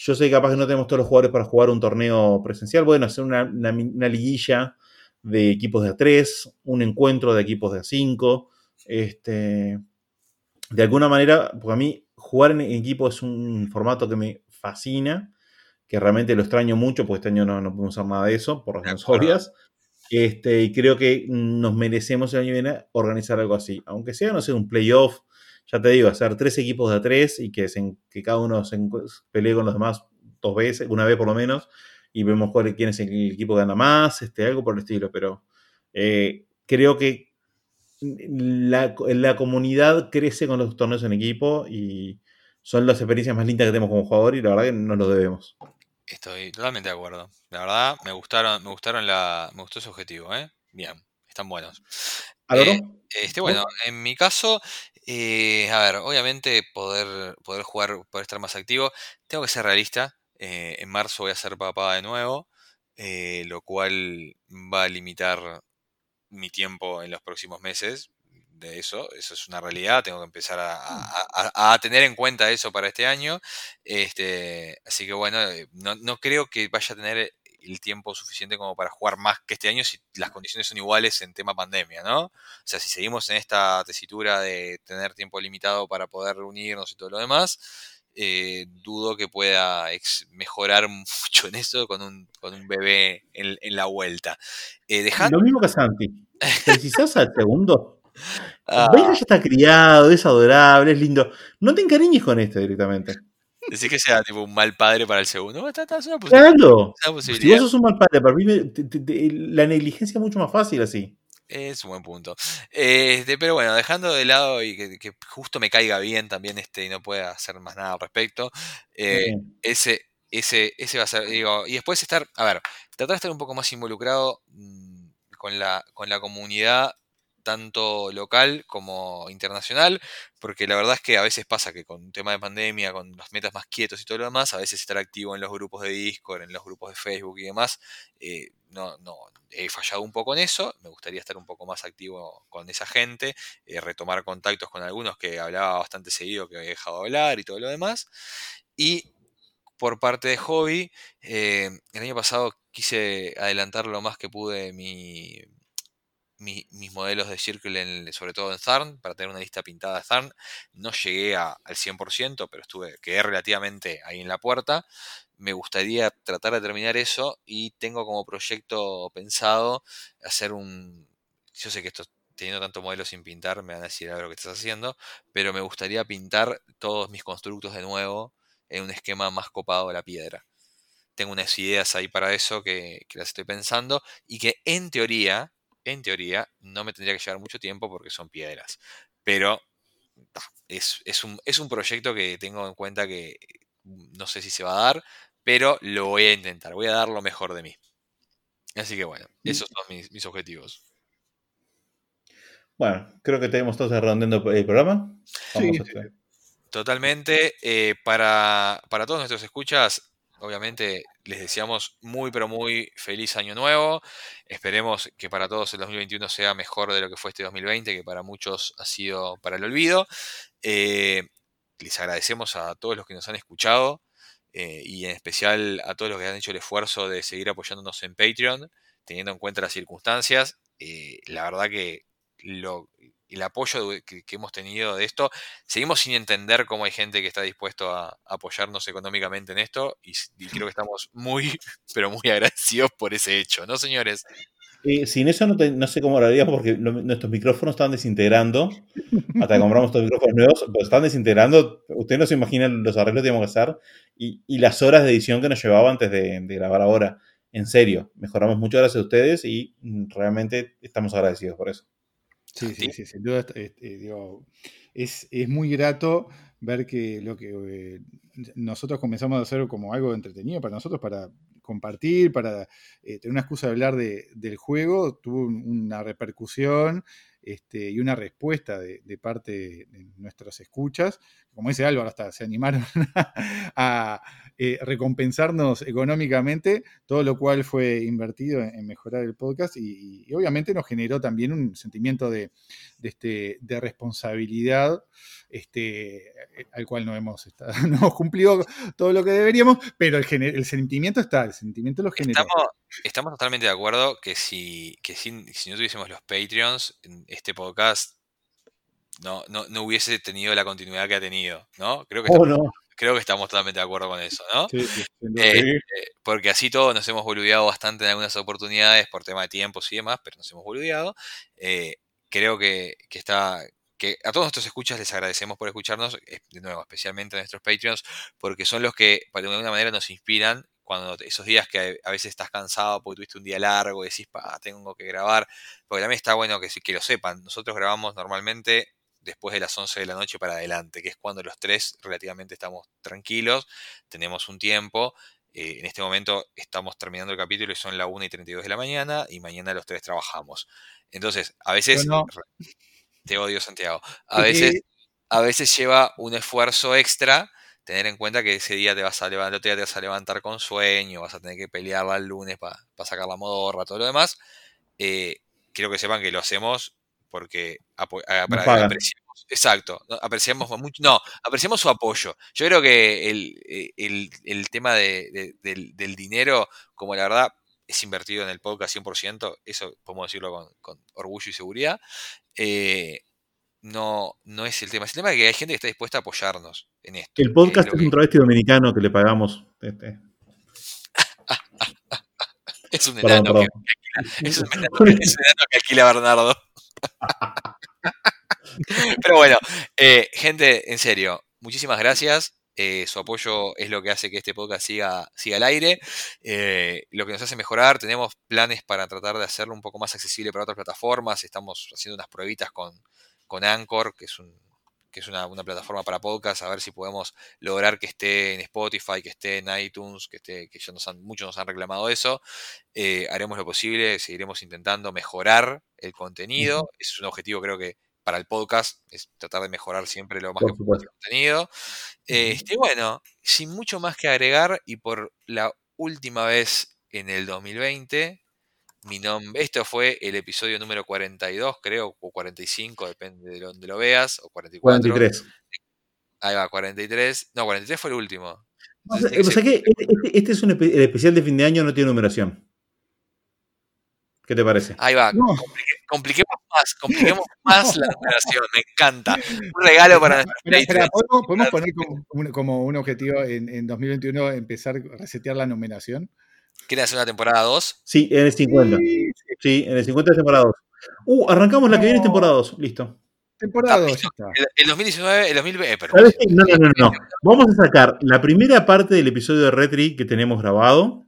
Yo sé que capaz que no tenemos todos los jugadores para jugar un torneo presencial. Bueno, hacer una, una mi- una liguilla de equipos de A3, un encuentro de equipos de A5. Este, de alguna manera, porque a mí jugar en equipo es un formato que me fascina, que realmente lo extraño mucho, porque este año no, no podemos usar nada de eso, por razones obvias. Este, y creo que nos merecemos el año que viene organizar algo así. Aunque sea, no sé, un playoff, ya te digo, hacer tres equipos de a tres y que, se que cada uno se pelee con los demás dos veces, una vez por lo menos, y vemos cuál, quién es el equipo que gana más, este, algo por el estilo. Pero eh, creo que la, la comunidad crece con los torneos en equipo y son las experiencias más lindas que tenemos como jugador y la verdad que nos lo debemos. Estoy totalmente de acuerdo. La verdad, me gustaron, me gustaron la, me gustó ese objetivo, ¿eh? Bien, están buenos. Eh, este, bueno, en mi caso, eh, a ver, obviamente poder, poder jugar, poder estar más activo, tengo que ser realista. eh, en marzo voy a ser papá de nuevo, eh, lo cual va a limitar mi tiempo en los próximos meses. De eso, eso es una realidad. Tengo que empezar a, a- a- a tener en cuenta eso para este año. Este, así que bueno, eh, no, no creo que vaya a tener el tiempo suficiente como para jugar más que este año si las condiciones son iguales en tema pandemia, ¿no? O sea, si seguimos en esta tesitura de tener tiempo limitado para poder reunirnos y todo lo demás, eh, dudo que pueda ex- mejorar mucho en eso con un, con un bebé en, en la vuelta. Eh, Lo mismo que Santi. Precisás al segundo. Ah, ya está criado, es adorable, es lindo. No te encariñes con este directamente. Decir que sea tipo un mal padre para el segundo. Está- está- es una posi- Claro. es una Si vos sos un mal padre, para mí me- te- te- te- la negligencia es mucho más fácil así. Es un buen punto. Este, pero bueno, dejando de lado y que, que justo me caiga bien también este y no pueda hacer más nada al respecto, eh, ese, ese, ese va a ser, digo, y después estar, a ver, tratar de estar un poco más involucrado mm, con la, con la comunidad, tanto local como internacional, porque la verdad es que a veces pasa que con un tema de pandemia, con los metas más quietos y todo lo demás, a veces estar activo en los grupos de Discord, en los grupos de Facebook y demás, eh, no, no, he fallado un poco en eso, me gustaría estar un poco más activo con esa gente, eh, retomar contactos con algunos que hablaba bastante seguido, que había dejado hablar y todo lo demás. Y por parte de hobby, eh, el año pasado quise adelantar lo más que pude mi, mi- mis modelos de Circle, sobre todo en Tharn, para tener una lista pintada de Tharn. No llegué a- al 100%, pero estuve, quedé relativamente ahí en la puerta. Me gustaría tratar de terminar eso y tengo como proyecto pensado hacer un... Yo sé que esto, teniendo tanto modelo sin pintar, me van a decir algo que estás haciendo, pero me gustaría pintar todos mis constructos de nuevo en un esquema más copado de la piedra. Tengo unas ideas ahí para eso que, que las estoy pensando y que en teoría, en teoría, no me tendría que llevar mucho tiempo porque son piedras. Pero es, es un, es un proyecto que tengo en cuenta que no sé si se va a dar, pero lo voy a intentar, voy a dar lo mejor de mí. Así que bueno, esos son mis, mis objetivos. Bueno, creo que tenemos todos redondeando el programa. Vamos Sí, a. Totalmente. eh, para, para todos nuestros escuchas, obviamente les deseamos muy, pero muy feliz año nuevo. Esperemos que para todos el 2021 sea mejor de lo que fue este 2020, que para muchos ha sido para el olvido. Eh, les agradecemos a todos los que nos han escuchado eh, y en especial a todos los que han hecho el esfuerzo de seguir apoyándonos en Patreon, teniendo en cuenta las circunstancias. Eh, la verdad que lo- el apoyo que, que hemos tenido de esto, seguimos sin entender cómo hay gente que está dispuesto a, a apoyarnos económicamente en esto y, y creo que estamos muy, pero muy agradecidos por ese hecho, ¿no, señores? Eh, sin eso no, te- no sé cómo lo haríamos porque nuestros micrófonos estaban desintegrando. Hasta que compramos estos micrófonos nuevos, pero están desintegrando. Ustedes no se imaginan los arreglos que teníamos que hacer y, y las horas de edición que nos llevaba antes de, de grabar ahora. En serio, mejoramos mucho gracias a ustedes y mm, realmente estamos agradecidos por eso. Sí, sí, sí, sin duda. eh, eh, digo, es, es muy grato ver que lo que eh, nosotros comenzamos a hacer como algo entretenido para nosotros, para compartir, para tener una excusa de hablar de- del juego, tuvo un- una repercusión este, y una respuesta de, de parte de nuestros escuchas. Como dice Álvaro, hasta se animaron a eh, recompensarnos económicamente, todo lo cual fue invertido en, en mejorar el podcast y, y obviamente nos generó también un sentimiento de, de, este, de responsabilidad este, al cual no hemos, estado- no hemos cumplido todo lo que deberíamos, pero el, gener- el sentimiento está, el sentimiento lo generó. Estamos, estamos totalmente de acuerdo que si, que si, si no tuviésemos los Patreons, en este podcast no, no, no hubiese tenido la continuidad que ha tenido, ¿no? Creo que, Oh, estamos, no. Creo que estamos totalmente de acuerdo con eso, ¿no? Sí, sí, sin duda. Eh, eh, porque así todos nos hemos boludeado bastante en algunas oportunidades por tema de tiempos y demás, pero nos hemos boludeado. Eh, creo que, que está. Que a todos nuestros escuchas les agradecemos por escucharnos, eh, de nuevo, especialmente a nuestros Patreons, porque son los que de alguna manera nos inspiran cuando esos días que a veces estás cansado porque tuviste un día largo y decís, pa, tengo que grabar, porque también está bueno que, que lo sepan. Nosotros grabamos normalmente después de las 11 de la noche para adelante, que es cuando los tres relativamente estamos tranquilos, tenemos un tiempo. eh, en este momento estamos terminando el capítulo y son la 1 y 32 de la mañana y mañana los tres trabajamos. Entonces, a veces, no. te odio Santiago, a veces, a veces lleva un esfuerzo extra tener en cuenta que ese día te vas a levantar, te vas a levantar con sueño, vas a tener que pelearla el lunes para sacar la modorra, todo lo demás. Eh, quiero que sepan que lo hacemos porque para- pagan. apreciamos, exacto, apreciamos mucho, no, apreciamos su apoyo. Yo creo que el, eh, el- el tema de- de- del, del dinero, como la verdad es invertido en el podcast 100%, eso podemos decirlo con, con orgullo y seguridad, eh, no, no es el tema. Es el tema de que hay gente que está dispuesta a apoyarnos en esto. El podcast es que- un travesti dominicano que le pagamos. Este, es un enano que alquila Bernardo. Pero bueno, eh, gente, en serio, muchísimas gracias. Eh, su apoyo es lo que hace que este podcast siga, siga al aire, eh, lo que nos hace mejorar. Tenemos planes para tratar de hacerlo un poco más accesible para otras plataformas. Estamos haciendo unas pruebitas con, con Anchor, que es, un, que es una, una plataforma para podcast, a ver si podemos lograr que esté en Spotify, que esté en iTunes, que, esté, que ya nos han, muchos nos han reclamado eso. Eh, haremos lo posible, seguiremos intentando mejorar el contenido. Es un objetivo, creo que para el podcast, es tratar de mejorar siempre lo más Por que el contenido. Este, bueno, sin mucho más que agregar, y por la última vez en el 2020, mi nombre, esto fue el episodio número 42, creo, o 45, depende de donde lo veas, o 44. 43. Ahí va, 43. No, 43 fue el último. O sea, o sea que este, este- es un espe- el especial de fin de año, no tiene numeración. ¿Qué te parece? Ahí va, No. complique- compliquemos más, compliquemos más la numeración, me encanta. Un regalo para nuestros. ¿podemos, podemos poner como un, como un objetivo en, en 2021 empezar a resetear la numeración? ¿Quieren hacer una temporada 2? Sí, en el 50. Sí, sí, Sí, en el 50 es temporada 2. Uh, arrancamos la que viene No. temporada 2. Listo. Temporada 2, ya está. El, el 2019, el 2020, eh, perdón. No, no, no, no. Vamos a sacar la primera parte del episodio de Retri que tenemos grabado.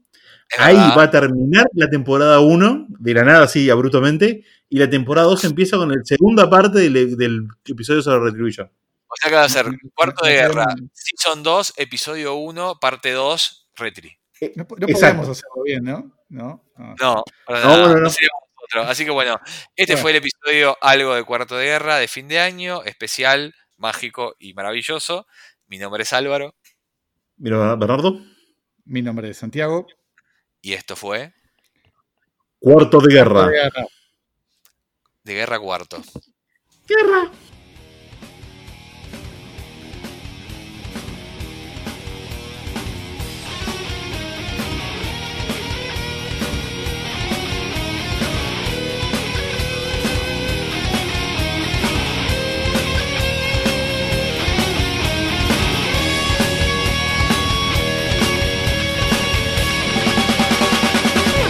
Ahí va a terminar la temporada 1, de la nada así, abruptamente. Y la temporada 2 empieza con la segunda parte del, del episodio sobre Retribution. O sea que va a ser cuarto de No guerra, podemos- season 2, episodio 1, parte 2, Retri. No, no podemos hacerlo bien, ¿no? No. no. No, para No, nada, no. Así que bueno, este Bueno. fue el episodio algo de cuarto de guerra de fin de año, especial, mágico y maravilloso. Mi nombre es Álvaro Mira, Bernardo. Mi nombre es Santiago. y esto fue Cuarto de guerra. Guerra. de Guerra Cuarto. Guerra.